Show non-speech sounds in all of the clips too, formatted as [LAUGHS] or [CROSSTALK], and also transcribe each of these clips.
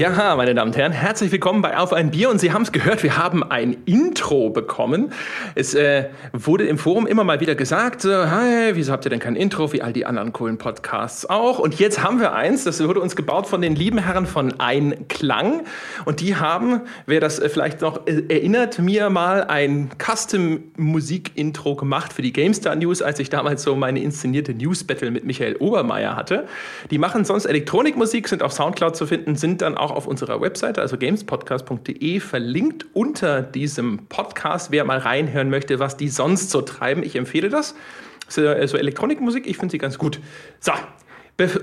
Ja, meine Damen und Herren, herzlich willkommen bei Auf ein Bier. Und Sie haben es gehört, wir haben ein Intro bekommen. Es äh, wurde im Forum immer mal wieder gesagt, so, hey, wieso habt ihr denn kein Intro, wie all die anderen coolen Podcasts auch? Und jetzt haben wir eins, das wurde uns gebaut von den lieben Herren von Einklang. Und die haben, wer das äh, vielleicht noch äh, erinnert, mir mal ein Custom-Musik-Intro gemacht für die GameStar News, als ich damals so meine inszenierte News-Battle mit Michael Obermeier hatte. Die machen sonst Elektronikmusik, sind auf Soundcloud zu finden, sind dann auch auf unserer Webseite, also gamespodcast.de, verlinkt unter diesem Podcast, wer mal reinhören möchte, was die sonst so treiben. Ich empfehle das. So, so Elektronikmusik, ich finde sie ganz gut. So,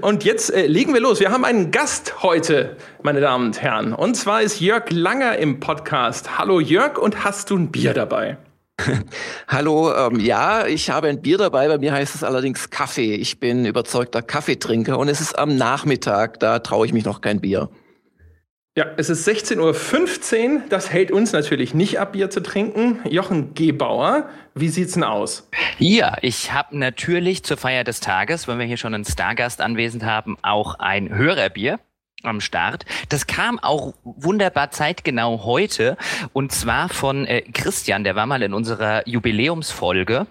und jetzt äh, legen wir los. Wir haben einen Gast heute, meine Damen und Herren. Und zwar ist Jörg Langer im Podcast. Hallo Jörg, und hast du ein Bier dabei? [LAUGHS] Hallo, ähm, ja, ich habe ein Bier dabei. Bei mir heißt es allerdings Kaffee. Ich bin überzeugter Kaffeetrinker und es ist am Nachmittag. Da traue ich mich noch kein Bier. Ja, es ist 16.15 Uhr. Das hält uns natürlich nicht ab, Bier zu trinken. Jochen Gebauer, wie sieht's denn aus? Ja, ich habe natürlich zur Feier des Tages, wenn wir hier schon einen Stargast anwesend haben, auch ein Hörerbier am Start. Das kam auch wunderbar zeitgenau heute und zwar von äh, Christian, der war mal in unserer Jubiläumsfolge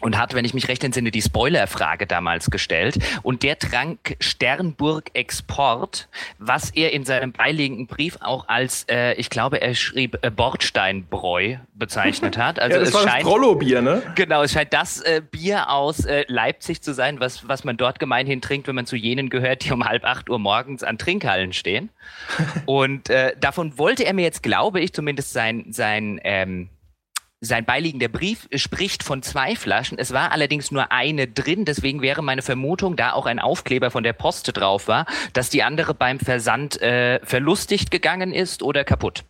und hat, wenn ich mich recht entsinne, die Spoilerfrage damals gestellt. Und der trank Sternburg Export, was er in seinem beiliegenden Brief auch als, äh, ich glaube, er schrieb äh, Bordsteinbräu bezeichnet hat. [LAUGHS] Also ja, das es war scheint, das Prollo-Bier, ne? Genau, es scheint das äh, Bier aus äh, Leipzig zu sein, was, was man dort gemeinhin trinkt, wenn man zu jenen gehört, die um halb acht Uhr morgens an Trinkhallen stehen. [LAUGHS] Und äh, davon wollte er mir jetzt, glaube ich, zumindest sein, sein ähm, sein beiliegender Brief spricht von zwei Flaschen. Es war allerdings nur eine drin. Deswegen wäre meine Vermutung, da auch ein Aufkleber von der Post drauf war, dass die andere beim Versand äh, verlustigt gegangen ist oder kaputt.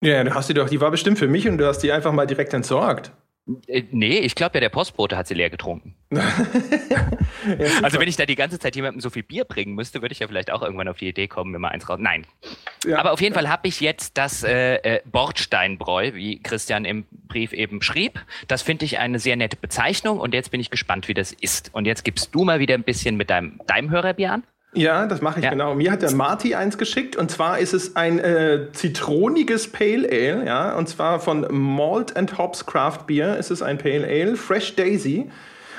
Ja, du hast die doch, die war bestimmt für mich und du hast die einfach mal direkt entsorgt. Äh, nee, ich glaube ja, der Postbote hat sie leer getrunken. [LAUGHS] ja, also wenn ich da die ganze Zeit jemandem so viel Bier bringen müsste, würde ich ja vielleicht auch irgendwann auf die Idee kommen, mir mal eins raus. Nein. Ja. Aber auf jeden Fall habe ich jetzt das äh, äh, Bordsteinbräu, wie Christian im Brief eben schrieb. Das finde ich eine sehr nette Bezeichnung und jetzt bin ich gespannt, wie das ist. Und jetzt gibst du mal wieder ein bisschen mit deinem, deinem Hörerbier an. Ja, das mache ich ja. genau. Mir hat der Marty eins geschickt und zwar ist es ein äh, zitroniges Pale Ale, ja, und zwar von Malt and Hops Craft Beer. Es ist ein Pale Ale, Fresh Daisy.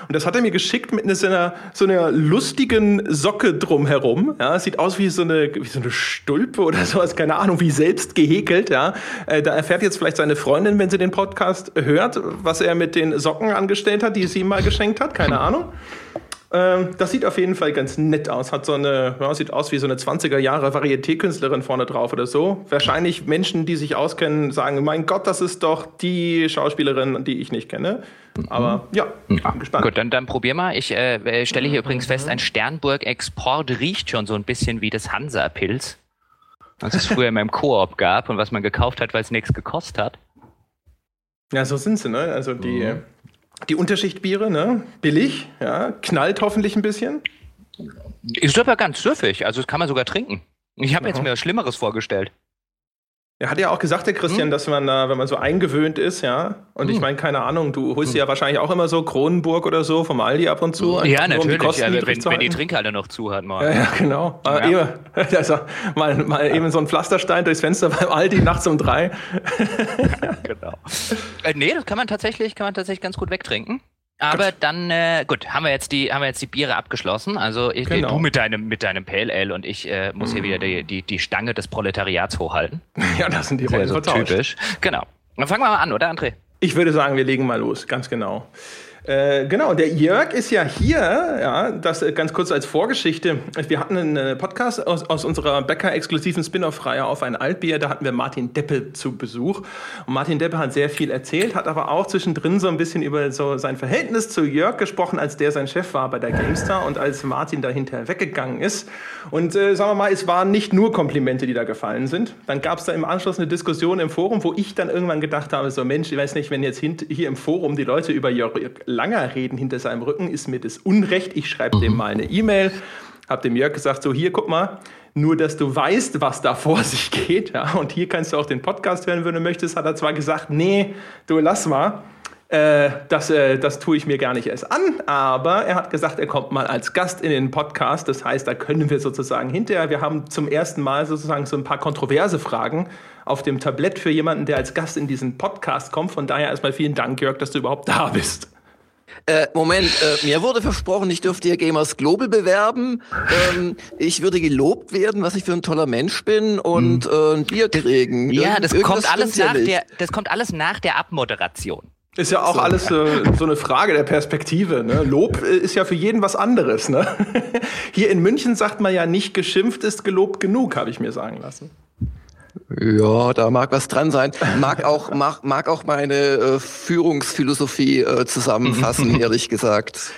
Und das hat er mir geschickt mit so einer, so einer lustigen Socke drumherum. Ja, es sieht aus wie so eine, wie so eine Stulpe oder sowas, keine Ahnung, wie selbst gehäkelt. Ja, äh, da erfährt jetzt vielleicht seine Freundin, wenn sie den Podcast hört, was er mit den Socken angestellt hat, die sie ihm mal geschenkt hat. Keine Ahnung. Ähm, das sieht auf jeden Fall ganz nett aus. Hat so eine, ja, sieht aus wie so eine 20er Jahre Varieté-Künstlerin vorne drauf oder so. Wahrscheinlich Menschen, die sich auskennen, sagen, mein Gott, das ist doch die Schauspielerin, die ich nicht kenne. Aber ja, mhm. bin gespannt. Gut, dann, dann probier mal. Ich äh, stelle hier übrigens fest, ein Sternburg-Export riecht schon so ein bisschen wie das Hansa-Pilz. Was es früher in meinem Koop gab und was man gekauft hat, weil es nichts gekostet hat. Ja, so sind sie, ne? Also die, mhm. Die Unterschichtbiere, ne? Billig, ja, knallt hoffentlich ein bisschen. Ist aber ganz süffig, also das kann man sogar trinken. Ich habe jetzt mir was Schlimmeres vorgestellt. Er hat ja auch gesagt, der Christian, hm? dass man da, wenn man so eingewöhnt ist, ja, und hm. ich meine, keine Ahnung, du holst hm. ja wahrscheinlich auch immer so Kronenburg oder so vom Aldi ab und zu. Ja, natürlich, um ja, wenn, wenn, die Trinkhalle noch zu hat, mal. Ja, ja genau. Ja. Eben, [LAUGHS] also, mal, mal eben so ein Pflasterstein durchs Fenster beim Aldi nachts um drei. [LAUGHS] genau. Äh, nee, das kann man tatsächlich, kann man tatsächlich ganz gut wegtrinken. Aber gut. dann, äh, gut, haben wir jetzt die, haben wir jetzt die Biere abgeschlossen. Also ich, genau. du mit deinem, mit deinem Pale Ale und ich äh, muss hier wieder die, die, die Stange des Proletariats hochhalten. [LAUGHS] Ja, das sind die Rollen so typisch. Genau. Dann fangen wir mal an, oder André? Ich würde sagen, wir legen mal los, ganz genau. Äh, genau, der Jörg ist ja hier, ja, das äh, ganz kurz als Vorgeschichte. Wir hatten einen äh, Podcast aus, aus unserer Bäcker-exklusiven Spin-off-Reihe auf ein Altbier, da hatten wir Martin Deppe zu Besuch. Und Martin Deppe hat sehr viel erzählt, hat aber auch zwischendrin so ein bisschen über so sein Verhältnis zu Jörg gesprochen, als der sein Chef war bei der GameStar und als Martin dahinter weggegangen ist. Und äh, sagen wir mal, es waren nicht nur Komplimente, die da gefallen sind. Dann gab es da im Anschluss eine Diskussion im Forum, wo ich dann irgendwann gedacht habe, so Mensch, ich weiß nicht, wenn jetzt hier im Forum die Leute über Jörg Langer reden hinter seinem Rücken, ist mir das Unrecht. Ich schreibe mhm. dem mal eine E-Mail, habe dem Jörg gesagt, so hier, guck mal, nur dass du weißt, was da vor [LAUGHS] sich geht. Ja, und hier kannst du auch den Podcast hören, wenn du möchtest, hat er zwar gesagt, nee, du lass mal. Äh, das, äh, das tue ich mir gar nicht erst an, aber er hat gesagt, er kommt mal als Gast in den Podcast. Das heißt, da können wir sozusagen hinterher, wir haben zum ersten Mal sozusagen so ein paar kontroverse Fragen auf dem Tablett für jemanden, der als Gast in diesen Podcast kommt. Von daher erstmal vielen Dank, Jörg, dass du überhaupt da bist. Äh, Moment, äh, mir wurde versprochen, ich dürfte hier Gamers Global bewerben. Ähm, ich würde gelobt werden, was ich für ein toller Mensch bin und hm. äh, ein Bier kriegen. Ja, das kommt alles nach der, das kommt alles nach der Abmoderation. Ist ja auch so. alles äh, so eine Frage der Perspektive. Ne? Lob äh, ist ja für jeden was anderes. Ne? [LAUGHS] Hier in München sagt man ja nicht, geschimpft ist gelobt genug, habe ich mir sagen lassen. Ja, da mag was dran sein. Mag auch, [LAUGHS] mag, mag auch meine äh, Führungsphilosophie äh, zusammenfassen, [LAUGHS] ehrlich gesagt.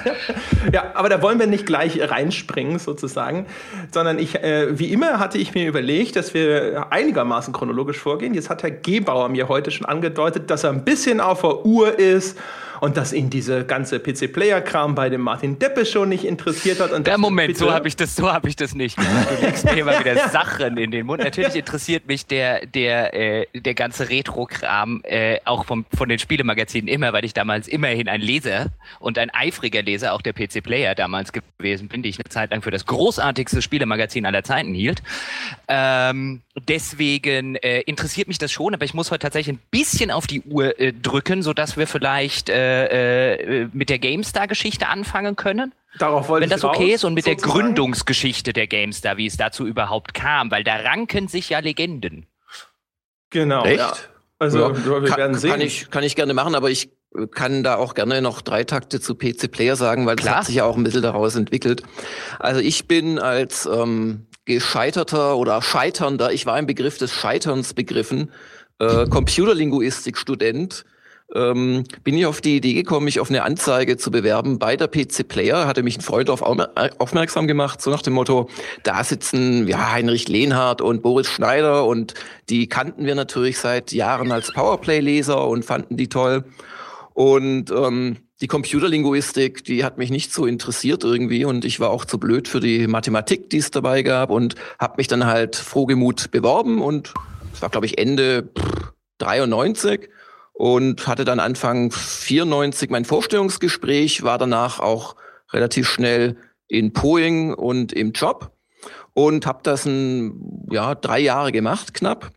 [LAUGHS] ja, aber da wollen wir nicht gleich reinspringen, sozusagen, sondern ich, äh, wie immer hatte ich mir überlegt, dass wir einigermaßen chronologisch vorgehen. Jetzt hat Herr Gebauer mir heute schon angedeutet, dass er ein bisschen auf der Uhr ist und dass ihn diese ganze PC-Player-Kram bei dem Martin Deppe schon nicht interessiert hat. Und Der Moment, so habe ich das, so habe ich das nicht. Du legst mir immer wieder [LAUGHS] Sachen in den Mund. Natürlich interessiert mich der, der, äh, der ganze Retro-Kram äh, auch vom, von den Spielemagazinen immer, weil ich damals immerhin ein Leser und ein eifriger Leser auch der PC-Player damals gewesen bin, die ich eine Zeit lang für das großartigste Spielemagazin aller Zeiten hielt. Ähm, deswegen äh, interessiert mich das schon, aber ich muss heute tatsächlich ein bisschen auf die Uhr äh, drücken, sodass wir vielleicht äh, äh, mit der GameStar-Geschichte anfangen können. Darauf wollte Wenn das okay raus, ist und mit sozusagen. der Gründungsgeschichte der GameStar, wie es dazu überhaupt kam, weil da ranken sich ja Legenden. Genau. Echt? Ja. Also ja, wir kann, werden sehen. Kann ich, kann ich gerne machen, aber ich kann da auch gerne noch drei Takte zu PC Player sagen, weil Klar. das hat sich ja auch ein bisschen daraus entwickelt. Also ich bin als ähm, gescheiterter oder scheiternder, ich war im Begriff des Scheiterns begriffen, äh, Computerlinguistik-Student, ähm, bin ich auf die Idee gekommen, mich auf eine Anzeige zu bewerben bei der PC Player. Hatte mich ein Freund darauf aufmerksam gemacht, so nach dem Motto, da sitzen ja Heinrich Lehnhardt und Boris Schneider und die kannten wir natürlich seit Jahren als Powerplay-Leser und fanden die toll. Und ähm, die Computerlinguistik, die hat mich nicht so interessiert irgendwie und ich war auch zu blöd für die Mathematik, die es dabei gab und habe mich dann halt frohgemut beworben und es war glaube ich Ende pff, 93 und hatte dann Anfang 94 mein Vorstellungsgespräch, war danach auch relativ schnell in Poing und im Job und habe das ein, ja, drei Jahre gemacht knapp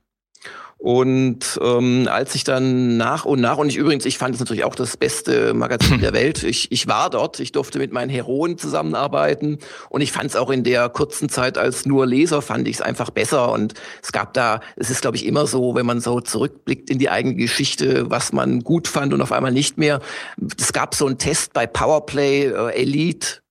und ähm, als ich dann nach und nach, und ich übrigens, ich fand es natürlich auch das beste Magazin der [LAUGHS] Welt. Ich, ich war dort, ich durfte mit meinen Heroen zusammenarbeiten und ich fand es auch in der kurzen Zeit als nur Leser, fand ich es einfach besser. Und es gab da, es ist, glaube ich, immer so, wenn man so zurückblickt in die eigene Geschichte, was man gut fand und auf einmal nicht mehr. Es gab so einen Test bei Powerplay äh, Elite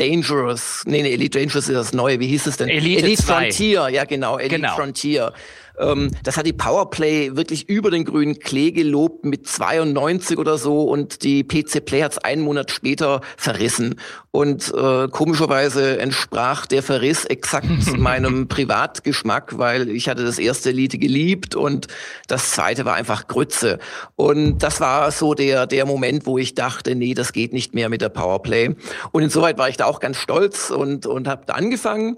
Dangerous, nee, nee, Elite Dangerous ist das neue, wie hieß es denn? Elite, Elite Frontier, ja genau, Elite genau. Frontier. Ähm, das hat die Powerplay wirklich über den grünen Klee gelobt mit 92 oder so und die PC Play hat es einen Monat später verrissen. Und äh, komischerweise entsprach der Verriss exakt [LAUGHS] meinem Privatgeschmack, weil ich hatte das erste Lied geliebt und das zweite war einfach Grütze. Und das war so der, der Moment, wo ich dachte, nee, das geht nicht mehr mit der Powerplay. Und insoweit war ich da auch ganz stolz und, und habe da angefangen.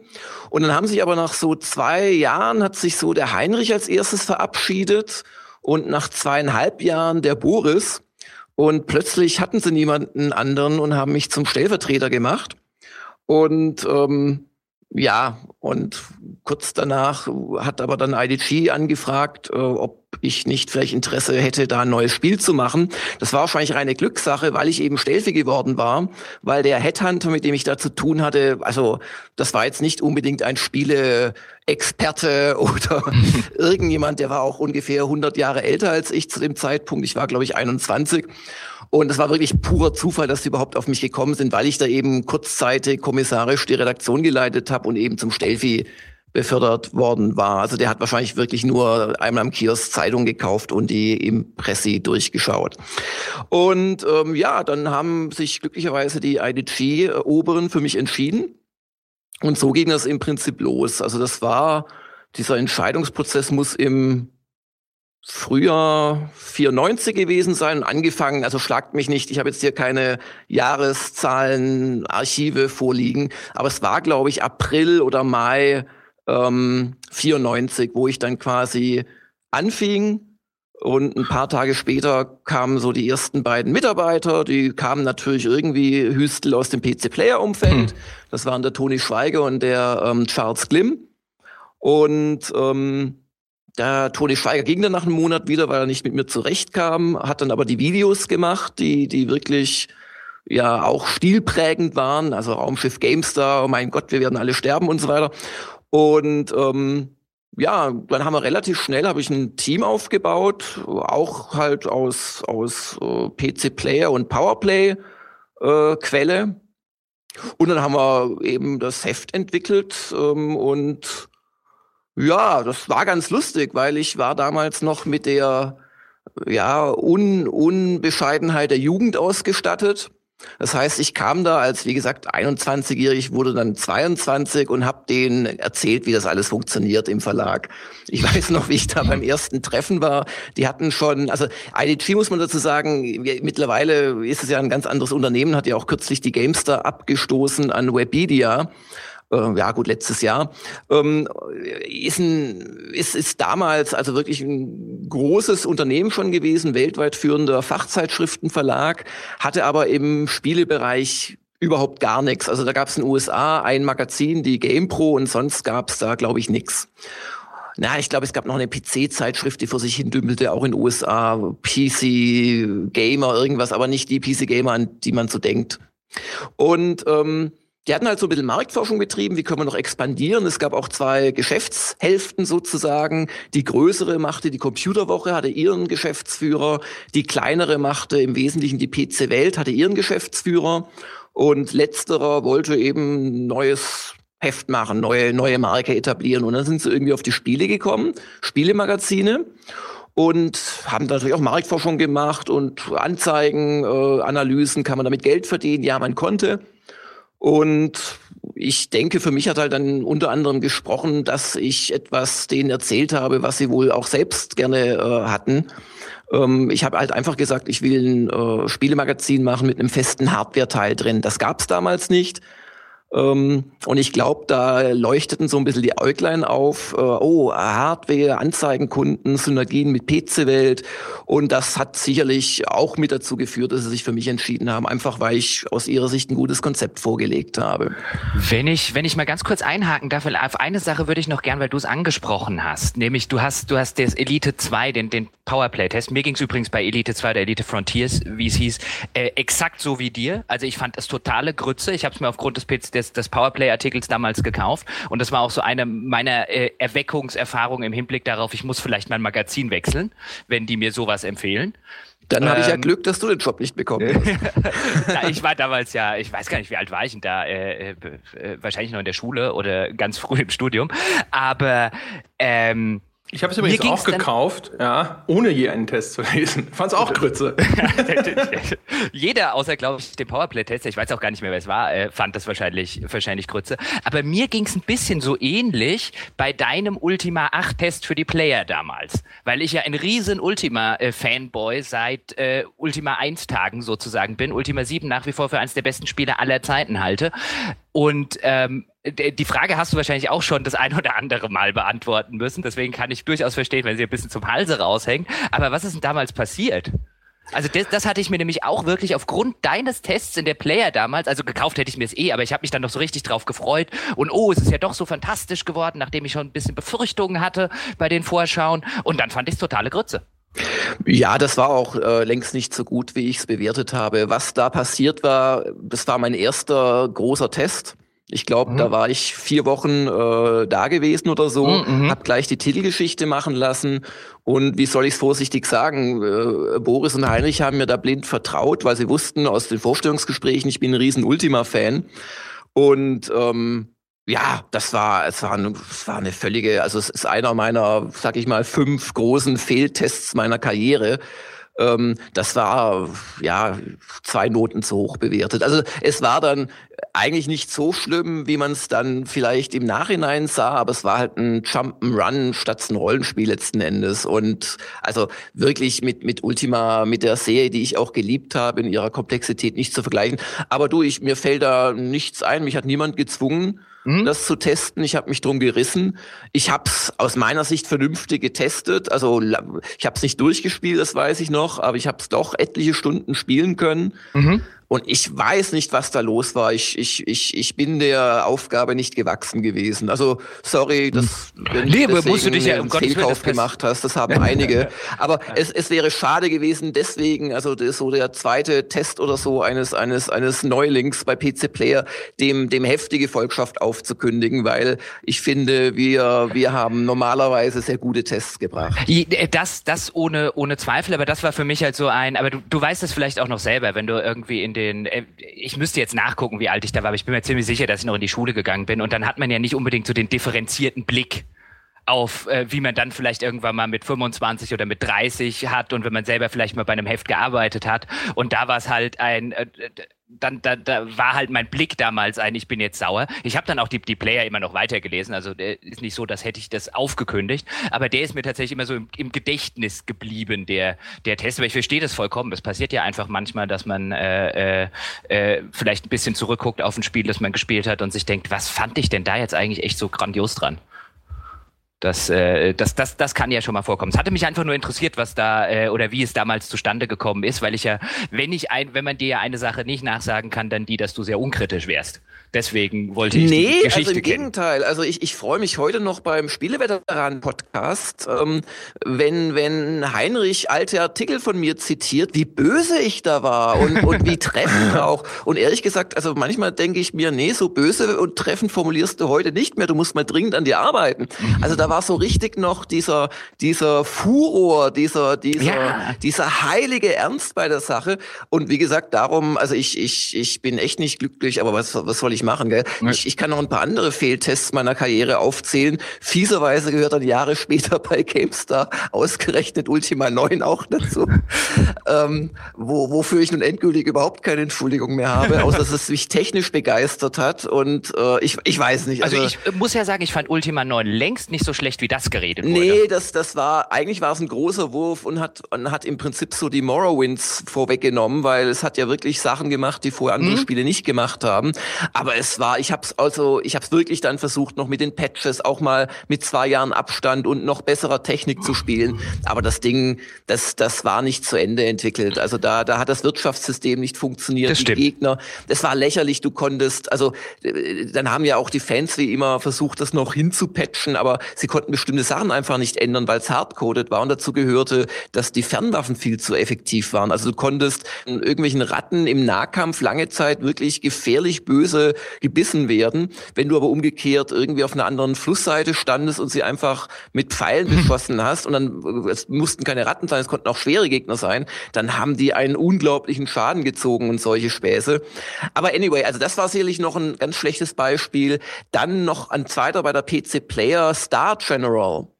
Und dann haben sich aber nach so zwei Jahren hat sich so der Heinrich als erstes verabschiedet und nach zweieinhalb Jahren der Boris. Und plötzlich hatten sie niemanden anderen und haben mich zum Stellvertreter gemacht. Und ähm, ja, und kurz danach hat aber dann IDG angefragt, äh, ob ich nicht vielleicht Interesse hätte, da ein neues Spiel zu machen. Das war wahrscheinlich reine Glückssache, weil ich eben Stelfi geworden war, weil der Headhunter, mit dem ich da zu tun hatte, also das war jetzt nicht unbedingt ein Spiele-Experte [LAUGHS] oder [LAUGHS] irgendjemand, der war auch ungefähr 100 Jahre älter als ich zu dem Zeitpunkt. Ich war, glaube ich, 21. Und es war wirklich purer Zufall, dass sie überhaupt auf mich gekommen sind, weil ich da eben kurzzeitig kommissarisch die Redaktion geleitet habe und eben zum Stelfi befördert worden war. Also der hat wahrscheinlich wirklich nur einmal am Kiosk Zeitung gekauft und die im Pressi durchgeschaut. Und ähm, ja, dann haben sich glücklicherweise die IDG-Oberen für mich entschieden. Und so ging das im Prinzip los. Also das war, dieser Entscheidungsprozess muss im Frühjahr 94 gewesen sein, angefangen, also schlagt mich nicht, ich habe jetzt hier keine Jahreszahlen, Archive vorliegen, aber es war, glaube ich, April oder Mai ähm, 94, wo ich dann quasi anfing Und ein paar Tage später kamen so die ersten beiden Mitarbeiter, die kamen natürlich irgendwie Hüstel aus dem PC-Player-Umfeld. Hm. Das waren der Toni Schweiger und der ähm, Charles Glimm. Und ähm, der Toni Schweiger ging dann nach einem Monat wieder, weil er nicht mit mir zurechtkam, hat dann aber die Videos gemacht, die, die wirklich ja auch stilprägend waren, also Raumschiff GameStar, oh mein Gott, wir werden alle sterben und so weiter. Und ähm, ja, dann haben wir relativ schnell habe ich ein Team aufgebaut, auch halt aus aus äh, PC Player und Powerplay äh, Quelle. Und dann haben wir eben das Heft entwickelt ähm, und ja, das war ganz lustig, weil ich war damals noch mit der ja Un Unbescheidenheit der Jugend ausgestattet. Das heißt, ich kam da als, wie gesagt, 21-jährig, wurde dann 22 und habe denen erzählt, wie das alles funktioniert im Verlag. Ich [LAUGHS] weiß noch, wie ich da beim ersten Treffen war. Die hatten schon, also IDG muss man dazu sagen, mittlerweile ist es ja ein ganz anderes Unternehmen, hat ja auch kürzlich die Gamestar abgestoßen an Webedia äh, ja gut, letztes Jahr, ähm, ist, ein, ist, ist damals also wirklich ein großes Unternehmen schon gewesen, weltweit führender Fachzeitschriftenverlag, hatte aber im Spielebereich überhaupt gar nichts. Also da gab es in den USA ein Magazin, die GamePro, und sonst gab es da, glaube ich, nichts. Na, ich glaube, es gab noch eine PC-Zeitschrift, die vor sich hin dümpelte, auch in den USA, PC Gamer, irgendwas, aber nicht die PC Gamer, an die man so denkt. Und ähm, die hatten halt so ein bisschen Marktforschung betrieben, wie können wir noch expandieren. Es gab auch zwei Geschäftshälften sozusagen. Die größere machte die Computerwoche, hatte ihren Geschäftsführer. Die kleinere machte im Wesentlichen die PC Welt, hatte ihren Geschäftsführer. Und letzterer wollte eben neues Heft machen, neue, neue Marke etablieren. Und dann sind sie irgendwie auf die Spiele gekommen, Spielemagazine und haben natürlich auch Marktforschung gemacht und Anzeigen, äh, Analysen, kann man damit Geld verdienen? Ja, man konnte. Und ich denke, für mich hat halt dann unter anderem gesprochen, dass ich etwas denen erzählt habe, was sie wohl auch selbst gerne äh, hatten. Ähm, ich habe halt einfach gesagt, ich will ein äh, Spielemagazin machen mit einem festen Hardware-Teil drin. Das gab es damals nicht. Ähm, und ich glaube, da leuchteten so ein bisschen die Äuglein auf, äh, oh, Hardware, Anzeigenkunden, Synergien mit PC-Welt. Und das hat sicherlich auch mit dazu geführt, dass sie sich für mich entschieden haben, einfach weil ich aus ihrer Sicht ein gutes Konzept vorgelegt habe. Wenn ich, wenn ich mal ganz kurz einhaken darf, auf eine Sache würde ich noch gern, weil du es angesprochen hast, nämlich du hast, du hast das Elite 2, den, den Powerplay-Test. Mir ging es übrigens bei Elite 2 oder Elite Frontiers, wie es hieß, äh, exakt so wie dir. Also ich fand es totale Grütze. Ich habe es mir aufgrund des PC, des, des Powerplay-Artikels damals gekauft. Und das war auch so eine meiner äh, Erweckungserfahrungen im Hinblick darauf, ich muss vielleicht mein Magazin wechseln, wenn die mir sowas empfehlen. Dann ähm, ich ja ähm, Glück, dass du den Job nicht bekommen hast. [LAUGHS] ich war damals ja, ich weiß gar nicht, wie alt war ich denn da? Äh, äh, wahrscheinlich noch in der Schule oder ganz früh im Studium. Aber ähm, ich habe es übrigens auch gekauft, ja, ohne je einen Test zu lesen. [LAUGHS] Fand's auch [LAUGHS] Grütze. [LAUGHS] Jeder, außer glaube ich, den Powerplay-Test, ich weiß auch gar nicht mehr, wer es war, äh, fand das wahrscheinlich, wahrscheinlich Grütze. Aber mir ging es ein bisschen so ähnlich bei deinem Ultima 8-Test für die Player damals. Weil ich ja ein riesen Ultima-Fanboy seit äh, Ultima 1-Tagen sozusagen bin. Ultima 7 nach wie vor für eines der besten Spiele aller Zeiten halte. Und ähm, die Frage hast du wahrscheinlich auch schon das ein oder andere Mal beantworten müssen. Deswegen kann ich durchaus verstehen, wenn sie ein bisschen zum Halse raushängt. Aber was ist denn damals passiert? Also das, das hatte ich mir nämlich auch wirklich aufgrund deines Tests in der Player damals, also gekauft hätte ich mir es eh, aber ich habe mich dann noch so richtig drauf gefreut und oh, es ist ja doch so fantastisch geworden, nachdem ich schon ein bisschen Befürchtungen hatte bei den Vorschauen und dann fand ich es totale Grütze. Ja, das war auch äh, längst nicht so gut, wie ich es bewertet habe. Was da passiert war, das war mein erster großer Test. Ich glaube, mhm. da war ich vier Wochen äh, da gewesen oder so, mhm. mhm. habe gleich die Titelgeschichte machen lassen und wie soll ich es vorsichtig sagen, äh, Boris und Heinrich haben mir da blind vertraut, weil sie wussten aus den Vorstellungsgesprächen, ich bin ein riesen Ultima-Fan und ähm, ja, das war, es war, es war eine völlige, also es ist einer meiner, sag ich mal, fünf großen Fehltests meiner Karriere. Ähm, das war ja zwei Noten zu hoch bewertet. Also es war dann eigentlich nicht so schlimm, wie man es dann vielleicht im Nachhinein sah, aber es war halt ein Jump'n'Run statt ein Rollenspiel letzten Endes. Und also wirklich mit, mit Ultima, mit der Serie, die ich auch geliebt habe, in ihrer Komplexität nicht zu vergleichen. Aber du, ich, mir fällt da nichts ein, mich hat niemand gezwungen mhm. das zu testen. Ich habe mich drum gerissen. Ich habe es aus meiner Sicht vernünftig getestet. Also ich habe es nicht durchgespielt, das weiß ich noch, aber ich habe es doch etliche Stunden spielen können. Mhm. Und ich weiß nicht, was da los war. Ich, ich, ich, ich bin der Aufgabe nicht gewachsen gewesen. Also sorry, dass wenn nee, du musst du dich ja um Fehlkauf gemacht hast. Das haben einige. [LAUGHS] Aber es, es wäre schade gewesen. Deswegen, also das ist so der zweite Test oder so eines eines eines Neulings bei PC Player, dem dem heftige Volkschaft aufzukündigen, weil ich finde, wir wir haben normalerweise sehr gute Tests gebracht. Äh, das das ohne ohne Zweifel. Aber das war für mich halt so ein. Aber du du weißt es vielleicht auch noch selber, wenn du irgendwie in den äh, ich müsste jetzt nachgucken, wie alt ich da war, aber ich bin mir ziemlich sicher, dass ich noch in die Schule gegangen bin. Und dann hat man ja nicht unbedingt so den differenzierten Blick auf, äh, wie man dann vielleicht irgendwann mal mit 25 oder mit 30 hat und wenn man selber vielleicht mal bei einem Heft gearbeitet hat. Und da war es halt ein, äh, dann da, da war halt mein Blick damals ein, ich bin jetzt sauer. Ich habe dann auch die, die Player immer noch weitergelesen, also der ist nicht so, dass hätte ich das aufgekündigt, aber der ist mir tatsächlich immer so im, im Gedächtnis geblieben, der, der Test. Aber ich verstehe das vollkommen. Das passiert ja einfach manchmal, dass man äh, äh, äh, vielleicht ein bisschen zurückguckt auf ein Spiel, das man gespielt hat und sich denkt, was fand ich denn da jetzt eigentlich echt so grandios dran? Das, äh, das, das, das kann ja schon mal vorkommen. Es hatte mich einfach nur interessiert, was da äh, oder wie es damals zustande gekommen ist, weil ich ja, wenn ich ein, wenn man dir ja eine Sache nicht nachsagen kann, dann die, dass du sehr unkritisch wärst. Deswegen wollte ich nee, die Geschichte also im kennen. Gegenteil. Also ich, ich freue mich heute noch beim Spieleveteranen-Podcast, ähm, wenn, wenn Heinrich alte Artikel von mir zitiert, wie böse ich da war und, und wie [LAUGHS] treffend auch. Und ehrlich gesagt, also manchmal denke ich mir, nee, so böse und treffend formulierst du heute nicht mehr. Du musst mal dringend an dir arbeiten. Also da war so richtig noch dieser, dieser Furor, dieser, dieser, ja. dieser heilige Ernst bei der Sache. Und wie gesagt, darum, also ich, ich, ich bin echt nicht glücklich, aber was, was soll ich machen, gell? Ich, ich kann noch ein paar andere Fehltests meiner Karriere aufzählen. Fieserweise gehört dann Jahre später bei GameStar ausgerechnet Ultima 9 auch dazu. [LAUGHS] ähm, wo, wofür ich nun endgültig überhaupt keine Entschuldigung mehr habe, [LAUGHS] außer dass es mich technisch begeistert hat. Und äh, ich, ich weiß nicht. Also, also ich muss ja sagen, ich fand Ultima 9 längst nicht so schlecht, wie das geredet wurde. Nee, das, das war, eigentlich war es ein großer Wurf und hat, und hat im Prinzip so die Morrowinds vorweggenommen, weil es hat ja wirklich Sachen gemacht, die vorher andere mhm. Spiele nicht gemacht haben. Aber aber es war, ich habe es also, ich habe es wirklich dann versucht, noch mit den Patches auch mal mit zwei Jahren Abstand und noch besserer Technik zu spielen. Aber das Ding, das, das war nicht zu Ende entwickelt. Also da, da hat das Wirtschaftssystem nicht funktioniert. Das stimmt. Die Gegner, das war lächerlich. Du konntest, also äh, dann haben ja auch die Fans wie immer versucht, das noch hinzupatchen, aber sie konnten bestimmte Sachen einfach nicht ändern, weil es hardcoded war und dazu gehörte, dass die Fernwaffen viel zu effektiv waren. Also du konntest irgendwelchen Ratten im Nahkampf lange Zeit wirklich gefährlich böse gebissen werden. Wenn du aber umgekehrt irgendwie auf einer anderen Flussseite standest und sie einfach mit Pfeilen hm. beschossen hast und dann, es mussten keine Ratten sein, es konnten auch schwere Gegner sein, dann haben die einen unglaublichen Schaden gezogen und solche Späße. Aber anyway, also das war sicherlich noch ein ganz schlechtes Beispiel. Dann noch ein zweiter bei der PC Player Star General.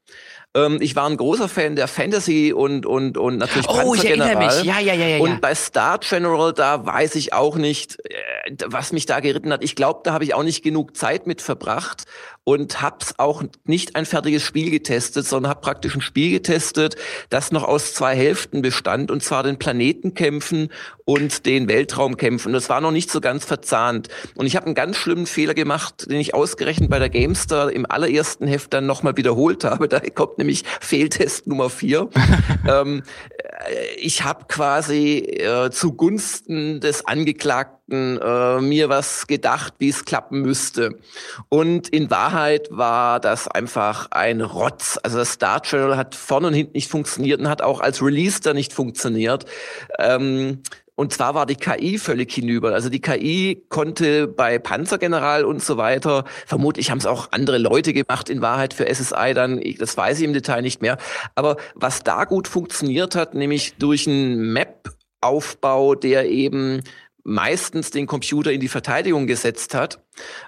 Ähm, ich war ein großer Fan der Fantasy und und und natürlich Oh, ich erinnere mich. Ja, ja, ja, ja. Und bei Star General, da weiß ich auch nicht, äh, was mich da geritten hat. Ich glaube, da habe ich auch nicht genug Zeit mit verbracht und hab's auch nicht ein fertiges Spiel getestet, sondern habe praktisch ein Spiel getestet, das noch aus zwei Hälften bestand, und zwar den Planetenkämpfen und den Weltraumkämpfen. Das war noch nicht so ganz verzahnt. Und ich habe einen ganz schlimmen Fehler gemacht, den ich ausgerechnet bei der Gamestar im allerersten Heft dann nochmal wiederholt habe. [LAUGHS] Da kommt nämlich Fehltest Nummer vier. [LAUGHS] ähm, äh, ich habe quasi äh, zugunsten des Angeklagten äh, mir was gedacht, wie es klappen müsste. Und in Wahrheit war das einfach ein Rotz. Also das Star Channel hat vorne und hinten nicht funktioniert und hat auch als Release da nicht funktioniert. Ähm, und zwar war die KI völlig hinüber. Also die KI konnte bei Panzergeneral und so weiter, vermutlich haben es auch andere Leute gemacht in Wahrheit für SSI dann, das weiß ich im Detail nicht mehr. Aber was da gut funktioniert hat, nämlich durch einen Map-Aufbau, der eben meistens den Computer in die Verteidigung gesetzt hat,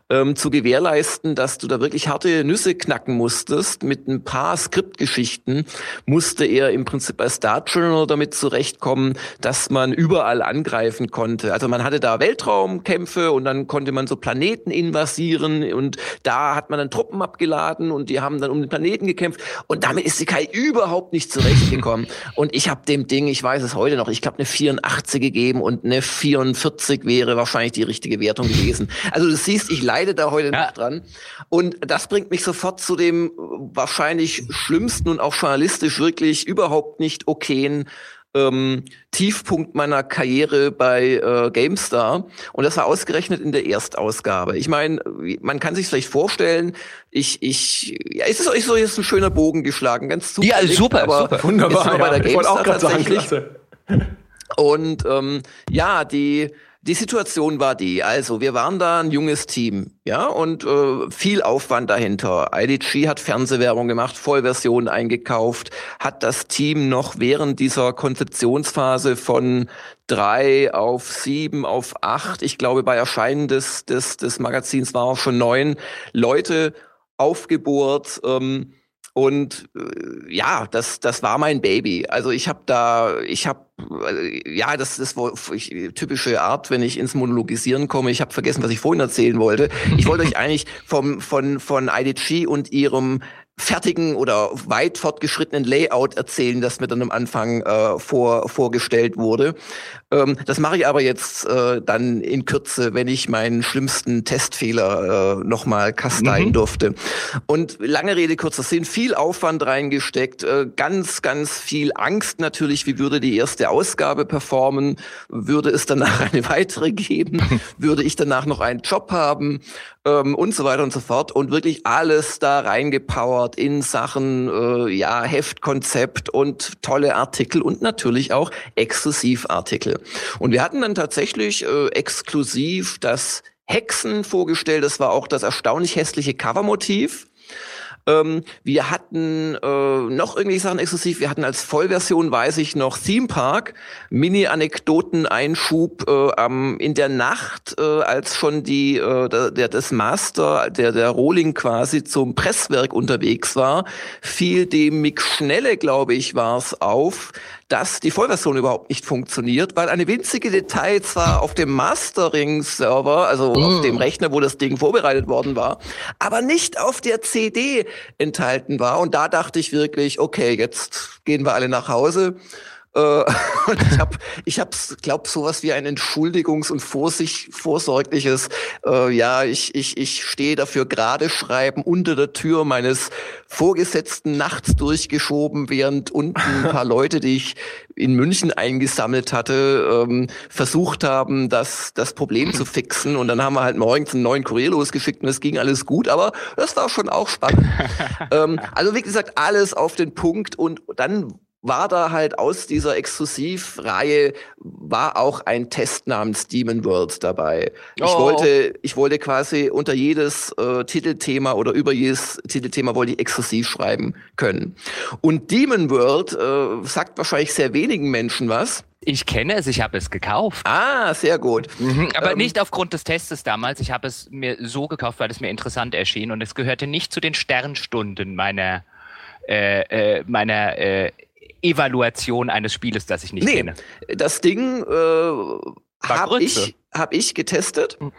ähm, zu gewährleisten, dass du da wirklich harte Nüsse knacken musstest. Mit ein paar Skriptgeschichten musste er im Prinzip als Star Journal damit zurechtkommen, dass man überall angreifen konnte. Also man hatte da Weltraumkämpfe und dann konnte man so Planeten invasieren und da hat man dann Truppen abgeladen und die haben dann um den Planeten gekämpft und damit ist die KI überhaupt nicht zurechtgekommen. [LAUGHS] und ich habe dem Ding, ich weiß es heute noch, ich glaube eine 84 gegeben und eine 44 wäre wahrscheinlich die richtige Wertung gewesen. Also das siehst, ich leide da heute ja. noch dran. Und das bringt mich sofort zu dem wahrscheinlich schlimmsten und auch journalistisch wirklich überhaupt nicht okayen ähm, Tiefpunkt meiner Karriere bei äh, GameStar und das war ausgerechnet in der Erstausgabe. Ich meine, man kann sich vielleicht vorstellen, ich, ich, ja, es ist euch so jetzt ein schöner Bogen geschlagen, ganz super. Ja, super, aber super. wunderbar. Ist bei der ja, GameStar tatsächlich. Sagen, und ähm, ja, die die Situation war die, also wir waren da ein junges Team, ja, und äh, viel Aufwand dahinter. IDG hat Fernsehwerbung gemacht, Vollversion eingekauft, hat das Team noch während dieser Konzeptionsphase von drei auf sieben auf acht, ich glaube bei Erscheinen des, des, des Magazins war auch schon neun Leute aufgebohrt. Ähm, und äh, ja, das, das war mein Baby. Also ich habe da, ich habe, äh, ja, das ist ich, typische Art, wenn ich ins Monologisieren komme. Ich habe vergessen, was ich vorhin erzählen wollte. Ich wollte euch [LAUGHS] eigentlich vom, von, von IDG und ihrem fertigen oder weit fortgeschrittenen Layout erzählen, das mir dann am Anfang äh, vor, vorgestellt wurde. Ähm, das mache ich aber jetzt äh, dann in Kürze, wenn ich meinen schlimmsten Testfehler äh, nochmal kasteien mhm. durfte. Und lange Rede, kurzer Sinn, viel Aufwand reingesteckt, äh, ganz, ganz viel Angst natürlich, wie würde die erste Ausgabe performen, würde es danach [LAUGHS] eine weitere geben, [LAUGHS] würde ich danach noch einen Job haben ähm, und so weiter und so fort und wirklich alles da reingepowert Support in Sachen äh, ja, Heftkonzept und tolle Artikel und natürlich auch Exklusivartikel. Und wir hatten dann tatsächlich äh, exklusiv das Hexen vorgestellt. Das war auch das erstaunlich hässliche Covermotiv. Ähm, wir hatten äh, noch irgendwie Sachen exklusiv. Wir hatten als Vollversion, weiß ich noch, Theme Park, Mini-Anekdoten-Einschub äh, ähm, in der Nacht, äh, als schon die äh, der, der das Master, der der Rohling quasi zum Presswerk unterwegs war, fiel dem Mick Schnelle, glaube ich, war es auf, dass die Vollversion überhaupt nicht funktioniert, weil eine winzige Detail zwar auf dem Mastering-Server, also mm. auf dem Rechner, wo das Ding vorbereitet worden war, aber nicht auf der CD enthalten war. Und da dachte ich wirklich, okay, jetzt gehen wir alle nach Hause. Äh, [LAUGHS] und ich habe, ich hab's, glaub, sowas wie ein Entschuldigungs- und Vorsicht, vorsorgliches, äh, ja, ich, ich, ich stehe dafür gerade schreiben unter der Tür meines Vorgesetzten nachts durchgeschoben, während unten ein paar [LAUGHS] Leute, die ich in München eingesammelt hatte, ähm, versucht haben, das, das Problem zu fixen. Und dann haben wir halt morgens einen neuen Kurier losgeschickt und es ging alles gut, aber das war schon auch spannend. [LAUGHS] ähm, also wie gesagt, alles auf den Punkt und dann war da halt aus dieser Exklusivreihe war auch ein Test namens Demon World dabei. Oh. Ich wollte, ich wollte quasi unter jedes äh, Titelthema oder über jedes Titelthema wollte ich exklusiv schreiben können. Und Demon World äh, sagt wahrscheinlich sehr wenigen Menschen was. Ich kenne es, ich habe es gekauft. Ah, sehr gut. Mhm, aber ähm, nicht aufgrund des Testes damals. Ich habe es mir so gekauft, weil es mir interessant erschien und es gehörte nicht zu den Sternstunden meiner äh, äh, meiner äh, Evaluation eines Spieles, das ich nicht nee, kenne. Das Ding äh, habe ich, hab ich getestet. Mhm.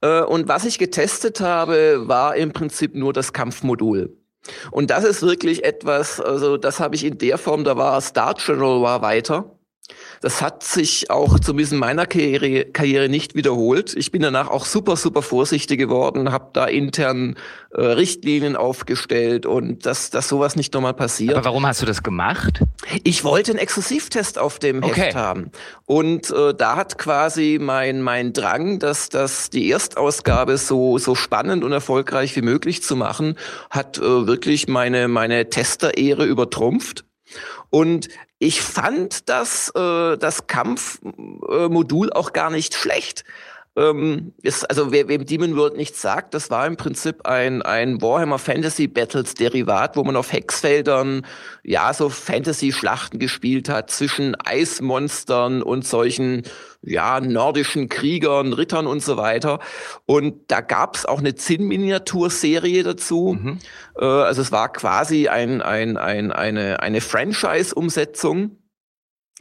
Äh, und was ich getestet habe, war im Prinzip nur das Kampfmodul. Und das ist wirklich etwas, also das habe ich in der Form, da war Star General war weiter. Das hat sich auch zumindest in meiner Karriere, Karriere nicht wiederholt. Ich bin danach auch super, super vorsichtig geworden, habe da intern äh, Richtlinien aufgestellt und dass, dass sowas nicht nochmal passiert. Aber warum hast du das gemacht? Ich wollte einen Exklusivtest auf dem okay. Heft haben. Und äh, da hat quasi mein, mein Drang, dass dass die Erstausgabe so, so spannend und erfolgreich wie möglich zu machen, hat äh, wirklich meine, meine Tester-Ehre übertrumpft. Und ich fand das, äh, das Kampfmodul auch gar nicht schlecht. Ähm, ist, also wer, wem Demon World nichts sagt, das war im Prinzip ein, ein Warhammer Fantasy Battles Derivat, wo man auf Hexfeldern ja so Fantasy-Schlachten gespielt hat zwischen Eismonstern und solchen ja, nordischen Kriegern, Rittern und so weiter. Und da gab es auch eine Zinn-Miniaturserie dazu. Mhm. Äh, also es war quasi ein, ein, ein, eine, eine Franchise-Umsetzung.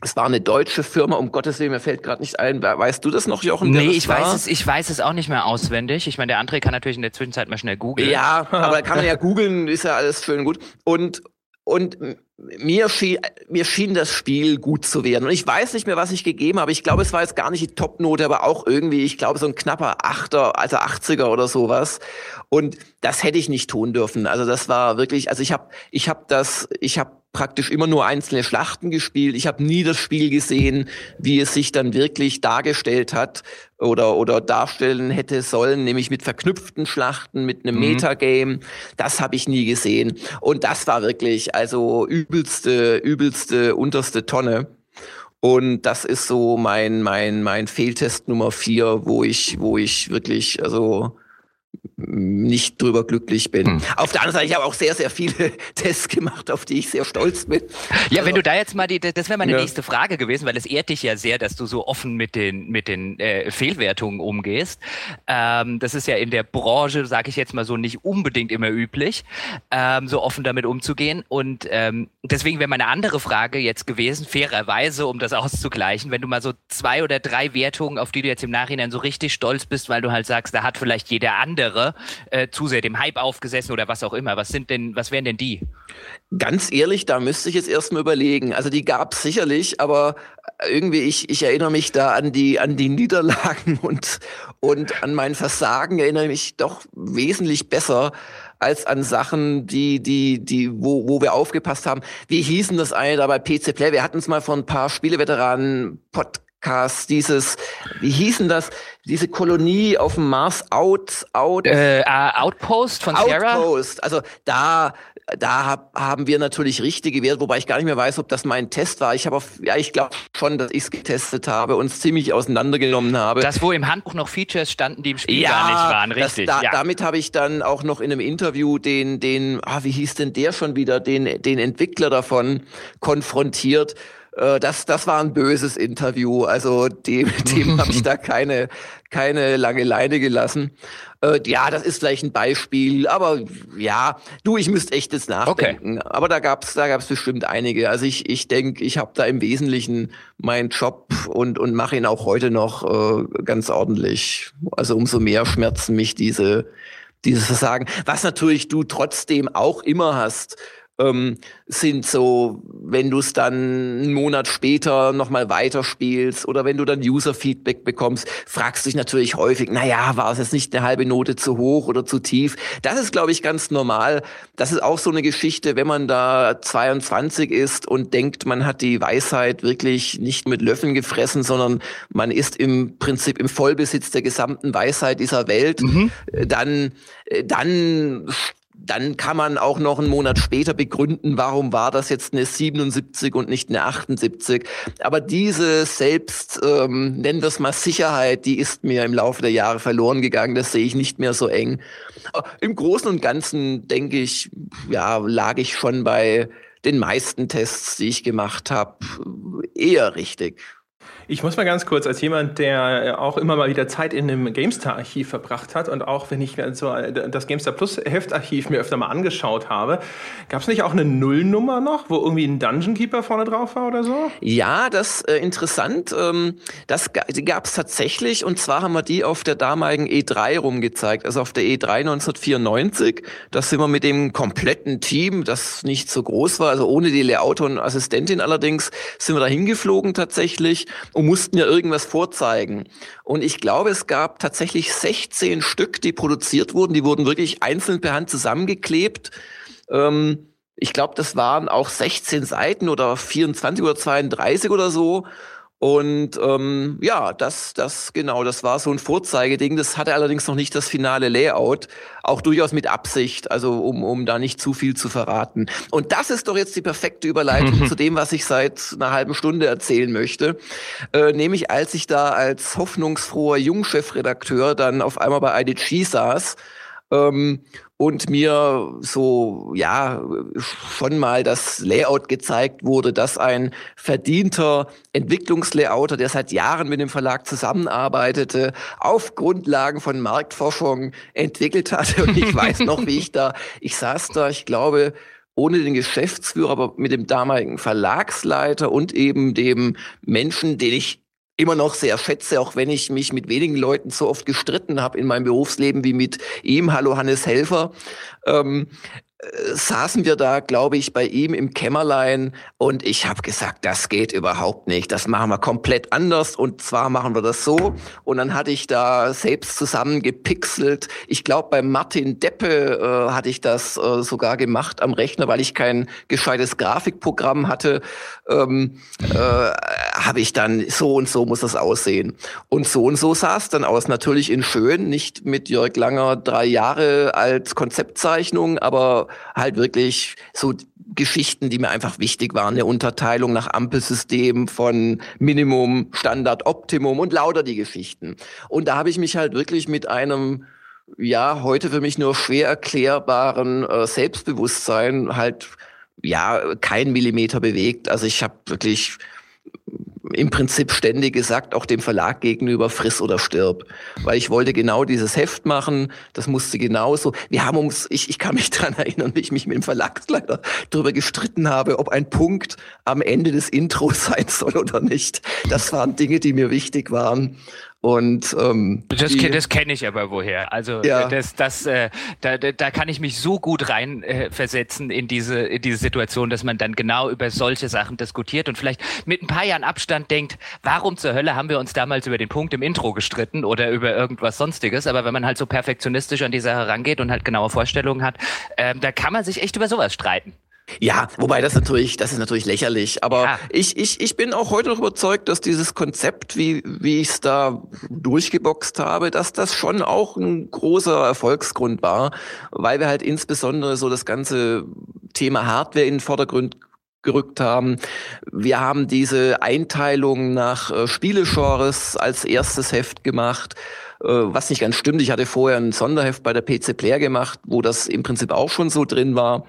Es war eine deutsche Firma, um Gottes Willen, mir fällt gerade nicht ein. Weißt du das noch, Jochen? Nee, ich war? weiß es, ich weiß es auch nicht mehr auswendig. Ich meine, der André kann natürlich in der Zwischenzeit mal schnell googeln. Ja, aber da kann man ja googeln, ist ja alles schön gut. Und und mir schien, mir schien das Spiel gut zu werden. Und ich weiß nicht mehr, was ich gegeben habe. Ich glaube, es war jetzt gar nicht die Topnote, aber auch irgendwie, ich glaube, so ein knapper Achter, also 80er oder sowas. Und das hätte ich nicht tun dürfen. Also das war wirklich, also ich habe, ich habe das, ich habe praktisch immer nur einzelne Schlachten gespielt. Ich habe nie das Spiel gesehen, wie es sich dann wirklich dargestellt hat oder, oder darstellen hätte sollen, nämlich mit verknüpften Schlachten, mit einem mhm. Metagame. Das habe ich nie gesehen. Und das war wirklich, also übelste, übelste, unterste Tonne. Und das ist so mein, mein, mein Fehltest Nummer vier, wo ich, wo ich wirklich, also nicht drüber glücklich bin. Hm. Auf der anderen Seite, ich habe auch sehr, sehr viele [LAUGHS] Tests gemacht, auf die ich sehr stolz bin. Ja, also, wenn du da jetzt mal die, das wäre meine ja. nächste Frage gewesen, weil es ehrt dich ja sehr, dass du so offen mit den, mit den äh, Fehlwertungen umgehst. Ähm, das ist ja in der Branche, sage ich jetzt mal so, nicht unbedingt immer üblich, ähm, so offen damit umzugehen. Und ähm, deswegen wäre meine andere Frage jetzt gewesen, fairerweise, um das auszugleichen, wenn du mal so zwei oder drei Wertungen, auf die du jetzt im Nachhinein so richtig stolz bist, weil du halt sagst, da hat vielleicht jeder andere äh, zu sehr dem Hype aufgesessen oder was auch immer. Was sind denn, was wären denn die? Ganz ehrlich, da müsste ich jetzt erstmal überlegen. Also die gab es sicherlich, aber irgendwie, ich, ich erinnere mich da an die, an die Niederlagen [LAUGHS] und, und an mein Versagen erinnere mich doch wesentlich besser als an Sachen, die, die, die, wo, wo wir aufgepasst haben. Wie hießen das eine da bei PC Play? Wir hatten es mal von ein paar Spieleveteranen Podcast Podcast, dieses, wie hießen das, diese Kolonie auf dem Mars, Out, Out, äh, uh, Outpost von Sierra? Outpost, also da, da hab, haben wir natürlich richtige Werte, wobei ich gar nicht mehr weiß, ob das mein Test war. Ich habe ja, ich glaube schon, dass ich es getestet habe und es ziemlich auseinandergenommen habe. Das, wo im Handbuch noch Features standen, die im Spiel ja, gar nicht waren, richtig. Das, da, ja. Damit habe ich dann auch noch in einem Interview den, den, ah, wie hieß denn der schon wieder, den, den Entwickler davon konfrontiert. Äh, das, das war ein böses Interview. Also dem, [LAUGHS] dem habe ich da keine, keine lange Leine gelassen. Äh, ja, das ist vielleicht ein Beispiel, aber ja, du, ich müsste echt jetzt nachdenken. Okay. Aber da gab's da gab's bestimmt einige. Also ich, ich denke, ich habe da im Wesentlichen meinen Job und, und mache ihn auch heute noch äh, ganz ordentlich. Also umso mehr schmerzen mich diese, dieses Versagen. Was natürlich du trotzdem auch immer hast ähm, sind so, wenn du es dann einen Monat später nochmal weiterspielst oder wenn du dann User-Feedback bekommst, fragst du dich natürlich häufig, naja, war es jetzt nicht eine halbe Note zu hoch oder zu tief? Das ist, glaube ich, ganz normal. Das ist auch so eine Geschichte, wenn man da 22 ist und denkt, man hat die Weisheit wirklich nicht mit Löffeln gefressen, sondern man ist im Prinzip im Vollbesitz der gesamten Weisheit dieser Welt, mhm. dann, äh, dann dann kann man auch noch einen Monat später begründen, warum war das jetzt eine 77 und nicht eine 78. Aber diese selbst, ähm, nennen wir es mal Sicherheit, die ist mir im Laufe der Jahre verloren gegangen. Das sehe ich nicht mehr so eng. Im Großen und Ganzen denke ich, ja, lag ich schon bei den meisten Tests, die ich gemacht habe, eher richtig. Ich muss mal ganz kurz, als jemand, der auch immer mal wieder Zeit in einem GameStar-Archiv verbracht hat und auch wenn ich so das GameStar Plus Heftarchiv mir öfter mal angeschaut habe, gab es nicht auch eine Nullnummer noch, wo irgendwie ein Dungeon Keeper vorne drauf war oder so? Ja, das äh, interessant. Ähm, das gab es tatsächlich und zwar haben wir die auf der damaligen E3 rumgezeigt, also auf der E3 1994. Da sind wir mit dem kompletten Team, das nicht so groß war, also ohne die Layouter und Assistentin allerdings, sind wir da hingeflogen tatsächlich und mussten ja irgendwas vorzeigen. Und ich glaube, es gab tatsächlich 16 Stück, die produziert wurden. Die wurden wirklich einzeln per Hand zusammengeklebt. Ähm, ich glaube, das waren auch 16 Seiten oder 24 oder 32 oder so. Und ähm, ja, das, das genau, das war so ein Vorzeigeding. Das hatte allerdings noch nicht das finale Layout, auch durchaus mit Absicht, also um, um da nicht zu viel zu verraten. Und das ist doch jetzt die perfekte Überleitung zu dem, was ich seit einer halben Stunde erzählen möchte. Äh, nämlich als ich da als hoffnungsfroher Jungchefredakteur dann auf einmal bei IDG saß ähm, und mir so, ja, schon mal das Layout gezeigt wurde, dass ein verdienter Entwicklungslayouter, der seit Jahren mit dem Verlag zusammenarbeitete, auf Grundlagen von Marktforschung entwickelt hatte. [LAUGHS] Und ich weiß noch, wie ich da, ich saß da, ich glaube, ohne den Geschäftsführer, aber mit dem damaligen Verlagsleiter und eben dem Menschen, den ich immer noch sehr schätze, auch wenn ich mich mit wenigen Leuten so oft gestritten habe in meinem Berufsleben wie mit ihm. Hallo Hannes Helfer. Ähm, saßen wir da, glaube ich, bei ihm im Kämmerlein und ich habe gesagt, das geht überhaupt nicht. Das machen wir komplett anders und zwar machen wir das so. Und dann hatte ich da selbst zusammengepixelt. Ich glaube, bei Martin Deppe äh, hatte ich das äh, sogar gemacht am Rechner, weil ich kein gescheites Grafikprogramm hatte. Ähm, äh, habe ich dann so und so muss das aussehen. Und so und so sah es dann aus. Natürlich in schön, nicht mit Jörg Langer drei Jahre als Konzeptzeichnung, aber halt wirklich so Geschichten, die mir einfach wichtig waren. Eine Unterteilung nach Ampelsystem von Minimum, Standard, Optimum und lauter die Geschichten. Und da habe ich mich halt wirklich mit einem ja, heute für mich nur schwer erklärbaren äh, Selbstbewusstsein halt ja kein Millimeter bewegt. Also ich habe wirklich im Prinzip ständig gesagt, auch dem Verlag gegenüber, friss oder stirb. Weil ich wollte genau dieses Heft machen, das musste genauso. Wir haben uns, ich, ich kann mich dran erinnern, wie ich mich mit dem Verlagsleiter darüber gestritten habe, ob ein Punkt am Ende des Intros [LAUGHS] sein soll oder nicht. Das waren Dinge, die mir wichtig waren. Und ähm, das, das kenne ich aber woher. Also ja. das, das, äh, da, da kann ich mich so gut rein äh, versetzen in diese, in diese Situation, dass man dann genau über solche Sachen diskutiert und vielleicht mit ein paar Jahren Abstand denkt, warum zur Hölle haben wir uns damals über den Punkt im Intro gestritten oder über irgendwas sonstiges. Aber wenn man halt so perfektionistisch an die Sache rangeht und halt genaue Vorstellungen hat, äh, da kann man sich echt über sowas streiten. Ja, wobei das natürlich, das ist natürlich lächerlich. Aber ja. ich, ich, ich bin auch heute noch überzeugt, dass dieses Konzept, wie, wie ich es da durchgeboxt habe, dass das schon auch ein großer Erfolgsgrund war, weil wir halt insbesondere so das ganze Thema Hardware in den Vordergrund gerückt haben. Wir haben diese Einteilung nach äh, Spielegenres als erstes Heft gemacht. Äh, was nicht ganz stimmt. Ich hatte vorher ein Sonderheft bei der PC Player gemacht, wo das im Prinzip auch schon so drin war.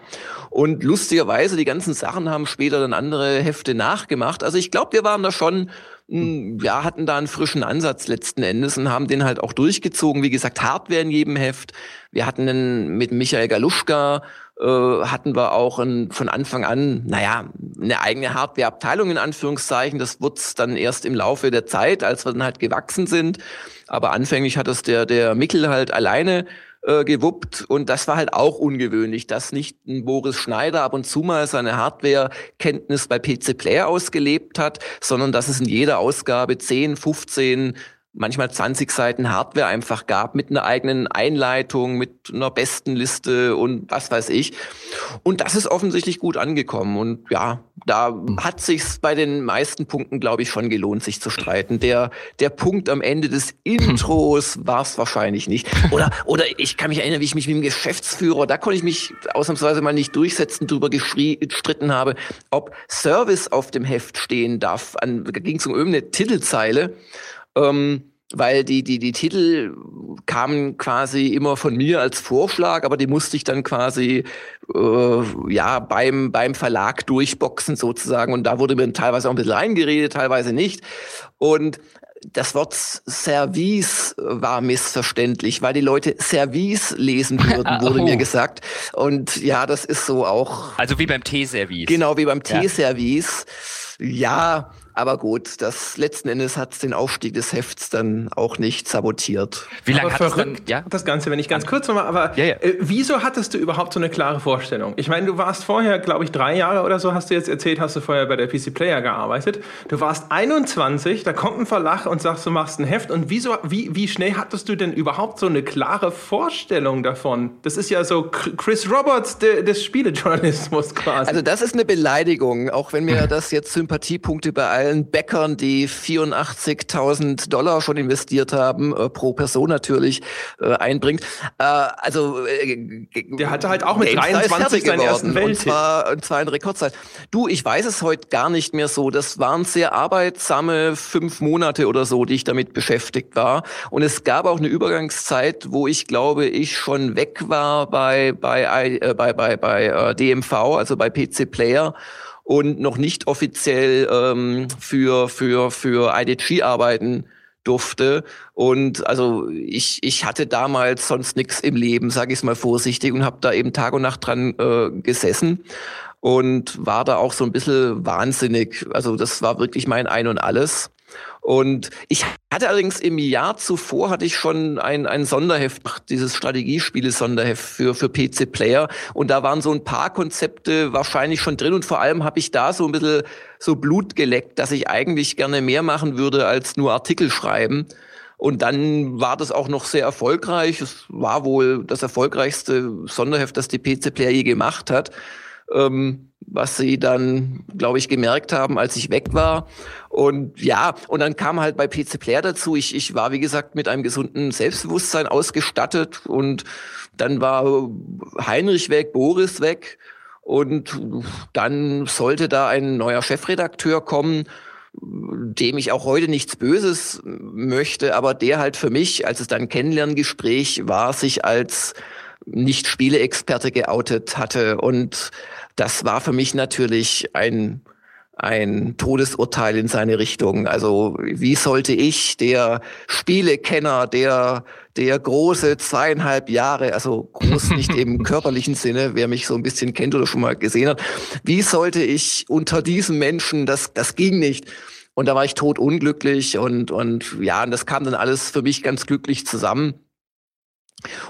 Und lustigerweise, die ganzen Sachen haben später dann andere Hefte nachgemacht. Also ich glaube, wir waren da schon hm, ja, hatten da einen frischen Ansatz letzten Endes und haben den halt auch durchgezogen. Wie gesagt, Hardware in jedem Heft. Wir hatten einen, mit Michael Galuschka äh, hatten wir auch ein, von Anfang an, naja, eine eigene Hardware-Abteilung in Anführungszeichen. Das wurde dann erst im Laufe der Zeit, als wir dann halt gewachsen sind. Aber anfänglich hat das der, der Mickel halt alleine äh, gewuppt. Und das war halt auch ungewöhnlich, dass nicht ein Boris Schneider ab und zu mal seine Hardware-Kenntnis bei PC Player ausgelebt hat, sondern dass es in jeder Ausgabe 10, 15 manchmal 20 Seiten Hardware einfach gab mit einer eigenen Einleitung, mit einer besten Liste und was weiß ich. Und das ist offensichtlich gut angekommen. Und ja, da hm. hat sich's bei den meisten Punkten, glaube ich, schon gelohnt, sich zu streiten. Der, der Punkt am Ende des Intros war es wahrscheinlich nicht. Oder, oder ich kann mich erinnern, wie ich mich mit dem Geschäftsführer, da konnte ich mich ausnahmsweise mal nicht durchsetzen, drüber gestritten habe, ob Service auf dem Heft stehen darf. An, da ging es um irgendeine Titelzeile ähm, weil die, die, die Titel kamen quasi immer von mir als Vorschlag, aber die musste ich dann quasi äh, ja beim, beim Verlag durchboxen sozusagen. Und da wurde mir teilweise auch ein bisschen reingeredet, teilweise nicht. Und das Wort Service war missverständlich, weil die Leute Service lesen würden, wurde [LAUGHS] oh. mir gesagt. Und ja, das ist so auch. Also wie beim Teeservice. Genau, wie beim ja. Teeservice. Ja, aber gut, das letzten Endes hat den Aufstieg des Hefts dann auch nicht sabotiert. Wie lange hat es dann, ja? das Ganze, wenn ich ganz kurz nochmal, aber ja, ja. Äh, wieso hattest du überhaupt so eine klare Vorstellung? Ich meine, du warst vorher, glaube ich, drei Jahre oder so, hast du jetzt erzählt, hast du vorher bei der PC Player gearbeitet. Du warst 21, da kommt ein Verlag und sagt, du machst ein Heft. Und wieso, wie, wie schnell hattest du denn überhaupt so eine klare Vorstellung davon? Das ist ja so Chris Roberts de, des Spielejournalismus quasi. Also das ist eine Beleidigung, auch wenn mir [LAUGHS] das jetzt Sympathiepunkte bei allen Bäckern, die 84.000 Dollar schon investiert haben, äh, pro Person natürlich, äh, einbringt. Äh, also äh, Der hatte halt auch mit GameStar 23 seinen ersten Welt. Und zwar, und zwar in Rekordzeit. Du, ich weiß es heute gar nicht mehr so. Das waren sehr arbeitsame fünf Monate oder so, die ich damit beschäftigt war. Und es gab auch eine Übergangszeit, wo ich glaube, ich schon weg war bei, bei, äh, bei, bei, bei äh, DMV, also bei PC Player und noch nicht offiziell ähm, für, für, für IDG arbeiten durfte. Und also ich, ich hatte damals sonst nichts im Leben, sage ich es mal vorsichtig, und habe da eben Tag und Nacht dran äh, gesessen und war da auch so ein bisschen wahnsinnig. Also das war wirklich mein Ein und alles. Und ich hatte allerdings im Jahr zuvor hatte ich schon ein, ein Sonderheft, dieses Strategiespiele-Sonderheft für, für PC-Player. Und da waren so ein paar Konzepte wahrscheinlich schon drin. Und vor allem habe ich da so ein bisschen so Blut geleckt, dass ich eigentlich gerne mehr machen würde als nur Artikel schreiben. Und dann war das auch noch sehr erfolgreich. Es war wohl das erfolgreichste Sonderheft, das die PC-Player je gemacht hat. Ähm, was sie dann, glaube ich, gemerkt haben, als ich weg war. Und ja, und dann kam halt bei PC Player dazu. Ich, ich war, wie gesagt, mit einem gesunden Selbstbewusstsein ausgestattet und dann war Heinrich weg, Boris weg und dann sollte da ein neuer Chefredakteur kommen, dem ich auch heute nichts Böses möchte, aber der halt für mich, als es dann Kennenlerngespräch war, sich als nicht Spieleexperte geoutet hatte und das war für mich natürlich ein, ein Todesurteil in seine Richtung. Also wie sollte ich, der Spielekenner, der, der große zweieinhalb Jahre, also groß nicht im [LAUGHS] körperlichen Sinne, wer mich so ein bisschen kennt oder schon mal gesehen hat, wie sollte ich unter diesen Menschen, das, das ging nicht. Und da war ich tot unglücklich und, und ja, und das kam dann alles für mich ganz glücklich zusammen.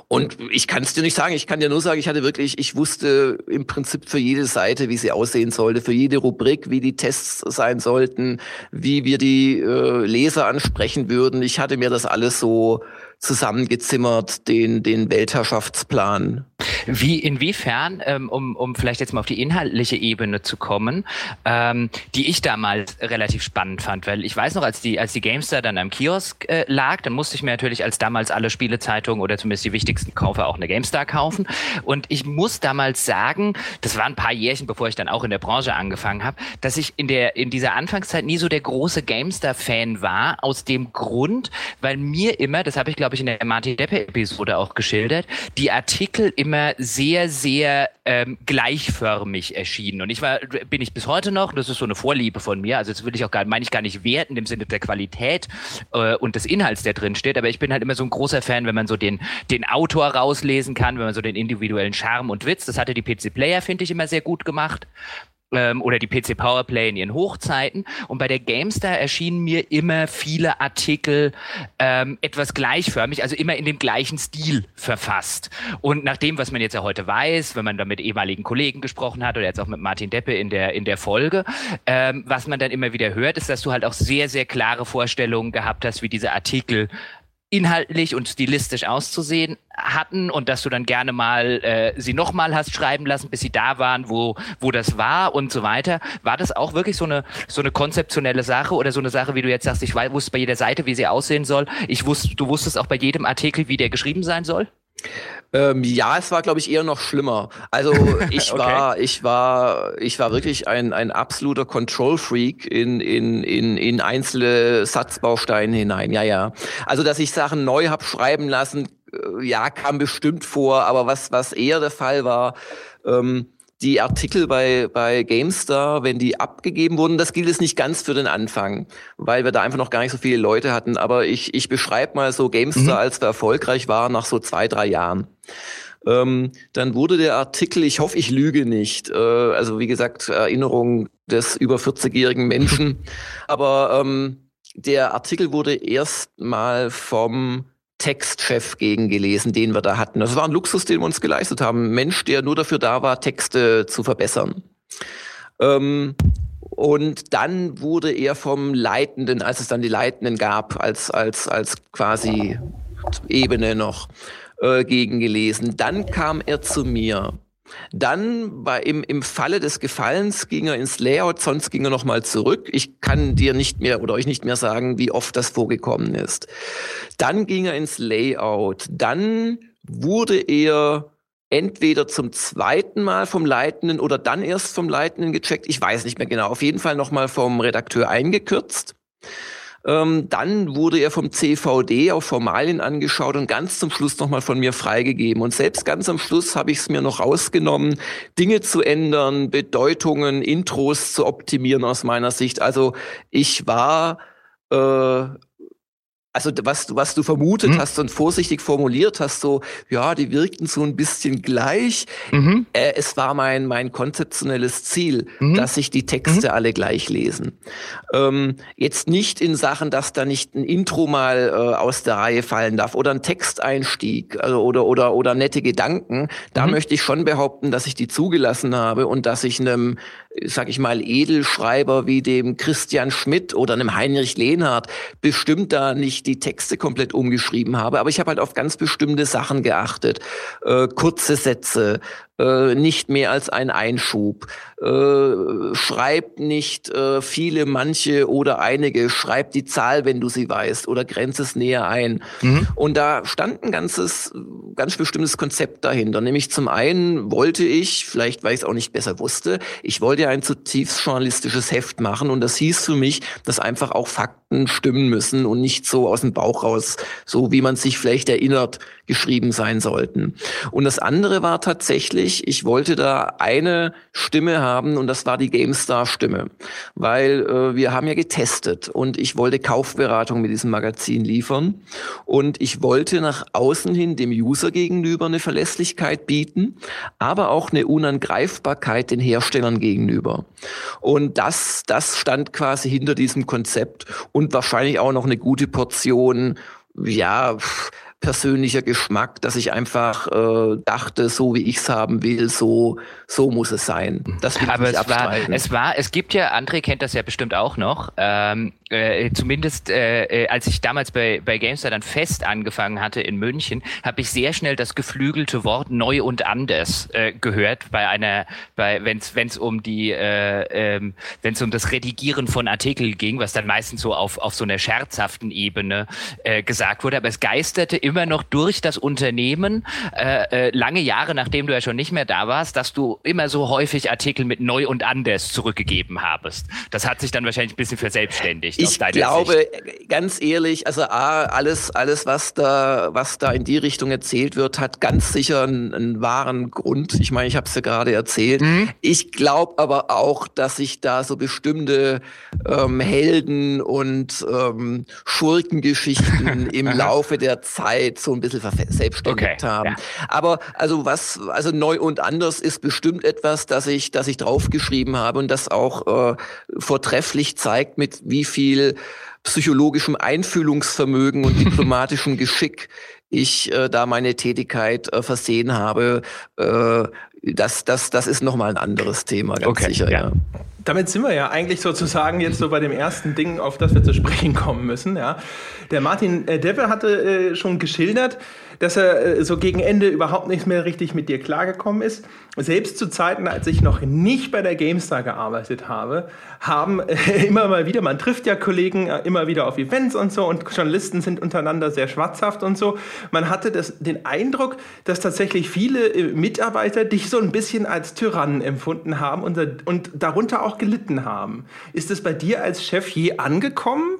Und ich kann es dir nicht sagen, ich kann dir nur sagen, ich hatte wirklich, ich wusste im Prinzip für jede Seite, wie sie aussehen sollte, für jede Rubrik, wie die Tests sein sollten, wie wir die äh, Leser ansprechen würden. Ich hatte mir das alles so zusammengezimmert, den, den Weltherrschaftsplan. Wie, inwiefern, ähm, um, um vielleicht jetzt mal auf die inhaltliche Ebene zu kommen, ähm, die ich damals relativ spannend fand, weil ich weiß noch, als die, als die Gamestar dann am Kiosk äh, lag, dann musste ich mir natürlich als damals alle Spielezeitungen oder zumindest die wichtigsten Kaufe auch eine Gamestar kaufen. Und ich muss damals sagen, das war ein paar Jährchen, bevor ich dann auch in der Branche angefangen habe, dass ich in der, in dieser Anfangszeit nie so der große Gamestar-Fan war, aus dem Grund, weil mir immer, das habe ich glaube ich in der Martin Deppe-Episode auch geschildert, die Artikel immer sehr, sehr ähm, gleichförmig erschienen. Und ich war, bin ich bis heute noch, das ist so eine Vorliebe von mir, also das will ich auch gar, meine ich gar nicht werten im Sinne der Qualität äh, und des Inhalts, der drin steht, aber ich bin halt immer so ein großer Fan, wenn man so den, den Autor rauslesen kann, wenn man so den individuellen Charme und Witz, das hatte die PC Player, finde ich, immer sehr gut gemacht ähm, oder die PC Powerplay in ihren Hochzeiten. Und bei der GameStar erschienen mir immer viele Artikel ähm, etwas gleichförmig, also immer in dem gleichen Stil verfasst. Und nach dem, was man jetzt ja heute weiß, wenn man da mit ehemaligen Kollegen gesprochen hat oder jetzt auch mit Martin Deppe in der, in der Folge, ähm, was man dann immer wieder hört, ist, dass du halt auch sehr, sehr klare Vorstellungen gehabt hast, wie diese Artikel inhaltlich und stilistisch auszusehen hatten und dass du dann gerne mal äh, sie nochmal hast schreiben lassen, bis sie da waren, wo, wo das war und so weiter. War das auch wirklich so eine, so eine konzeptionelle Sache oder so eine Sache, wie du jetzt sagst, ich wusste bei jeder Seite, wie sie aussehen soll. Ich wusste, du wusstest auch bei jedem Artikel, wie der geschrieben sein soll? Ähm, ja, es war, glaube ich, eher noch schlimmer. Also [LAUGHS] ich okay. war, ich war, ich war wirklich ein, ein absoluter Control-Freak in, in, in, in einzelne Satzbausteine hinein. Ja, ja. Also, dass ich Sachen neu hab schreiben lassen, äh, ja, kam bestimmt vor, aber was, was eher der Fall war, ähm, die Artikel bei, bei GameStar, wenn die abgegeben wurden, das gilt es nicht ganz für den Anfang, weil wir da einfach noch gar nicht so viele Leute hatten. Aber ich, ich beschreibe mal so GameStar, mhm. als wir erfolgreich waren, nach so zwei, drei Jahren. Ähm, dann wurde der Artikel, ich hoffe, ich lüge nicht, äh, also wie gesagt, Erinnerung des über 40-jährigen Menschen, [LAUGHS] aber ähm, der Artikel wurde erst mal vom Textchef gegengelesen, den wir da hatten. Das war ein Luxus, den wir uns geleistet haben. Ein Mensch, der nur dafür da war, Texte zu verbessern. Ähm, und dann wurde er vom Leitenden, als es dann die Leitenden gab, als, als, als quasi Ebene noch, äh, gegengelesen. Dann kam er zu mir dann bei, im, im Falle des Gefallens ging er ins Layout, sonst ging er nochmal zurück. Ich kann dir nicht mehr oder euch nicht mehr sagen, wie oft das vorgekommen ist. Dann ging er ins Layout. Dann wurde er entweder zum zweiten Mal vom Leitenden oder dann erst vom Leitenden gecheckt. Ich weiß nicht mehr genau. Auf jeden Fall nochmal vom Redakteur eingekürzt. Ähm, dann wurde er vom CVD auf Formalien angeschaut und ganz zum Schluss nochmal von mir freigegeben. Und selbst ganz am Schluss habe ich es mir noch rausgenommen, Dinge zu ändern, Bedeutungen, Intros zu optimieren aus meiner Sicht. Also ich war äh, also was, was du vermutet mhm. hast und vorsichtig formuliert hast, so, ja, die wirkten so ein bisschen gleich. Mhm. Äh, es war mein, mein konzeptionelles Ziel, mhm. dass sich die Texte mhm. alle gleich lesen. Ähm, jetzt nicht in Sachen, dass da nicht ein Intro mal äh, aus der Reihe fallen darf oder ein Texteinstieg also, oder, oder, oder nette Gedanken. Da mhm. möchte ich schon behaupten, dass ich die zugelassen habe und dass ich einem, sag ich mal, Edelschreiber wie dem Christian Schmidt oder einem Heinrich Lehnhardt bestimmt da nicht die Texte komplett umgeschrieben habe, aber ich habe halt auf ganz bestimmte Sachen geachtet. Äh, kurze Sätze, äh, nicht mehr als ein Einschub. Äh, schreib nicht äh, viele, manche oder einige. Schreib die Zahl, wenn du sie weißt, oder grenze es näher ein. Mhm. Und da stand ein ganzes, ganz bestimmtes Konzept dahinter. Nämlich zum einen wollte ich, vielleicht weil ich es auch nicht besser wusste, ich wollte ein zutiefst journalistisches Heft machen und das hieß für mich, dass einfach auch Fakten stimmen müssen und nicht so aus dem Bauch raus, so wie man sich vielleicht erinnert, geschrieben sein sollten. Und das andere war tatsächlich, ich wollte da eine Stimme haben und das war die GameStar-Stimme, weil äh, wir haben ja getestet und ich wollte Kaufberatung mit diesem Magazin liefern und ich wollte nach außen hin dem User gegenüber eine Verlässlichkeit bieten, aber auch eine Unangreifbarkeit den Herstellern gegenüber. Und das, das stand quasi hinter diesem Konzept und wahrscheinlich auch noch eine gute Portion ja, persönlicher Geschmack, dass ich einfach äh, dachte, so wie ich es haben will, so so muss es sein. Das will Aber ich es war, es war, es gibt ja, André kennt das ja bestimmt auch noch. Ähm, äh, zumindest äh, äh, als ich damals bei, bei GameStar dann fest angefangen hatte in München, habe ich sehr schnell das geflügelte Wort neu und anders äh, gehört bei einer, bei wenn es um die, äh, ähm, wenn es um das Redigieren von Artikeln ging, was dann meistens so auf auf so einer scherzhaften Ebene äh, gesagt wurde. Aber es geisterte immer noch durch das Unternehmen äh, äh, lange Jahre, nachdem du ja schon nicht mehr da warst, dass du immer so häufig Artikel mit neu und anders zurückgegeben habest. Das hat sich dann wahrscheinlich ein bisschen verselbstständigt. Ich glaube, Sicht. ganz ehrlich, also A, alles, alles, was da, was da in die Richtung erzählt wird, hat ganz sicher einen, einen wahren Grund. Ich meine, ich habe es ja gerade erzählt. Mhm. Ich glaube aber auch, dass sich da so bestimmte ähm, Helden und ähm, Schurkengeschichten im [LAUGHS] Laufe der Zeit so ein bisschen verselbstständigt okay, haben. Ja. Aber also was, also neu und anders ist bestimmt etwas, das ich, das ich draufgeschrieben habe und das auch äh, vortrefflich zeigt, mit wie viel psychologischem Einfühlungsvermögen und [LAUGHS] diplomatischem Geschick ich äh, da meine Tätigkeit äh, versehen habe. Äh, das, das, das ist nochmal ein anderes Thema, ganz okay, sicher, ja. ja. Damit sind wir ja eigentlich sozusagen jetzt so bei dem ersten Ding, auf das wir zu sprechen kommen müssen. Ja. Der Martin äh, Deppe hatte äh, schon geschildert, dass er äh, so gegen Ende überhaupt nicht mehr richtig mit dir klargekommen ist. Selbst zu Zeiten, als ich noch nicht bei der GameStar gearbeitet habe, haben äh, [LAUGHS] immer mal wieder, man trifft ja Kollegen äh, immer wieder auf Events und so und Journalisten sind untereinander sehr schwatzhaft und so. Man hatte das, den Eindruck, dass tatsächlich viele Mitarbeiter dich so ein bisschen als Tyrannen empfunden haben und, und darunter auch gelitten haben. Ist es bei dir als Chef je angekommen?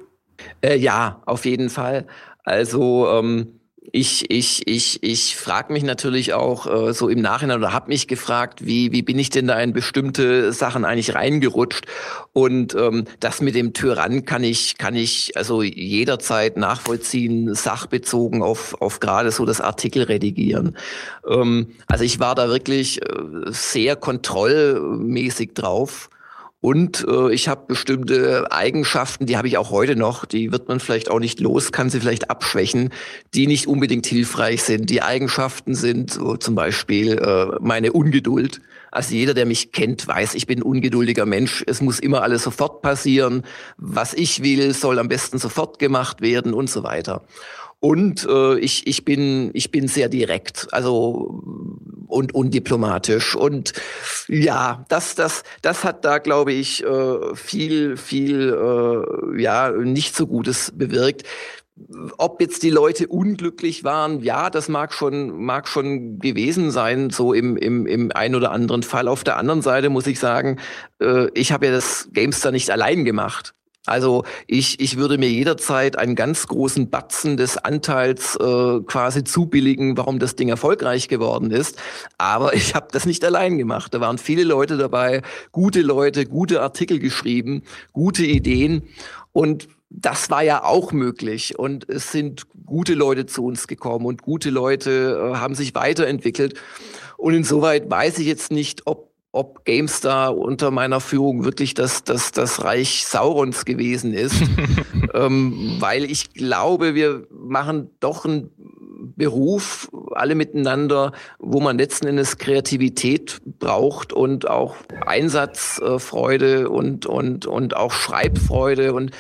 Ja, auf jeden Fall. Also ähm, ich, ich, ich, ich frage mich natürlich auch äh, so im Nachhinein oder habe mich gefragt, wie, wie bin ich denn da in bestimmte Sachen eigentlich reingerutscht? Und ähm, das mit dem Tyrann kann ich, kann ich also jederzeit nachvollziehen, sachbezogen auf, auf gerade so das Artikel redigieren. Ähm, also ich war da wirklich äh, sehr kontrollmäßig drauf. Und äh, ich habe bestimmte Eigenschaften, die habe ich auch heute noch, die wird man vielleicht auch nicht los, kann sie vielleicht abschwächen, die nicht unbedingt hilfreich sind. Die Eigenschaften sind so zum Beispiel äh, meine Ungeduld. Also jeder, der mich kennt, weiß, ich bin ein ungeduldiger Mensch. Es muss immer alles sofort passieren. Was ich will, soll am besten sofort gemacht werden und so weiter. Und äh, ich, ich, bin, ich bin sehr direkt, also und undiplomatisch. Und ja, das, das, das hat da, glaube ich, äh, viel, viel äh, ja, nicht so Gutes bewirkt. Ob jetzt die Leute unglücklich waren, ja, das mag schon, mag schon gewesen sein, so im, im, im ein oder anderen Fall. Auf der anderen Seite muss ich sagen, äh, ich habe ja das Gamester nicht allein gemacht. Also ich, ich würde mir jederzeit einen ganz großen Batzen des Anteils äh, quasi zubilligen, warum das Ding erfolgreich geworden ist. Aber ich habe das nicht allein gemacht. Da waren viele Leute dabei, gute Leute, gute Artikel geschrieben, gute Ideen. Und das war ja auch möglich und es sind gute Leute zu uns gekommen und gute Leute äh, haben sich weiterentwickelt. Und insoweit weiß ich jetzt nicht, ob ob GameStar unter meiner Führung wirklich das, das, das Reich Saurons gewesen ist, [LAUGHS] ähm, weil ich glaube, wir machen doch einen Beruf, alle miteinander, wo man letzten Endes Kreativität braucht und auch Einsatzfreude und, und, und auch Schreibfreude. Und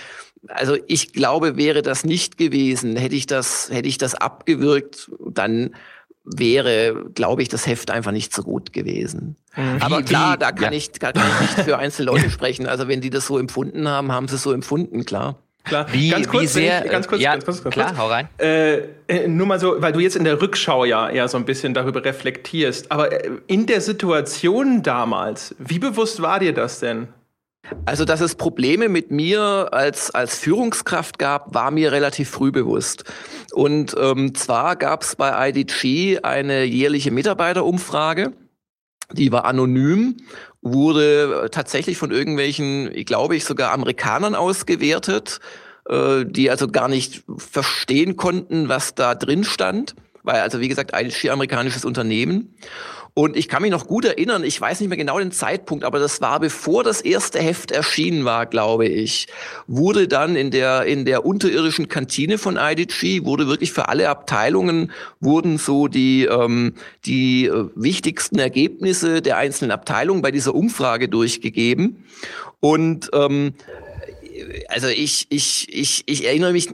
also ich glaube, wäre das nicht gewesen, hätte ich das, hätte ich das abgewirkt, dann wäre, glaube ich, das Heft einfach nicht so gut gewesen. Mhm. Aber klar, da kann, ja. ich, kann ich nicht für [LAUGHS] einzelne Leute sprechen. Also wenn die das so empfunden haben, haben sie es so empfunden, klar. Klar. Wie, ganz kurz, wie sehr, ich, ganz kurz, ja, ganz kurz, ganz klar, hau rein. Äh, äh, nur mal so, weil du jetzt in der Rückschau ja eher so ein bisschen darüber reflektierst. Aber äh, in der Situation damals, wie bewusst war dir das denn? Also, dass es Probleme mit mir als, als Führungskraft gab, war mir relativ früh bewusst. Und ähm, zwar gab es bei IDG eine jährliche Mitarbeiterumfrage, die war anonym, wurde tatsächlich von irgendwelchen, glaube ich, sogar Amerikanern ausgewertet, äh, die also gar nicht verstehen konnten, was da drin stand weil also wie gesagt IDG amerikanisches Unternehmen und ich kann mich noch gut erinnern, ich weiß nicht mehr genau den Zeitpunkt, aber das war bevor das erste Heft erschienen war, glaube ich, wurde dann in der, in der unterirdischen Kantine von IDG, wurde wirklich für alle Abteilungen, wurden so die, ähm, die äh, wichtigsten Ergebnisse der einzelnen Abteilungen bei dieser Umfrage durchgegeben. Und ähm, also ich, ich, ich, ich erinnere mich,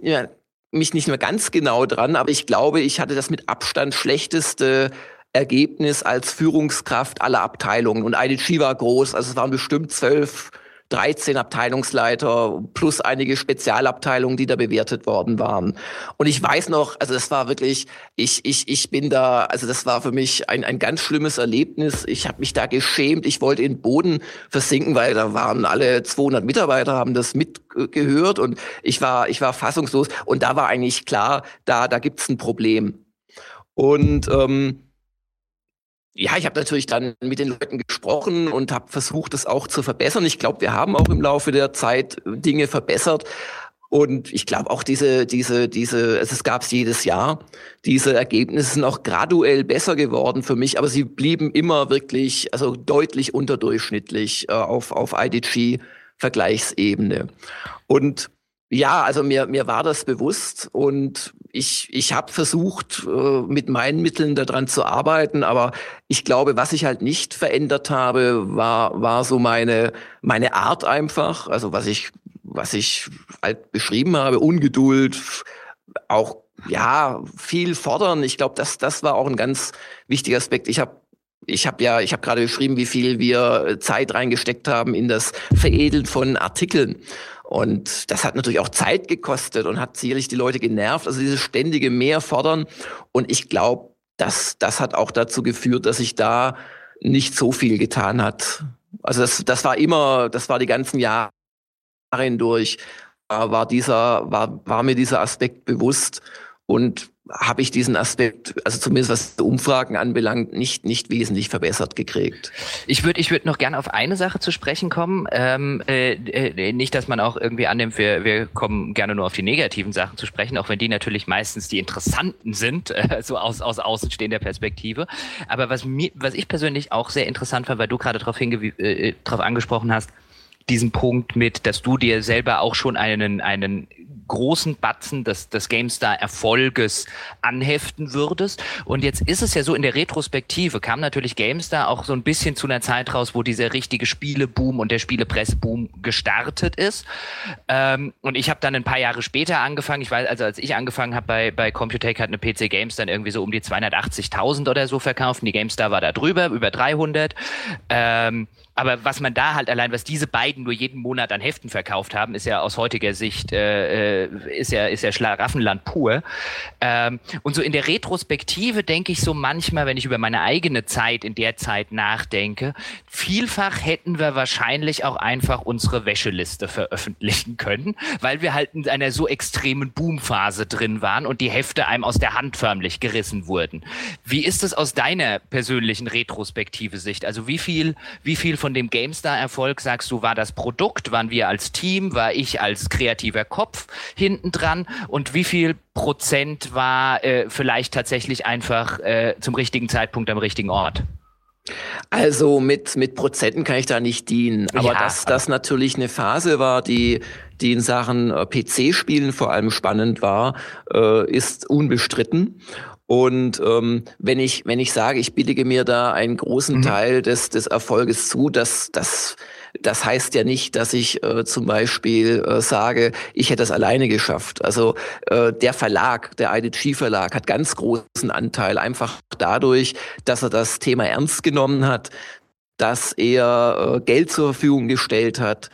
mich nicht mehr ganz genau dran, aber ich glaube, ich hatte das mit Abstand schlechteste Ergebnis als Führungskraft aller Abteilungen. Und IDG war groß, also es waren bestimmt zwölf, 13 Abteilungsleiter plus einige Spezialabteilungen, die da bewertet worden waren. Und ich weiß noch, also das war wirklich, ich, ich, ich bin da, also das war für mich ein, ein ganz schlimmes Erlebnis. Ich habe mich da geschämt, ich wollte in den Boden versinken, weil da waren alle 200 Mitarbeiter, haben das mitgehört und ich war, ich war fassungslos. Und da war eigentlich klar, da, da gibt's ein Problem. Und ähm, ja, ich habe natürlich dann mit den Leuten gesprochen und habe versucht, das auch zu verbessern. Ich glaube, wir haben auch im Laufe der Zeit äh, Dinge verbessert. Und ich glaube auch diese, diese, diese, also es gab es jedes Jahr. Diese Ergebnisse sind auch graduell besser geworden für mich, aber sie blieben immer wirklich, also deutlich unterdurchschnittlich äh, auf, auf IDG-Vergleichsebene. Und ja, also mir, mir war das bewusst und ich, ich habe versucht, äh, mit meinen Mitteln daran zu arbeiten, aber ich glaube, was ich halt nicht verändert habe, war, war so meine, meine Art einfach, also was ich, was ich halt beschrieben habe, Ungeduld, auch ja, viel fordern. Ich glaube, das, das war auch ein ganz wichtiger Aspekt. Ich habe ich habe ja, ich habe gerade beschrieben, wie viel wir Zeit reingesteckt haben in das Veredeln von Artikeln. Und das hat natürlich auch Zeit gekostet und hat sicherlich die Leute genervt. Also dieses ständige Mehr fordern. Und ich glaube, das, das hat auch dazu geführt, dass sich da nicht so viel getan hat. Also das, das war immer, das war die ganzen Jahre hindurch, war dieser, war, war mir dieser Aspekt bewusst. Und habe ich diesen Aspekt, also zumindest was Umfragen anbelangt, nicht, nicht wesentlich verbessert gekriegt. Ich würde ich würd noch gerne auf eine Sache zu sprechen kommen. Ähm, äh, äh, nicht, dass man auch irgendwie annimmt, wir, wir kommen gerne nur auf die negativen Sachen zu sprechen, auch wenn die natürlich meistens die interessanten sind, [LAUGHS] äh, so aus, aus außenstehender Perspektive. Aber was, mir, was ich persönlich auch sehr interessant fand, weil du gerade darauf äh, äh, drauf angesprochen hast, diesen Punkt mit, dass du dir selber auch schon einen, einen großen Batzen des, des GameStar-Erfolges anheften würdest. Und jetzt ist es ja so, in der Retrospektive kam natürlich GameStar auch so ein bisschen zu einer Zeit raus, wo dieser richtige Spieleboom und der Spielepresseboom gestartet ist. Ähm, und ich habe dann ein paar Jahre später angefangen, ich weiß, also als ich angefangen habe bei, bei Computech hat eine PC Games dann irgendwie so um die 280.000 oder so verkauft. Die GameStar war da drüber, über 300. Ähm, aber was man da halt allein, was diese beiden nur jeden Monat an Heften verkauft haben, ist ja aus heutiger Sicht, äh, äh, ist ja, ist ja Schlaraffenland pur. Ähm, und so in der Retrospektive denke ich so manchmal, wenn ich über meine eigene Zeit in der Zeit nachdenke, vielfach hätten wir wahrscheinlich auch einfach unsere Wäscheliste veröffentlichen können, weil wir halt in einer so extremen Boomphase drin waren und die Hefte einem aus der Hand förmlich gerissen wurden. Wie ist es aus deiner persönlichen retrospektive Sicht? Also wie viel, wie viel von von dem GameStar-Erfolg sagst du, war das Produkt, waren wir als Team, war ich als kreativer Kopf hinten dran und wie viel Prozent war äh, vielleicht tatsächlich einfach äh, zum richtigen Zeitpunkt am richtigen Ort? Also mit, mit Prozenten kann ich da nicht dienen. Aber ja, dass das natürlich eine Phase war, die, die in Sachen äh, PC-Spielen vor allem spannend war, äh, ist unbestritten. Und ähm, wenn ich wenn ich sage, ich billige mir da einen großen mhm. Teil des des Erfolges zu, dass das das heißt ja nicht, dass ich äh, zum Beispiel äh, sage, ich hätte das alleine geschafft. Also äh, der Verlag, der IDG Verlag, hat ganz großen Anteil einfach dadurch, dass er das Thema ernst genommen hat, dass er äh, Geld zur Verfügung gestellt hat,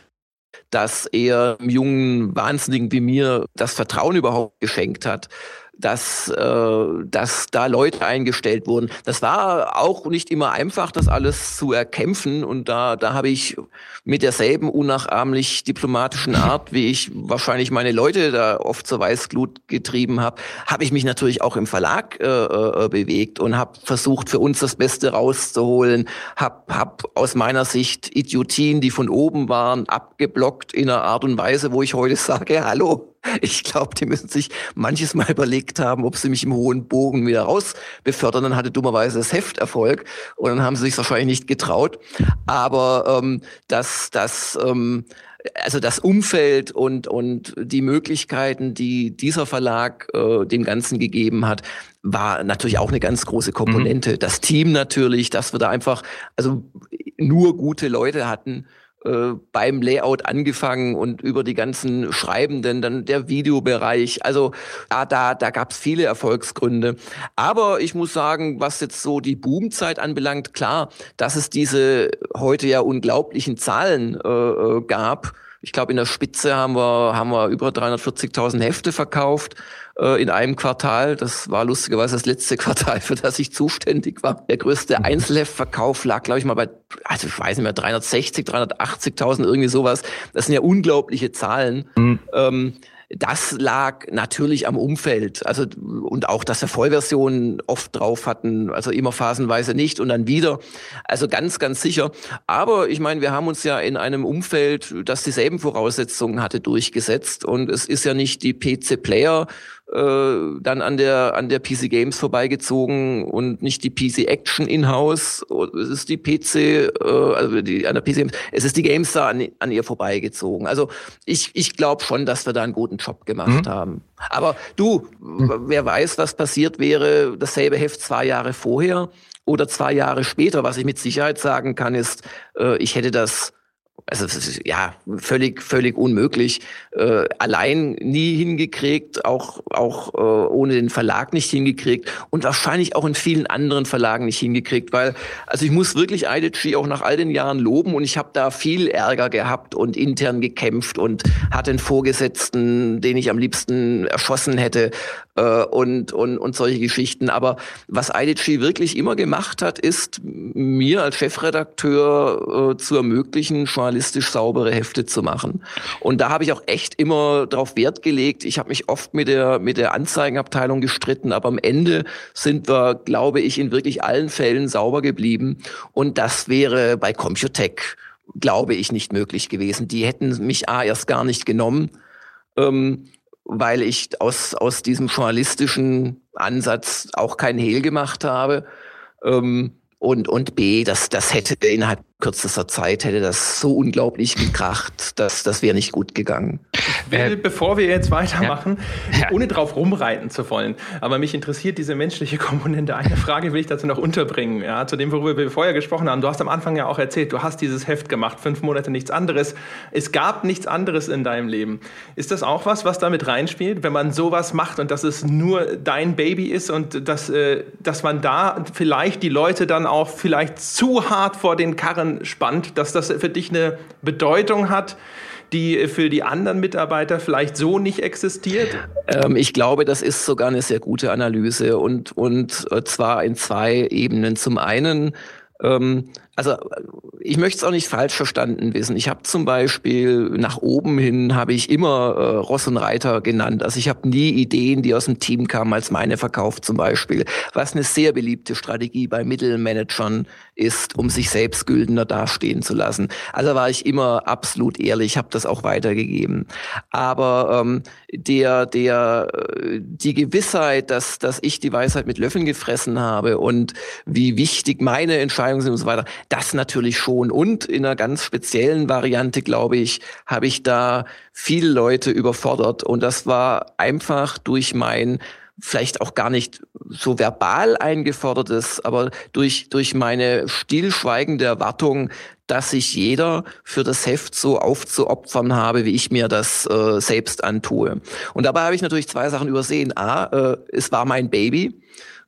dass er einem jungen Wahnsinnigen wie mir das Vertrauen überhaupt geschenkt hat dass, äh, dass da Leute eingestellt wurden. Das war auch nicht immer einfach, das alles zu erkämpfen. Und da, da habe ich mit derselben unnachahmlich diplomatischen [LAUGHS] Art, wie ich wahrscheinlich meine Leute da oft zur Weißglut getrieben habe, habe ich mich natürlich auch im Verlag äh, äh, bewegt und habe versucht, für uns das Beste rauszuholen. Hab, hab aus meiner Sicht Idiotien, die von oben waren, abgeblockt in einer Art und Weise, wo ich heute sage, hallo, ich glaube, die müssen sich manches Mal überlegt haben, ob sie mich im hohen Bogen wieder raus befördern. Dann hatte dummerweise das Heft Erfolg und dann haben sie sich wahrscheinlich nicht getraut. Aber ähm, dass das ähm, also das Umfeld und, und die Möglichkeiten, die dieser Verlag äh, dem Ganzen gegeben hat, war natürlich auch eine ganz große Komponente. Mhm. Das Team natürlich, dass wir da einfach also nur gute Leute hatten äh, beim Layout angefangen und über die ganzen Schreibenden, dann der Videobereich. Also ja, da, da gab es viele Erfolgsgründe. Aber ich muss sagen, was jetzt so die Boomzeit anbelangt, klar, dass es diese heute ja unglaublichen Zahlen äh, äh gab. Ich glaube, in der Spitze haben wir, haben wir über 340.000 Hefte verkauft äh, in einem Quartal. Das war lustigerweise das letzte [LAUGHS] Quartal, für das ich zuständig war. Der größte mhm. Einzelheftverkauf lag, glaube ich, mal bei, also ich weiß nicht mehr, 360, 380.000, irgendwie sowas. Das sind ja unglaubliche Zahlen. Mhm. Ähm, das lag natürlich am Umfeld. Also, und auch, dass wir Vollversionen oft drauf hatten, also immer phasenweise nicht und dann wieder. Also ganz, ganz sicher. Aber ich meine, wir haben uns ja in einem Umfeld, das dieselben Voraussetzungen hatte, durchgesetzt. Und es ist ja nicht die PC Player äh, dann an der an der PC Games vorbeigezogen und nicht die PC Action in-house. Es ist die PC, äh, also die an der PC Games, es ist die GameStar an, an ihr vorbeigezogen. Also ich ich glaube schon, dass wir da einen guten Job gemacht mhm. haben. Aber du, mhm. wer weiß, was passiert wäre, dasselbe Heft zwei Jahre vorher oder zwei Jahre später. Was ich mit Sicherheit sagen kann, ist, äh, ich hätte das also ja, völlig, völlig unmöglich. Äh, allein nie hingekriegt, auch, auch äh, ohne den Verlag nicht hingekriegt und wahrscheinlich auch in vielen anderen Verlagen nicht hingekriegt, weil, also ich muss wirklich IDG auch nach all den Jahren loben und ich habe da viel Ärger gehabt und intern gekämpft und hatte einen Vorgesetzten, den ich am liebsten erschossen hätte äh, und, und, und solche Geschichten. Aber was IDG wirklich immer gemacht hat, ist, mir als Chefredakteur äh, zu ermöglichen, journalistisch saubere Hefte zu machen. Und da habe ich auch echt immer darauf Wert gelegt. Ich habe mich oft mit der, mit der Anzeigenabteilung gestritten, aber am Ende sind wir, glaube ich, in wirklich allen Fällen sauber geblieben. Und das wäre bei Computec, glaube ich, nicht möglich gewesen. Die hätten mich A erst gar nicht genommen. Ähm, weil ich aus, aus diesem journalistischen Ansatz auch keinen Hehl gemacht habe. Ähm, und, und B, das, das hätte innerhalb kürzester Zeit hätte das so unglaublich gekracht, dass das wäre nicht gut gegangen. Will, äh, bevor wir jetzt weitermachen, ja. ohne drauf rumreiten zu wollen, aber mich interessiert diese menschliche Komponente. Eine Frage will ich dazu noch unterbringen, ja, zu dem, worüber wir vorher gesprochen haben. Du hast am Anfang ja auch erzählt, du hast dieses Heft gemacht, fünf Monate nichts anderes. Es gab nichts anderes in deinem Leben. Ist das auch was, was damit reinspielt, wenn man sowas macht und dass es nur dein Baby ist und dass, äh, dass man da vielleicht die Leute dann auch vielleicht zu hart vor den Karren insofern spannend, dass das für dich eine Bedeutung hat, die für die anderen Mitarbeiter vielleicht so nicht existiert? Ähm, ich glaube, das ist sogar eine sehr gute Analyse und, und äh, zwar in zwei Ebenen. Zum einen ähm, also ich möchte es auch nicht falsch verstanden wissen. Ich habe zum Beispiel nach oben hin habe ich immer äh, Ross und Reiter genannt. Also ich habe nie Ideen, die aus dem Team kamen, als meine verkauft zum Beispiel. Was eine sehr beliebte Strategie bei Mittelmanagern ist, um sich selbst güldender dastehen zu lassen. Also war ich immer absolut ehrlich, habe das auch weitergegeben. Aber ähm, der, der, äh, die Gewissheit, dass, dass ich die Weisheit mit Löffeln gefressen habe und wie wichtig meine Entscheidungen sind und so weiter, das natürlich schon. Und in einer ganz speziellen Variante, glaube ich, habe ich da viele Leute überfordert. Und das war einfach durch mein vielleicht auch gar nicht so verbal eingefordertes, aber durch, durch meine stillschweigende Erwartung, dass sich jeder für das Heft so aufzuopfern habe, wie ich mir das äh, selbst antue. Und dabei habe ich natürlich zwei Sachen übersehen. A, äh, es war mein Baby.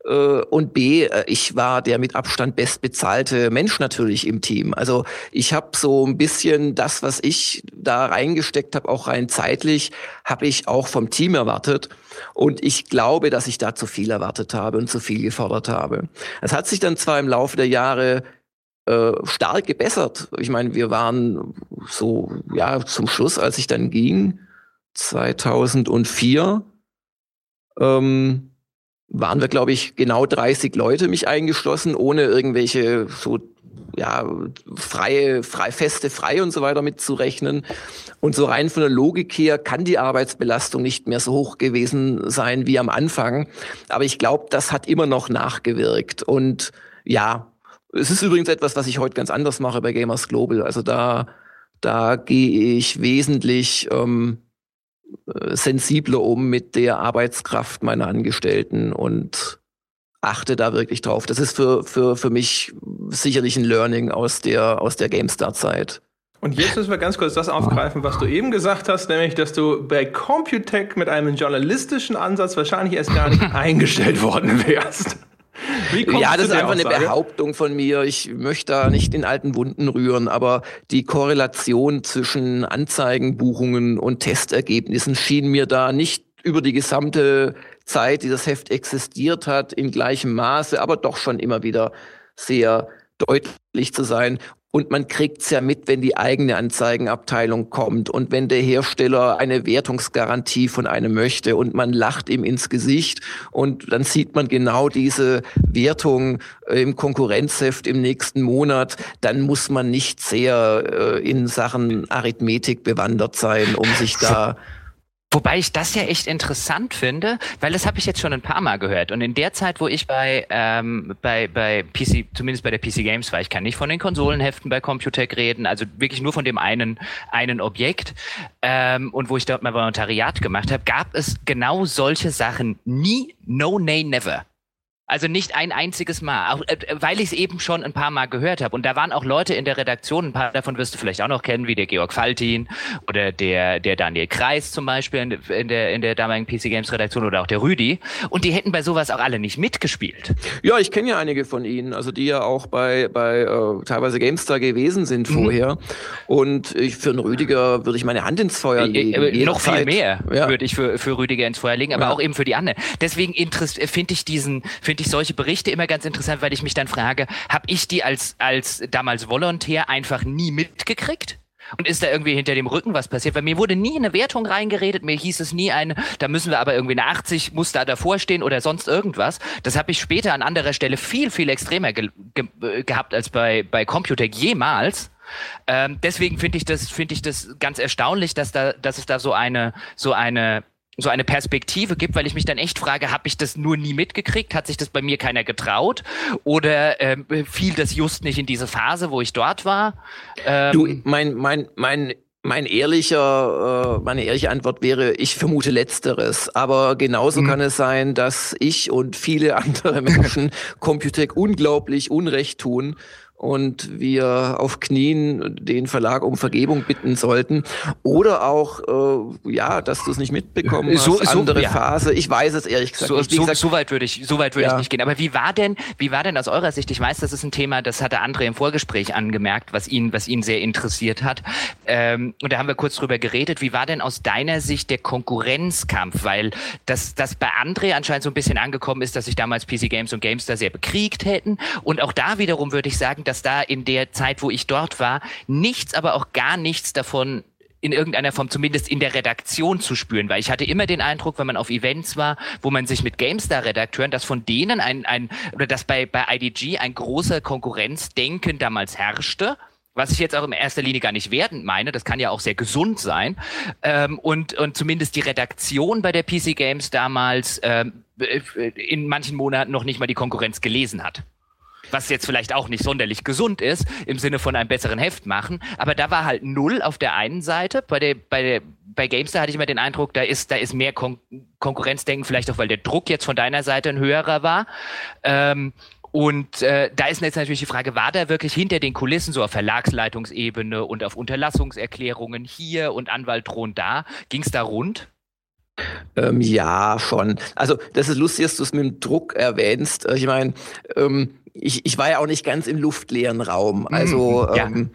Äh, und B, äh, ich war der mit Abstand bestbezahlte Mensch natürlich im Team. Also ich habe so ein bisschen das, was ich da reingesteckt habe, auch rein zeitlich, habe ich auch vom Team erwartet. Und ich glaube, dass ich da zu viel erwartet habe und zu viel gefordert habe. Es hat sich dann zwar im Laufe der Jahre äh, stark gebessert. Ich meine, wir waren so, ja, zum Schluss, als ich dann ging, 2004, ähm, waren wir, glaube ich, genau 30 Leute mich eingeschlossen, ohne irgendwelche so ja, freie, frei, feste, frei und so weiter mitzurechnen. Und so rein von der Logik her kann die Arbeitsbelastung nicht mehr so hoch gewesen sein wie am Anfang. Aber ich glaube, das hat immer noch nachgewirkt. Und ja, es ist übrigens etwas, was ich heute ganz anders mache bei Gamers Global. Also da, da gehe ich wesentlich ähm, äh, sensibler um mit der Arbeitskraft meiner Angestellten und achte da wirklich drauf. Das ist für, für, für mich sicherlich ein Learning aus der, aus der GameStar-Zeit. Und jetzt müssen wir ganz kurz das aufgreifen, was du eben gesagt hast, nämlich, dass du bei Computech mit einem journalistischen Ansatz wahrscheinlich erst gar nicht [LAUGHS] eingestellt worden wärst ja, das ist einfach Aussage? eine Behauptung von mir. Ich möchte da nicht in alten Wunden rühren, aber die Korrelation zwischen Anzeigenbuchungen und Testergebnissen schien mir da nicht über die gesamte Zeit, die das Heft existiert hat, in gleichem Maße, aber doch schon immer wieder sehr deutlich zu sein. Und man kriegt's ja mit, wenn die eigene Anzeigenabteilung kommt und wenn der Hersteller eine Wertungsgarantie von einem möchte und man lacht ihm ins Gesicht und dann sieht man genau diese Wertung äh, im Konkurrenzheft im nächsten Monat, dann muss man nicht sehr äh, in Sachen Arithmetik bewandert sein, um sich da [LAUGHS] Wobei ich das ja echt interessant finde, weil das habe ich jetzt schon ein paar Mal gehört. Und in der Zeit, wo ich bei, ähm, bei, bei PC, zumindest bei der PC Games war, ich kann nicht von den Konsolenheften bei Computec reden, also wirklich nur von dem einen, einen Objekt, ähm, und wo ich dort mal Volontariat gemacht habe, gab es genau solche Sachen nie, no, nay, never. Also nicht ein einziges Mal, auch, äh, weil ich es eben schon ein paar Mal gehört habe. Und da waren auch Leute in der Redaktion, ein paar davon wirst du vielleicht auch noch kennen, wie der Georg Faltin oder der, der Daniel Kreis zum Beispiel in, der, in der damaligen PC Games Redaktion oder auch der Rüdi. Und die hätten bei sowas auch alle nicht mitgespielt. Ja, ich kenne ja einige von ihnen, also die ja auch bei, bei äh, teilweise GameStar gewesen sind mhm. vorher. Mhm. Und ich, für einen Rüdiger würde ich meine Hand ins Feuer äh, legen. Äh, noch viel mehr ja. würde ich für, für Rüdiger ins Feuer legen, aber ja. auch eben für die anderen. Deswegen finde ich diesen, finde finde ich solche Berichte immer ganz interessant, weil ich mich dann frage, habe ich die als, als damals Volontär einfach nie mitgekriegt? Und ist da irgendwie hinter dem Rücken was passiert? Weil mir wurde nie eine Wertung reingeredet, mir hieß es nie eine, da müssen wir aber irgendwie eine 80, muss da davor stehen oder sonst irgendwas. Das habe ich später an anderer Stelle viel, viel extremer ge ge gehabt als bei, bei Computec jemals. Ähm, deswegen finde ich das, ich das ganz erstaunlich, dass da, dass es da so eine, so eine so eine Perspektive gibt, weil ich mich dann echt frage, habe ich das nur nie mitgekriegt? Hat sich das bei mir keiner getraut? Oder ähm, fiel das just nicht in diese Phase, wo ich dort war? Ähm, du, mein, mein, mein mein ehrlicher, äh, meine ehrliche Antwort wäre, ich vermute Letzteres. Aber genauso mhm. kann es sein, dass ich und viele andere [LAUGHS] Menschen Computec unglaublich Unrecht tun und wir auf Knien den Verlag um Vergebung bitten sollten. Oder auch, äh, ja, dass du es nicht mitbekommen hast, so, andere ja. Phase. Ich weiß es ehrlich gesagt so, nicht. So, gesagt, so weit würde ich, so weit würde ja. ich nicht gehen. Aber wie war denn, wie war denn aus eurer Sicht? Ich weiß, das ist ein Thema, das hatte André im Vorgespräch angemerkt, was ihn, was ihn sehr interessiert hat. Ähm, und da haben wir kurz drüber geredet. Wie war denn aus deiner Sicht der Konkurrenzkampf? Weil das, das bei André anscheinend so ein bisschen angekommen ist, dass sich damals PC Games und Gamestar sehr bekriegt hätten. Und auch da wiederum würde ich sagen, dass da in der Zeit, wo ich dort war, nichts, aber auch gar nichts davon in irgendeiner Form zumindest in der Redaktion zu spüren, weil ich hatte immer den Eindruck, wenn man auf Events war, wo man sich mit GameStar-Redakteuren, dass von denen ein, ein oder dass bei, bei IDG ein großer Konkurrenzdenken damals herrschte was ich jetzt auch in erster Linie gar nicht wertend meine, das kann ja auch sehr gesund sein. Ähm, und, und zumindest die Redaktion bei der PC Games damals ähm, in manchen Monaten noch nicht mal die Konkurrenz gelesen hat was jetzt vielleicht auch nicht sonderlich gesund ist, im Sinne von einem besseren Heft machen. Aber da war halt null auf der einen Seite. Bei der, bei der, bei Gamestar hatte ich immer den Eindruck, da ist, da ist mehr Kon Konkurrenzdenken, vielleicht auch, weil der Druck jetzt von deiner Seite ein höherer war. Ähm, und äh, da ist jetzt natürlich die Frage, war da wirklich hinter den Kulissen so auf Verlagsleitungsebene und auf Unterlassungserklärungen hier und Anwalt drohen da? Ging es da rund? Ähm, ja, schon. Also das ist lustig, dass du es mit dem Druck erwähnst. Ich meine, ähm, ich, ich war ja auch nicht ganz im luftleeren Raum. Also mhm, ja. ähm,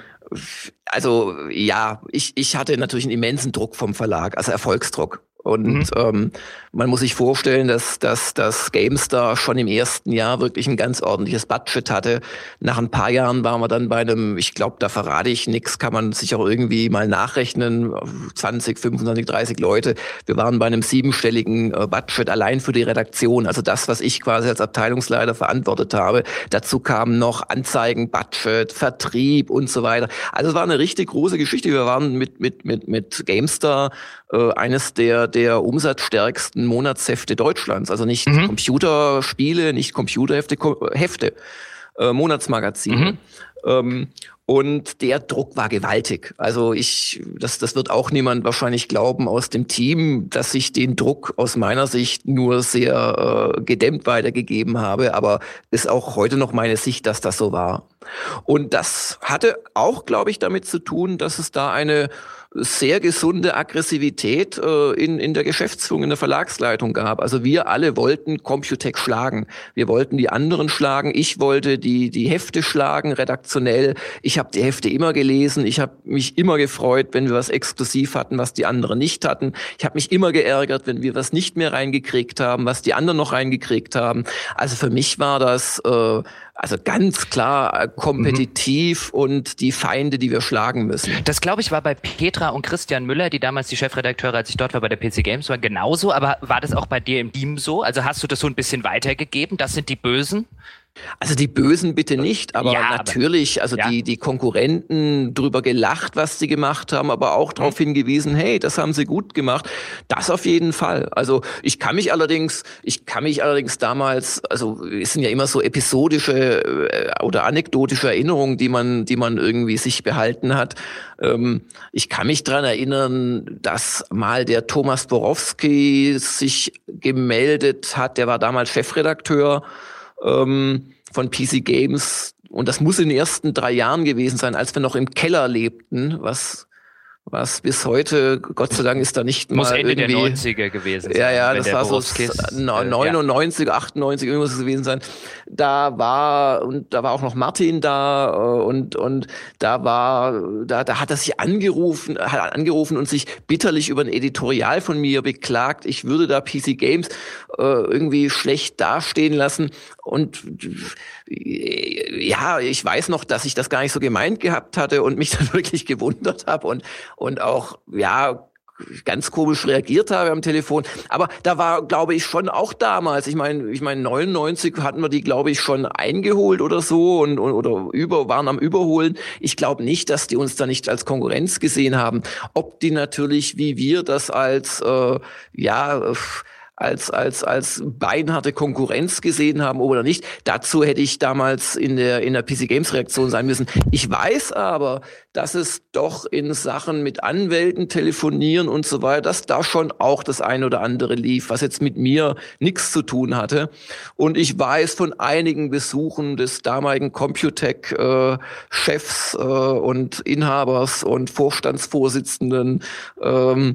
also ja, ich, ich hatte natürlich einen immensen Druck vom Verlag, also Erfolgsdruck. Und mhm. ähm, man muss sich vorstellen, dass, dass, dass GameStar schon im ersten Jahr wirklich ein ganz ordentliches Budget hatte. Nach ein paar Jahren waren wir dann bei einem, ich glaube, da verrate ich nichts, kann man sich auch irgendwie mal nachrechnen, 20, 25, 30 Leute. Wir waren bei einem siebenstelligen äh, Budget allein für die Redaktion, also das, was ich quasi als Abteilungsleiter verantwortet habe. Dazu kamen noch Anzeigen, Budget, Vertrieb und so weiter. Also es war eine richtig große Geschichte. Wir waren mit, mit, mit, mit GameStar äh, eines der, der umsatzstärksten Monatshefte Deutschlands. Also nicht mhm. Computerspiele, nicht Computerhefte, Hefte, äh, Monatsmagazine. Mhm. Ähm, und der Druck war gewaltig. Also ich, das, das wird auch niemand wahrscheinlich glauben aus dem Team, dass ich den Druck aus meiner Sicht nur sehr äh, gedämmt weitergegeben habe. Aber ist auch heute noch meine Sicht, dass das so war. Und das hatte auch, glaube ich, damit zu tun, dass es da eine sehr gesunde Aggressivität äh, in, in der Geschäftsführung, in der Verlagsleitung gab. Also wir alle wollten Computec schlagen. Wir wollten die anderen schlagen. Ich wollte die, die Hefte schlagen, redaktionell. Ich habe die Hefte immer gelesen. Ich habe mich immer gefreut, wenn wir was exklusiv hatten, was die anderen nicht hatten. Ich habe mich immer geärgert, wenn wir was nicht mehr reingekriegt haben, was die anderen noch reingekriegt haben. Also für mich war das äh, also ganz klar äh, kompetitiv mhm. und die Feinde, die wir schlagen müssen. Das glaube ich war bei Petra und Christian Müller, die damals die Chefredakteure, als ich dort war bei der PC Games, war genauso. Aber war das auch bei dir im Team so? Also hast du das so ein bisschen weitergegeben? Das sind die Bösen? Also die Bösen bitte nicht, aber ja, natürlich, also ja. die, die Konkurrenten drüber gelacht, was sie gemacht haben, aber auch darauf mhm. hingewiesen, hey, das haben sie gut gemacht. Das auf jeden Fall. Also ich kann mich allerdings, ich kann mich allerdings damals, also es sind ja immer so episodische äh, oder anekdotische Erinnerungen, die man, die man irgendwie sich behalten hat. Ähm, ich kann mich dran erinnern, dass mal der Thomas Borowski sich gemeldet hat, der war damals Chefredakteur ähm, von PC Games. Und das muss in den ersten drei Jahren gewesen sein, als wir noch im Keller lebten, was was bis heute, Gott sei Dank, ist da nicht Muss mal Ende irgendwie, der 90er gewesen sein. Ja, ja, das war so 99, 98, irgendwas gewesen sein. Da war, und da war auch noch Martin da, äh, und, und da war, da, da hat er sich angerufen, hat angerufen und sich bitterlich über ein Editorial von mir beklagt. Ich würde da PC Games äh, irgendwie schlecht dastehen lassen. Und ja, ich weiß noch, dass ich das gar nicht so gemeint gehabt hatte und mich [LAUGHS] dann wirklich gewundert habe und, und auch, ja, ganz komisch reagiert habe am Telefon. Aber da war, glaube ich, schon auch damals, ich meine, ich meine, 99 hatten wir die, glaube ich, schon eingeholt oder so und, und oder über, waren am Überholen. Ich glaube nicht, dass die uns da nicht als Konkurrenz gesehen haben. Ob die natürlich, wie wir das als, äh, ja, als, als, als beinharte Konkurrenz gesehen haben oder nicht. Dazu hätte ich damals in der, in der PC Games Reaktion sein müssen. Ich weiß aber, dass es doch in Sachen mit Anwälten telefonieren und so weiter, dass da schon auch das ein oder andere lief, was jetzt mit mir nichts zu tun hatte. Und ich weiß von einigen Besuchen des damaligen Computec-Chefs äh, äh, und Inhabers und Vorstandsvorsitzenden, ähm,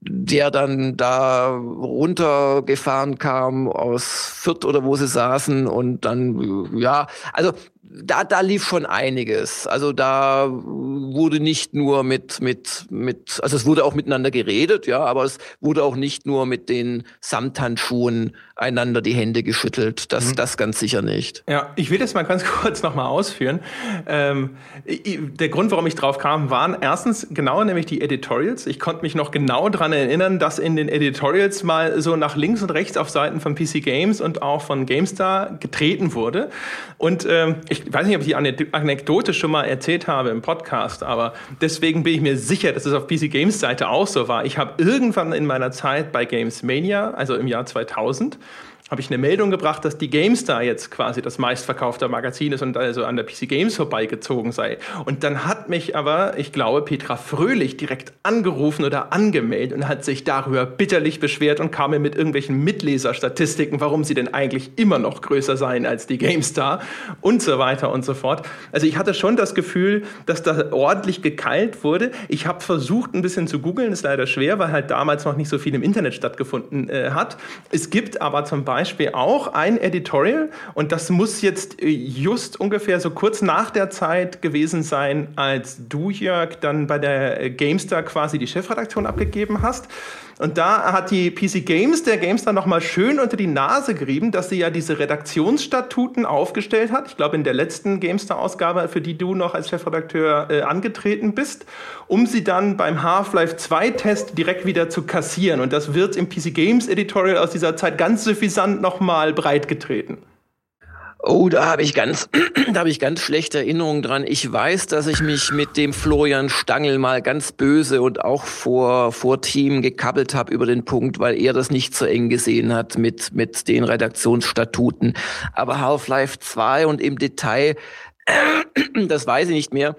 der dann da runtergefahren kam aus Fürth oder wo sie saßen und dann, ja, also da, da lief schon einiges. Also da wurde nicht nur mit, mit, mit, also es wurde auch miteinander geredet, ja, aber es wurde auch nicht nur mit den Samthandschuhen einander die Hände geschüttelt. Das, mhm. das ganz sicher nicht. Ja, ich will das mal ganz [LAUGHS] kurz nochmal ausführen. Ähm, der Grund, warum ich drauf kam, waren erstens genau nämlich die Editorials. Ich konnte mich noch genau daran erinnern, dass in den Editorials mal so nach links und rechts auf Seiten von PC Games und auch von GameStar getreten wurde. Und ähm, ich weiß nicht, ob ich die Anekdote schon mal erzählt habe im Podcast, aber deswegen bin ich mir sicher, dass es auf PC Games Seite auch so war. Ich habe irgendwann in meiner Zeit bei Games Mania, also im Jahr 2000, habe ich eine Meldung gebracht, dass die GameStar jetzt quasi das meistverkaufte Magazin ist und also an der PC Games vorbeigezogen sei. Und dann hat mich aber, ich glaube, Petra Fröhlich direkt angerufen oder angemeldet und hat sich darüber bitterlich beschwert und kam mir mit irgendwelchen Mitleserstatistiken, warum sie denn eigentlich immer noch größer seien als die GameStar und so weiter und so fort. Also ich hatte schon das Gefühl, dass da ordentlich gekeilt wurde. Ich habe versucht, ein bisschen zu googeln, ist leider schwer, weil halt damals noch nicht so viel im Internet stattgefunden äh, hat. Es gibt aber zum Beispiel Beispiel auch ein Editorial und das muss jetzt äh, just ungefähr so kurz nach der Zeit gewesen sein, als du, Jörg, dann bei der äh, GameStar quasi die Chefredaktion abgegeben hast. Und da hat die PC Games der GameStar nochmal schön unter die Nase gerieben, dass sie ja diese Redaktionsstatuten aufgestellt hat. Ich glaube, in der letzten GameStar-Ausgabe, für die du noch als Chefredakteur äh, angetreten bist, um sie dann beim Half-Life 2-Test direkt wieder zu kassieren. Und das wird im PC Games Editorial aus dieser Zeit ganz suffisant nochmal breitgetreten. Oh, da habe ich ganz, [CLEARS THROAT] da habe ich ganz schlechte Erinnerungen dran. Ich weiß, dass ich mich mit dem Florian Stangl mal ganz böse und auch vor vor Team gekabbelt habe über den Punkt, weil er das nicht so eng gesehen hat mit mit den Redaktionsstatuten. Aber Half-Life 2 und im Detail, [CLEARS THROAT] das weiß ich nicht mehr.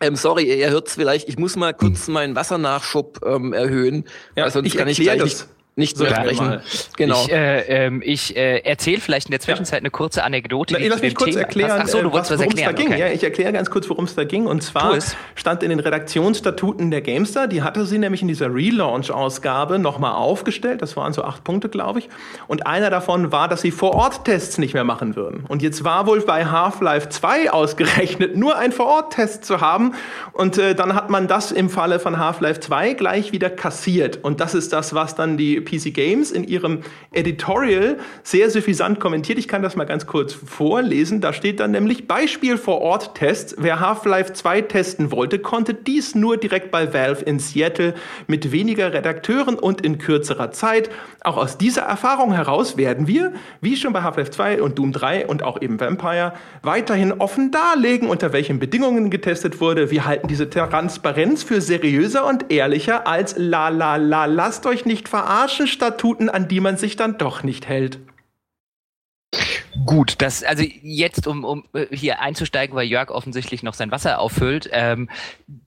Ähm, sorry, ihr hört es vielleicht. Ich muss mal kurz hm. meinen Wassernachschub ähm, erhöhen. Ja, also ich kann ich gleich nicht nicht so sprechen. Genau. Ich, äh, ähm, ich äh, erzähle vielleicht in der Zwischenzeit ja. eine kurze Anekdote. Na, lass mich kurz Thema. erklären, Ach so, du wolltest was, was erklären. Da ging. Okay. Ja, ich erkläre ganz kurz, worum es da ging. Und zwar stand in den Redaktionsstatuten der Gamestar, die hatte sie nämlich in dieser Relaunch-Ausgabe nochmal aufgestellt. Das waren so acht Punkte, glaube ich. Und einer davon war, dass sie Vor-Ort-Tests nicht mehr machen würden. Und jetzt war wohl bei Half-Life 2 ausgerechnet, nur ein Vor-Ort-Test zu haben. Und äh, dann hat man das im Falle von Half-Life 2 gleich wieder kassiert. Und das ist das, was dann die PC Games in ihrem Editorial sehr suffisant kommentiert. Ich kann das mal ganz kurz vorlesen. Da steht dann nämlich Beispiel vor Ort Tests. Wer Half-Life 2 testen wollte, konnte dies nur direkt bei Valve in Seattle mit weniger Redakteuren und in kürzerer Zeit. Auch aus dieser Erfahrung heraus werden wir, wie schon bei Half-Life 2 und Doom 3 und auch eben Vampire, weiterhin offen darlegen, unter welchen Bedingungen getestet wurde. Wir halten diese Transparenz für seriöser und ehrlicher als la la la, lasst euch nicht verarschen Statuten, an die man sich dann doch nicht hält. Gut, das also jetzt um, um äh, hier einzusteigen, weil Jörg offensichtlich noch sein Wasser auffüllt. Ähm,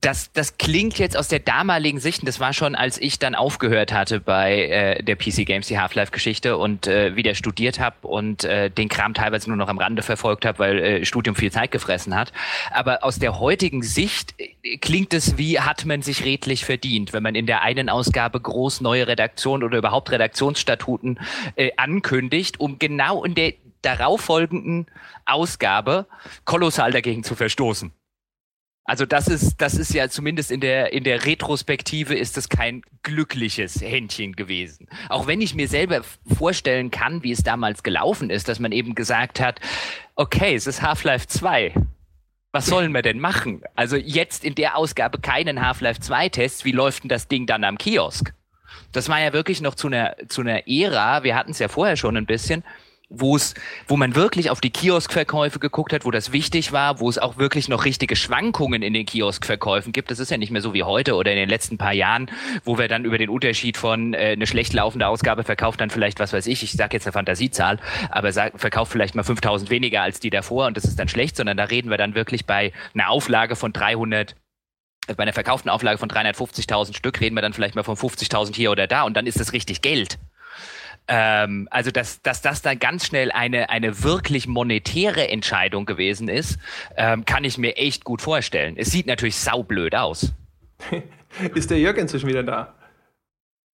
das das klingt jetzt aus der damaligen Sicht. Und das war schon, als ich dann aufgehört hatte bei äh, der PC Games die Half-Life-Geschichte und äh, wieder studiert habe und äh, den Kram teilweise nur noch am Rande verfolgt habe, weil äh, Studium viel Zeit gefressen hat. Aber aus der heutigen Sicht äh, klingt es wie hat man sich redlich verdient, wenn man in der einen Ausgabe groß neue Redaktion oder überhaupt Redaktionsstatuten äh, ankündigt, um genau in der darauffolgenden Ausgabe kolossal dagegen zu verstoßen. Also das ist, das ist ja zumindest in der, in der Retrospektive ist es kein glückliches Händchen gewesen. Auch wenn ich mir selber vorstellen kann, wie es damals gelaufen ist, dass man eben gesagt hat, okay, es ist Half-Life 2. Was sollen wir denn machen? Also jetzt in der Ausgabe keinen Half-Life 2 Test. Wie läuft denn das Ding dann am Kiosk? Das war ja wirklich noch zu einer, zu einer Ära. Wir hatten es ja vorher schon ein bisschen wo es, wo man wirklich auf die Kioskverkäufe geguckt hat, wo das wichtig war, wo es auch wirklich noch richtige Schwankungen in den Kioskverkäufen gibt. Das ist ja nicht mehr so wie heute oder in den letzten paar Jahren, wo wir dann über den Unterschied von äh, eine schlecht laufende Ausgabe verkauft dann vielleicht, was weiß ich, ich sage jetzt eine Fantasiezahl, aber sag, verkauft vielleicht mal 5000 weniger als die davor und das ist dann schlecht, sondern da reden wir dann wirklich bei einer Auflage von 300 bei einer verkauften Auflage von 350.000 Stück reden wir dann vielleicht mal von 50.000 hier oder da und dann ist das richtig Geld. Ähm, also, dass, dass das dann ganz schnell eine, eine wirklich monetäre Entscheidung gewesen ist, ähm, kann ich mir echt gut vorstellen. Es sieht natürlich saublöd aus. [LAUGHS] ist der Jörg inzwischen wieder da?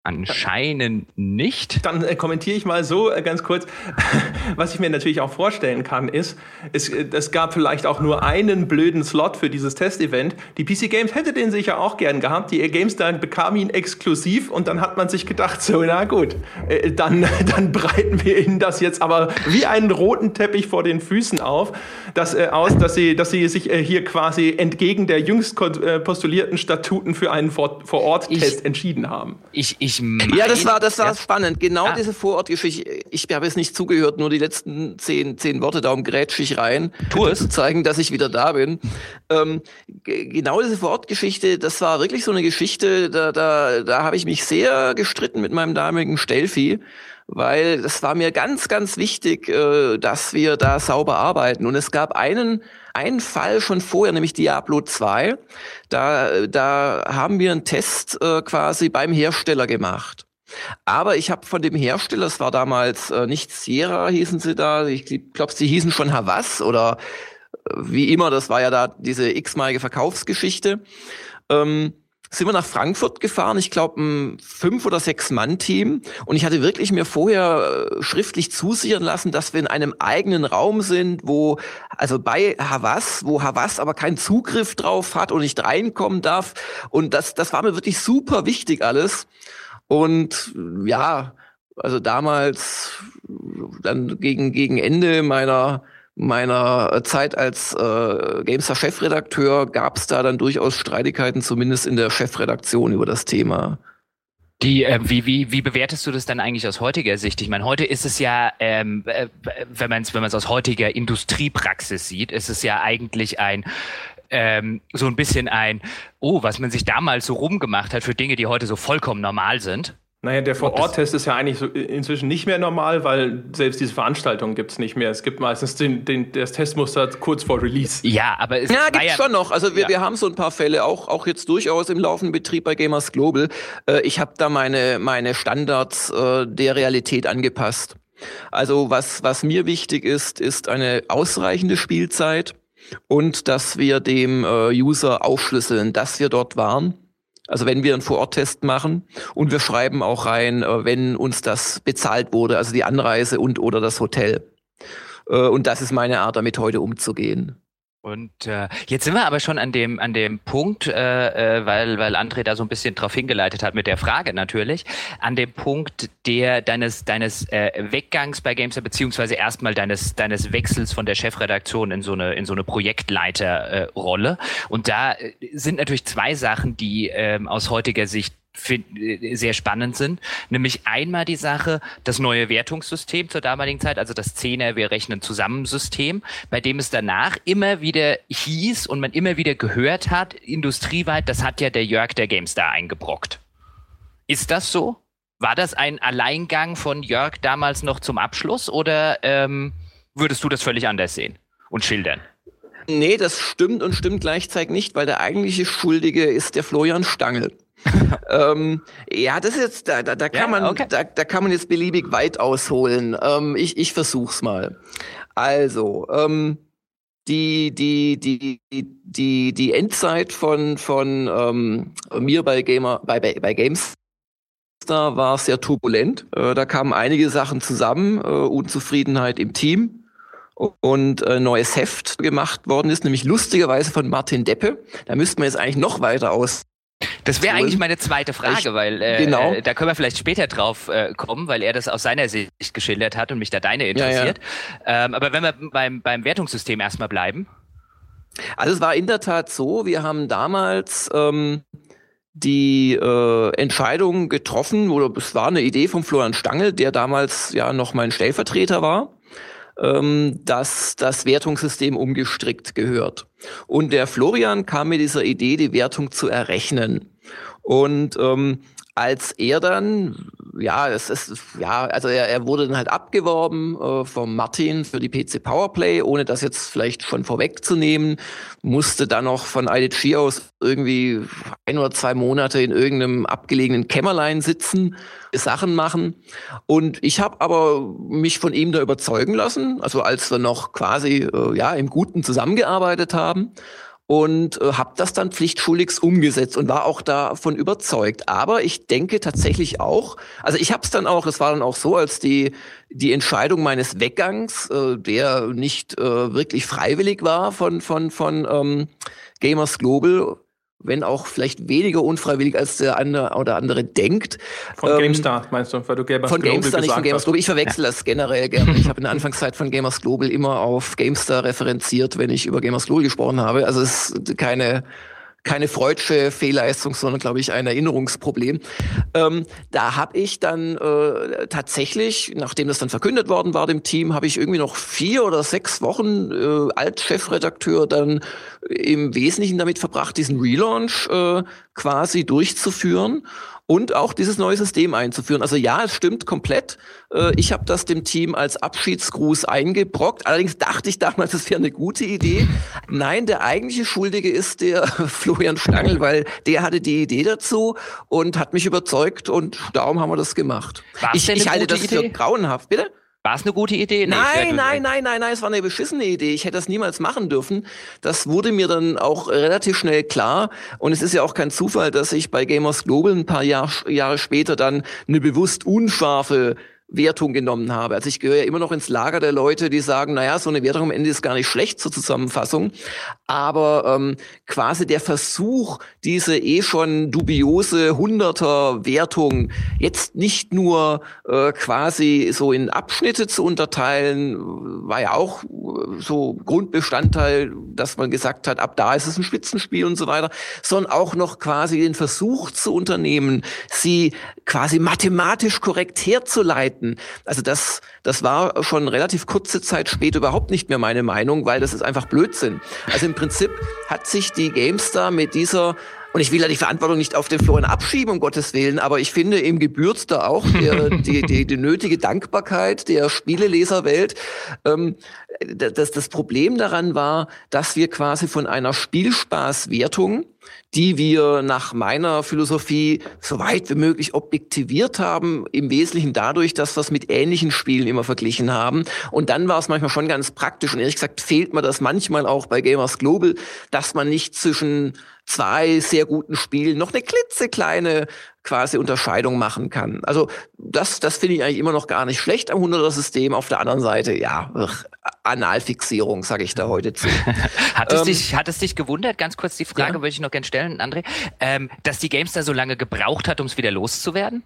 Anscheinend nicht. Dann äh, kommentiere ich mal so äh, ganz kurz. [LAUGHS] Was ich mir natürlich auch vorstellen kann, ist, es, äh, es gab vielleicht auch nur einen blöden Slot für dieses Testevent. Die PC Games hätte den sicher auch gern gehabt. Die Games dann bekam ihn exklusiv und dann hat man sich gedacht, so, na gut, äh, dann, [LAUGHS] dann breiten wir ihnen das jetzt aber wie einen roten Teppich vor den Füßen auf, das, äh, aus, dass sie, dass sie sich äh, hier quasi entgegen der jüngst postulierten Statuten für einen Vor-Ort-Test entschieden haben. Ich, ich meine, ja, das war, das war ja. spannend. Genau ah. diese Vorortgeschichte. Ich habe jetzt nicht zugehört, nur die letzten zehn, zehn Worte, darum grätsch ich rein. Tu es. Zu zeigen, dass ich wieder da bin. Ähm, genau diese Vorortgeschichte, das war wirklich so eine Geschichte, da, da, da habe ich mich sehr gestritten mit meinem damaligen Stellvieh weil es war mir ganz, ganz wichtig, äh, dass wir da sauber arbeiten. Und es gab einen, einen Fall schon vorher, nämlich Diablo 2. Da, da haben wir einen Test äh, quasi beim Hersteller gemacht. Aber ich habe von dem Hersteller, es war damals äh, nicht Sierra, hießen sie da, ich glaube, sie hießen schon Havas oder wie immer, das war ja da diese x-malige Verkaufsgeschichte. Ähm, sind wir nach Frankfurt gefahren, ich glaube ein fünf oder sechs Mann Team und ich hatte wirklich mir vorher äh, schriftlich zusichern lassen, dass wir in einem eigenen Raum sind, wo also bei Havas, wo Havas aber keinen Zugriff drauf hat und nicht reinkommen darf. Und das das war mir wirklich super wichtig alles. Und ja, also damals dann gegen gegen Ende meiner meiner Zeit als äh, Gamestar-Chefredakteur gab es da dann durchaus Streitigkeiten, zumindest in der Chefredaktion über das Thema. Die, äh, wie, wie, wie bewertest du das dann eigentlich aus heutiger Sicht? Ich meine, heute ist es ja, ähm, äh, wenn man es wenn aus heutiger Industriepraxis sieht, ist es ja eigentlich ein ähm, so ein bisschen ein, oh, was man sich damals so rumgemacht hat für Dinge, die heute so vollkommen normal sind. Naja, der Vor-Ort-Test ist ja eigentlich so inzwischen nicht mehr normal, weil selbst diese Veranstaltungen gibt es nicht mehr. Es gibt meistens den, den, das Testmuster kurz vor Release. Ja, aber es ja, gibt ja schon noch. Also wir, ja. wir haben so ein paar Fälle, auch, auch jetzt durchaus im laufenden Betrieb bei Gamers Global. Äh, ich habe da meine, meine Standards äh, der Realität angepasst. Also was, was mir wichtig ist, ist eine ausreichende Spielzeit und dass wir dem äh, User aufschlüsseln, dass wir dort waren also wenn wir einen Vororttest machen und wir schreiben auch rein, äh, wenn uns das bezahlt wurde, also die Anreise und oder das Hotel. Äh, und das ist meine Art, damit heute umzugehen. Und äh, jetzt sind wir aber schon an dem an dem Punkt, äh, äh, weil weil André da so ein bisschen drauf hingeleitet hat mit der Frage natürlich, an dem Punkt der deines deines äh, Weggangs bei Gamester beziehungsweise erstmal deines deines Wechsels von der Chefredaktion in so eine in so eine Projektleiterrolle. Äh, Und da äh, sind natürlich zwei Sachen, die äh, aus heutiger Sicht äh, sehr spannend sind. Nämlich einmal die Sache, das neue Wertungssystem zur damaligen Zeit, also das Zehner, wir rechnen zusammen System, bei dem es danach immer wieder hieß und man immer wieder gehört hat, industrieweit, das hat ja der Jörg der GameStar eingebrockt. Ist das so? War das ein Alleingang von Jörg damals noch zum Abschluss oder ähm, würdest du das völlig anders sehen und schildern? Nee, das stimmt und stimmt gleichzeitig nicht, weil der eigentliche Schuldige ist der Florian Stangl. [LAUGHS] ähm, ja, das ist jetzt, da, da, da kann ja, man, okay. da, da kann man jetzt beliebig weit ausholen. Ähm, ich, ich versuch's mal. Also, ähm, die, die, die, die, die Endzeit von, von ähm, mir bei Gamer, bei, bei, bei Games da war sehr turbulent. Äh, da kamen einige Sachen zusammen, äh, Unzufriedenheit im Team und äh, neues Heft gemacht worden ist, nämlich lustigerweise von Martin Deppe. Da müssten wir jetzt eigentlich noch weiter aus das wäre eigentlich meine zweite Frage, ich, weil äh, genau. äh, da können wir vielleicht später drauf äh, kommen, weil er das aus seiner Sicht geschildert hat und mich da deine interessiert. Ja, ja. Ähm, aber wenn wir beim, beim Wertungssystem erstmal bleiben. Also es war in der Tat so, wir haben damals ähm, die äh, Entscheidung getroffen, oder es war eine Idee von Florian Stangl, der damals ja noch mein Stellvertreter war ähm, dass das Wertungssystem umgestrickt gehört. Und der Florian kam mit dieser Idee, die Wertung zu errechnen. Und ähm, als er dann, ja, es ist, ja, also er, er wurde dann halt abgeworben äh, vom Martin für die PC Powerplay, ohne das jetzt vielleicht schon vorwegzunehmen, musste dann noch von IDG aus irgendwie ein oder zwei Monate in irgendeinem abgelegenen Kämmerlein sitzen, Sachen machen. Und ich habe aber mich von ihm da überzeugen lassen, also als wir noch quasi äh, ja im Guten zusammengearbeitet haben und äh, habe das dann pflichtschuldigst umgesetzt und war auch davon überzeugt. Aber ich denke tatsächlich auch, also ich habe es dann auch, es war dann auch so, als die die Entscheidung meines Weggangs, äh, der nicht äh, wirklich freiwillig war von von von ähm, Gamers Global wenn auch vielleicht weniger unfreiwillig als der eine oder andere denkt. Von ähm, GameStar meinst du, weil du Gamers Von Global GameStar, nicht von Gamers Global. Ich verwechsel das generell gerne. ich [LAUGHS] habe in der Anfangszeit von Gamers Global immer auf GameStar referenziert, wenn ich über Gamers Global gesprochen habe. Also es ist keine keine freudsche Fehlleistung, sondern glaube ich ein Erinnerungsproblem. Ähm, da habe ich dann äh, tatsächlich, nachdem das dann verkündet worden war dem Team, habe ich irgendwie noch vier oder sechs Wochen äh, als Chefredakteur dann im Wesentlichen damit verbracht, diesen Relaunch äh, quasi durchzuführen und auch dieses neue System einzuführen. Also ja, es stimmt komplett. Äh, ich habe das dem Team als Abschiedsgruß eingebrockt. Allerdings dachte ich damals, das wäre eine gute Idee. Nein, der eigentliche Schuldige ist der [LAUGHS] Florian Stangl, weil der hatte die Idee dazu und hat mich überzeugt und darum haben wir das gemacht. ich, ich halte das Idee? für grauenhaft. Bitte? War es eine gute Idee? Nee, nein, nein, nein, nein, nein, es war eine beschissene Idee. Ich hätte das niemals machen dürfen. Das wurde mir dann auch relativ schnell klar. Und es ist ja auch kein Zufall, dass ich bei Gamers Global ein paar Jahr, Jahre später dann eine bewusst unscharfe Wertung genommen habe. Also ich gehöre ja immer noch ins Lager der Leute, die sagen, naja, so eine Wertung am Ende ist gar nicht schlecht zur Zusammenfassung. Aber ähm, quasi der Versuch, diese eh schon dubiose Hunderter-Wertung jetzt nicht nur äh, quasi so in Abschnitte zu unterteilen, war ja auch äh, so Grundbestandteil, dass man gesagt hat, ab da ist es ein Spitzenspiel und so weiter, sondern auch noch quasi den Versuch zu unternehmen, sie quasi mathematisch korrekt herzuleiten hätten. Also das, das war schon relativ kurze Zeit später überhaupt nicht mehr meine Meinung, weil das ist einfach Blödsinn. Also im Prinzip hat sich die GameStar mit dieser und ich will ja die Verantwortung nicht auf den Florian abschieben, um Gottes Willen, aber ich finde, ihm gebührt da auch der, [LAUGHS] die, die, die nötige Dankbarkeit der Spieleleserwelt. Ähm, das, das Problem daran war, dass wir quasi von einer Spielspaßwertung die wir nach meiner Philosophie so weit wie möglich objektiviert haben, im Wesentlichen dadurch, dass wir es mit ähnlichen Spielen immer verglichen haben. Und dann war es manchmal schon ganz praktisch und ehrlich gesagt fehlt mir das manchmal auch bei Gamers Global, dass man nicht zwischen zwei sehr guten Spielen noch eine klitzekleine quasi Unterscheidung machen kann. Also das, das finde ich eigentlich immer noch gar nicht schlecht am 100er-System. Auf der anderen Seite, ja, Analfixierung, sage ich da heute zu. [LAUGHS] hat, es ähm, dich, hat es dich gewundert, ganz kurz die Frage ja. würde ich noch gerne stellen, André, ähm, dass die Games da so lange gebraucht hat, um es wieder loszuwerden?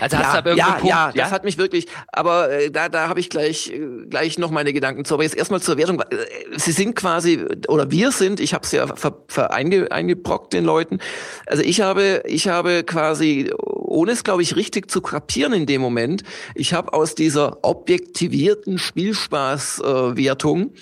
Also ja, hast du aber ja, Punkt, ja, ja, das hat mich wirklich, aber äh, da, da habe ich gleich, äh, gleich noch meine Gedanken zu. Aber jetzt erstmal zur Wertung. Äh, Sie sind quasi, oder wir sind, ich habe es ja ver, ver einge, eingebrockt den Leuten. Also ich habe, ich habe quasi, ohne es, glaube ich, richtig zu kapieren in dem Moment, ich habe aus dieser objektivierten Spielspaßwertung,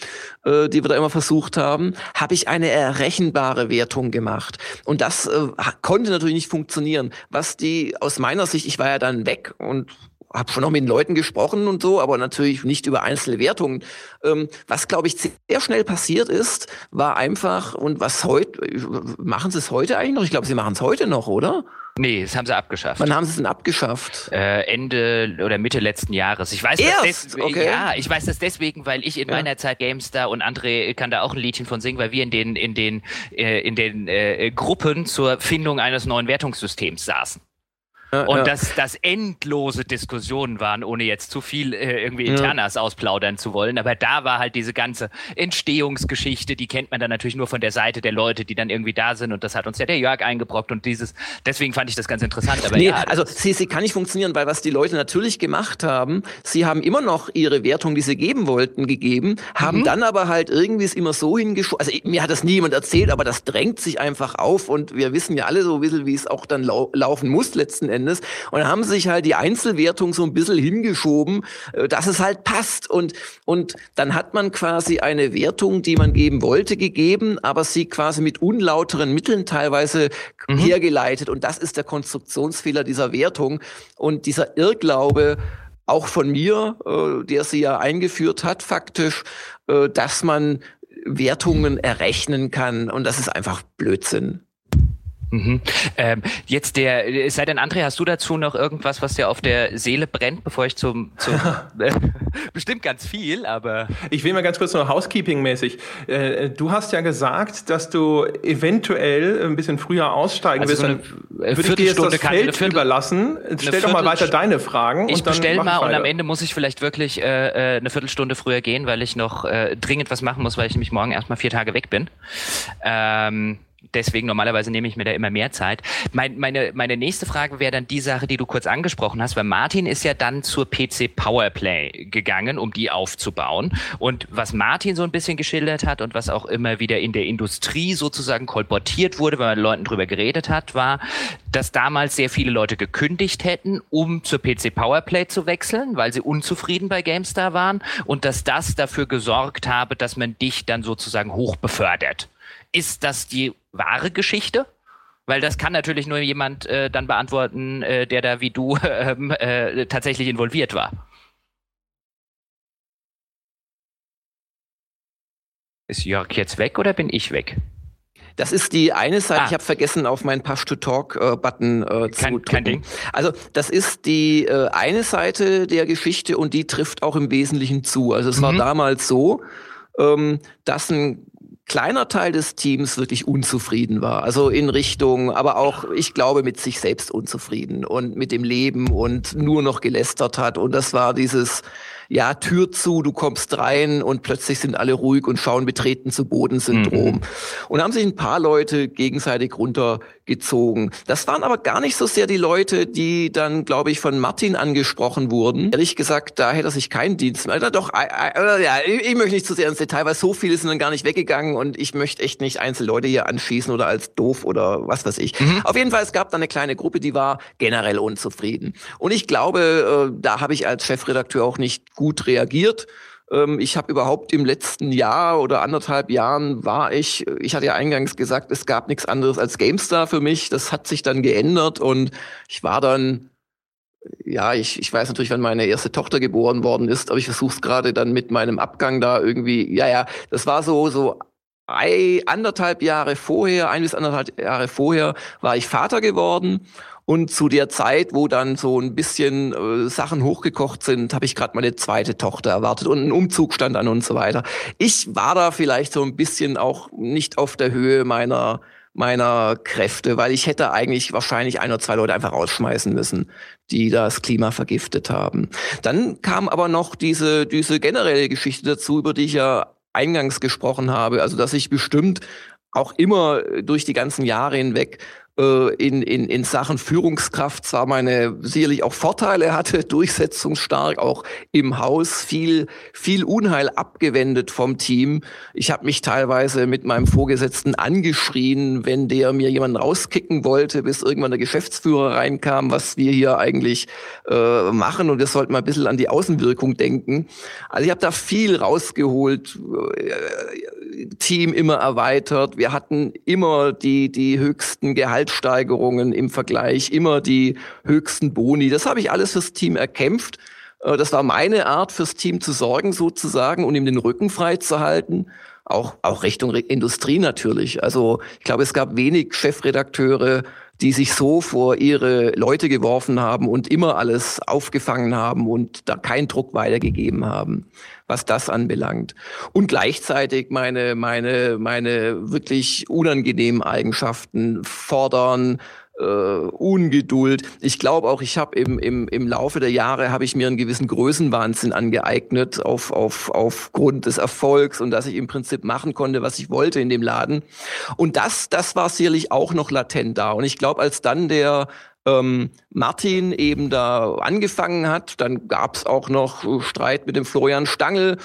äh, äh, die wir da immer versucht haben, habe ich eine errechenbare Wertung gemacht. Und das äh, konnte natürlich nicht funktionieren. Was die aus meiner Sicht, ich war ja da dann weg und habe schon noch mit den Leuten gesprochen und so, aber natürlich nicht über einzelne Wertungen. Ähm, was, glaube ich, sehr schnell passiert ist, war einfach, und was heute, machen sie es heute eigentlich noch? Ich glaube, sie machen es heute noch, oder? Nee, das haben sie abgeschafft. Wann haben sie es denn abgeschafft? Äh, Ende oder Mitte letzten Jahres. Ich weiß Erst? das okay. Ja, ich weiß das deswegen, weil ich in ja. meiner Zeit GameStar und André kann da auch ein Liedchen von singen, weil wir in den in den äh, in den äh, Gruppen zur Findung eines neuen Wertungssystems saßen und ja. dass das endlose Diskussionen waren, ohne jetzt zu viel äh, irgendwie Internas ja. ausplaudern zu wollen. Aber da war halt diese ganze Entstehungsgeschichte, die kennt man dann natürlich nur von der Seite der Leute, die dann irgendwie da sind. Und das hat uns ja der Jörg eingebrockt und dieses, deswegen fand ich das ganz interessant. Aber nee, ja, also sie, sie kann nicht funktionieren, weil was die Leute natürlich gemacht haben, sie haben immer noch ihre Wertung, die sie geben wollten, gegeben, haben mhm. dann aber halt irgendwie es immer so hingeschoben. Also mir hat das niemand erzählt, aber das drängt sich einfach auf und wir wissen ja alle so ein bisschen, wie es auch dann lau laufen muss letzten Endes. Endes. Und haben sie sich halt die Einzelwertung so ein bisschen hingeschoben, äh, dass es halt passt. Und, und dann hat man quasi eine Wertung, die man geben wollte, gegeben, aber sie quasi mit unlauteren Mitteln teilweise mhm. hergeleitet. Und das ist der Konstruktionsfehler dieser Wertung. Und dieser Irrglaube, auch von mir, äh, der sie ja eingeführt hat, faktisch, äh, dass man Wertungen errechnen kann. Und das ist einfach Blödsinn. Mhm. Ähm, jetzt der, es sei denn, André, hast du dazu noch irgendwas, was dir auf der Seele brennt, bevor ich zum, zum [LAUGHS] äh, [LAUGHS] bestimmt ganz viel, aber. Ich will mal ganz kurz noch Housekeeping-mäßig. Äh, du hast ja gesagt, dass du eventuell ein bisschen früher aussteigen also willst. So eine, würde ich dir jetzt das Feld Viertel, überlassen. Stell doch mal weiter deine Fragen. Ich bestell mal und am Ende muss ich vielleicht wirklich äh, äh, eine Viertelstunde früher gehen, weil ich noch äh, dringend was machen muss, weil ich nämlich morgen erstmal vier Tage weg bin. Ähm, deswegen normalerweise nehme ich mir da immer mehr Zeit. Mein, meine, meine nächste Frage wäre dann die Sache, die du kurz angesprochen hast, weil Martin ist ja dann zur PC Powerplay gegangen, um die aufzubauen. Und was Martin so ein bisschen geschildert hat und was auch immer wieder in der Industrie sozusagen kolportiert wurde, wenn man Leuten drüber geredet hat, war, dass damals sehr viele Leute gekündigt hätten, um zur PC Powerplay zu wechseln, weil sie unzufrieden bei GameStar waren und dass das dafür gesorgt habe, dass man dich dann sozusagen hoch befördert. Ist das die wahre Geschichte? Weil das kann natürlich nur jemand äh, dann beantworten, äh, der da wie du [LAUGHS] ähm, äh, tatsächlich involviert war. Ist Jörg jetzt weg oder bin ich weg? Das ist die eine Seite. Ah. Ich habe vergessen, auf meinen Push to Talk äh, äh, zu kein, kein Ding. Also das ist die äh, eine Seite der Geschichte und die trifft auch im Wesentlichen zu. Also es mhm. war damals so, ähm, dass ein kleiner Teil des Teams wirklich unzufrieden war. Also in Richtung, aber auch, ich glaube, mit sich selbst unzufrieden und mit dem Leben und nur noch gelästert hat. Und das war dieses, ja, Tür zu, du kommst rein und plötzlich sind alle ruhig und schauen betreten zu Boden-Syndrom. Mhm. Und haben sich ein paar Leute gegenseitig runtergezogen. Das waren aber gar nicht so sehr die Leute, die dann, glaube ich, von Martin angesprochen wurden. Ehrlich gesagt, da hätte er sich keinen Dienst mehr. Doch, äh, ja, ich möchte nicht zu sehr ins Detail, weil so viele sind dann gar nicht weggegangen und ich möchte echt nicht einzelne Leute hier anschießen oder als doof oder was weiß ich. Mhm. Auf jeden Fall, es gab da eine kleine Gruppe, die war generell unzufrieden. Und ich glaube, äh, da habe ich als Chefredakteur auch nicht gut reagiert. Ähm, ich habe überhaupt im letzten Jahr oder anderthalb Jahren war ich, ich hatte ja eingangs gesagt, es gab nichts anderes als GameStar für mich. Das hat sich dann geändert und ich war dann ja, ich, ich weiß natürlich, wann meine erste Tochter geboren worden ist, aber ich versuche es gerade dann mit meinem Abgang da irgendwie, ja, ja, das war so, so ein, anderthalb Jahre vorher, ein bis anderthalb Jahre vorher war ich Vater geworden und zu der Zeit, wo dann so ein bisschen äh, Sachen hochgekocht sind, habe ich gerade meine zweite Tochter erwartet und ein Umzug stand an und so weiter. Ich war da vielleicht so ein bisschen auch nicht auf der Höhe meiner meiner Kräfte, weil ich hätte eigentlich wahrscheinlich ein oder zwei Leute einfach rausschmeißen müssen, die das Klima vergiftet haben. Dann kam aber noch diese, diese generelle Geschichte dazu, über die ich ja eingangs gesprochen habe, also dass ich bestimmt auch immer durch die ganzen Jahre hinweg äh, in, in, in Sachen Führungskraft zwar meine sicherlich auch Vorteile hatte, [LAUGHS] durchsetzungsstark, auch im Haus viel, viel Unheil abgewendet vom Team. Ich habe mich teilweise mit meinem Vorgesetzten angeschrien, wenn der mir jemanden rauskicken wollte, bis irgendwann der Geschäftsführer reinkam, was wir hier eigentlich äh, machen. Und wir sollten mal ein bisschen an die Außenwirkung denken. Also ich habe da viel rausgeholt, äh, Team immer erweitert. Wir hatten immer die, die höchsten Gehaltssteigerungen im Vergleich, immer die höchsten Boni. Das habe ich alles fürs Team erkämpft. Äh, das war meine Art, fürs Team zu sorgen sozusagen und ihm den Rücken frei zu halten. Auch, auch Richtung Industrie natürlich. Also ich glaube, es gab wenig Chefredakteure, die sich so vor ihre Leute geworfen haben und immer alles aufgefangen haben und da keinen Druck weitergegeben haben, was das anbelangt. Und gleichzeitig meine, meine, meine wirklich unangenehmen Eigenschaften fordern, äh, Ungeduld. Ich glaube auch, ich habe im, im, im Laufe der Jahre habe ich mir einen gewissen Größenwahnsinn angeeignet auf, auf, aufgrund des Erfolgs und dass ich im Prinzip machen konnte, was ich wollte in dem Laden. Und das, das war sicherlich auch noch latent da. Und ich glaube, als dann der ähm, Martin eben da angefangen hat, dann gab es auch noch Streit mit dem Florian Stangl,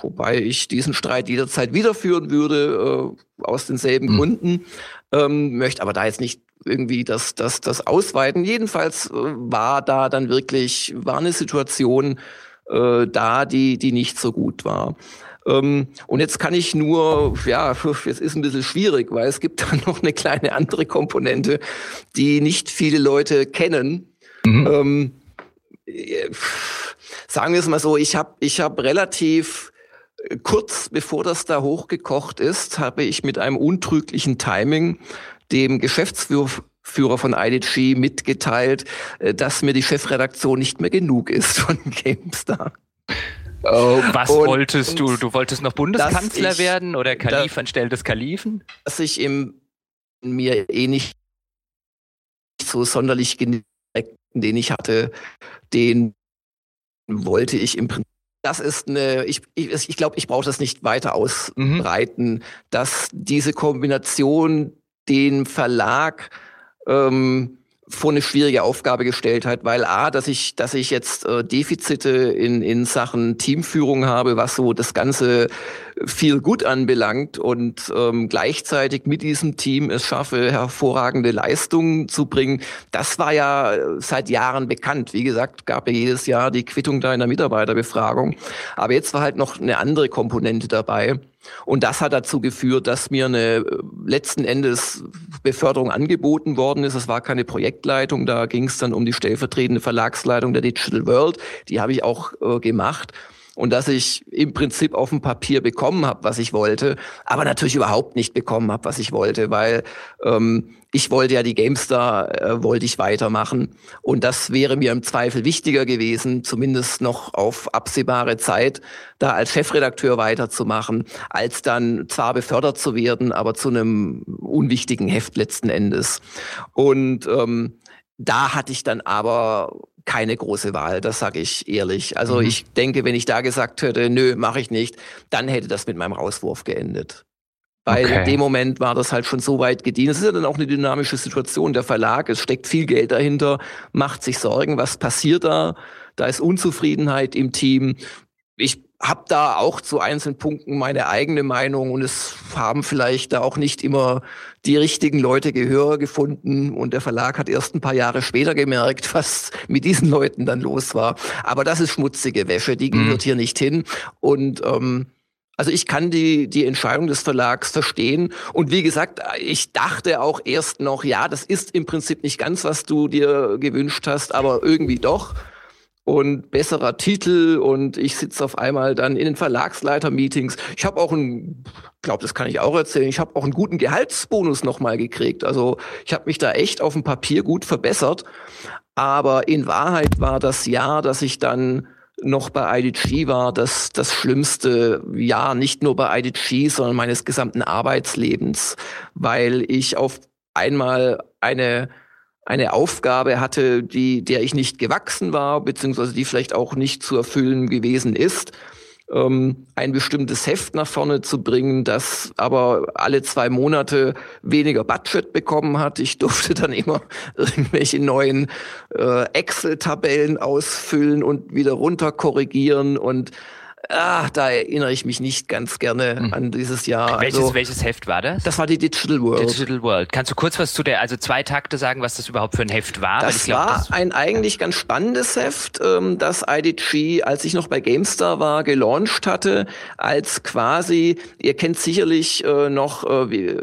wobei ich diesen Streit jederzeit wiederführen würde, äh, aus denselben mhm. Gründen. Ähm, möchte aber da jetzt nicht irgendwie das, das, das ausweiten. Jedenfalls äh, war da dann wirklich, war eine Situation äh, da, die, die nicht so gut war. Ähm, und jetzt kann ich nur, ja, [LAUGHS] es ist ein bisschen schwierig, weil es gibt [LAUGHS] dann noch eine kleine andere Komponente, die nicht viele Leute kennen. Mhm. Ähm, äh, sagen wir es mal so, ich habe ich hab relativ kurz bevor das da hochgekocht ist, habe ich mit einem untrüglichen Timing dem Geschäftsführer von IDG mitgeteilt, äh, dass mir die Chefredaktion nicht mehr genug ist von [LAUGHS] GameStar. Oh, Was wolltest du? Du wolltest noch Bundeskanzler ich, werden oder Kalif da, anstelle des Kalifen? Dass ich im, mir eh nicht so sonderlich den ich hatte, den wollte ich im Prinzip das ist eine, ich glaube, ich, ich, glaub, ich brauche das nicht weiter ausbreiten, mhm. dass diese Kombination den Verlag ähm, vor eine schwierige Aufgabe gestellt hat, weil A, dass ich, dass ich jetzt äh, Defizite in, in Sachen Teamführung habe, was so das ganze viel gut anbelangt und ähm, gleichzeitig mit diesem Team es schaffe, hervorragende Leistungen zu bringen. Das war ja seit Jahren bekannt. Wie gesagt, gab ja jedes Jahr die Quittung da in der Mitarbeiterbefragung. Aber jetzt war halt noch eine andere Komponente dabei. Und das hat dazu geführt, dass mir eine äh, letzten Endes Beförderung angeboten worden ist. Es war keine Projektleitung, da ging es dann um die stellvertretende Verlagsleitung der Digital World. Die habe ich auch äh, gemacht und dass ich im Prinzip auf dem Papier bekommen habe, was ich wollte, aber natürlich überhaupt nicht bekommen habe, was ich wollte, weil ähm, ich wollte ja die GameStar, äh, wollte ich weitermachen und das wäre mir im Zweifel wichtiger gewesen, zumindest noch auf absehbare Zeit, da als Chefredakteur weiterzumachen, als dann zwar befördert zu werden, aber zu einem unwichtigen Heft letzten Endes. Und ähm, da hatte ich dann aber keine große Wahl, das sage ich ehrlich. Also mhm. ich denke, wenn ich da gesagt hätte, nö, mache ich nicht, dann hätte das mit meinem Rauswurf geendet. Weil okay. in dem Moment war das halt schon so weit gedient. Es ist ja dann auch eine dynamische Situation. Der Verlag, es steckt viel Geld dahinter, macht sich Sorgen, was passiert da? Da ist Unzufriedenheit im Team. Ich habe da auch zu einzelnen Punkten meine eigene Meinung und es haben vielleicht da auch nicht immer die richtigen Leute Gehör gefunden und der Verlag hat erst ein paar Jahre später gemerkt, [LAUGHS] was mit diesen Leuten dann los war. Aber das ist schmutzige Wäsche, die gehört mhm. hier nicht hin und ähm, also ich kann die, die Entscheidung des Verlags verstehen. Und wie gesagt, ich dachte auch erst noch, ja, das ist im Prinzip nicht ganz, was du dir gewünscht hast, aber irgendwie doch und besserer Titel und ich sitze auf einmal dann in den Verlagsleiter-Meetings. Ich habe auch einen, glaube, das kann ich auch erzählen, ich habe auch einen guten Gehaltsbonus nochmal gekriegt. Also ich habe mich da echt auf dem Papier gut verbessert. Aber in Wahrheit war das Jahr, dass ich dann noch bei IDG war, das, das schlimmste Jahr, nicht nur bei IDG, sondern meines gesamten Arbeitslebens, weil ich auf einmal eine eine Aufgabe hatte, die, der ich nicht gewachsen war, beziehungsweise die vielleicht auch nicht zu erfüllen gewesen ist, ähm, ein bestimmtes Heft nach vorne zu bringen, das aber alle zwei Monate weniger Budget bekommen hat. Ich durfte dann immer [LAUGHS] irgendwelche neuen äh, Excel-Tabellen ausfüllen und wieder runter korrigieren und Ah, da erinnere ich mich nicht ganz gerne mhm. an dieses Jahr. Welches, also, welches Heft war das? Das war die Digital World. Digital World. Kannst du kurz was zu der, also zwei Takte sagen, was das überhaupt für ein Heft war? Das glaub, war das ein eigentlich ganz spannendes Heft, ähm, das IDG, als ich noch bei GameStar war, gelauncht hatte, als quasi, ihr kennt sicherlich äh, noch äh, wie,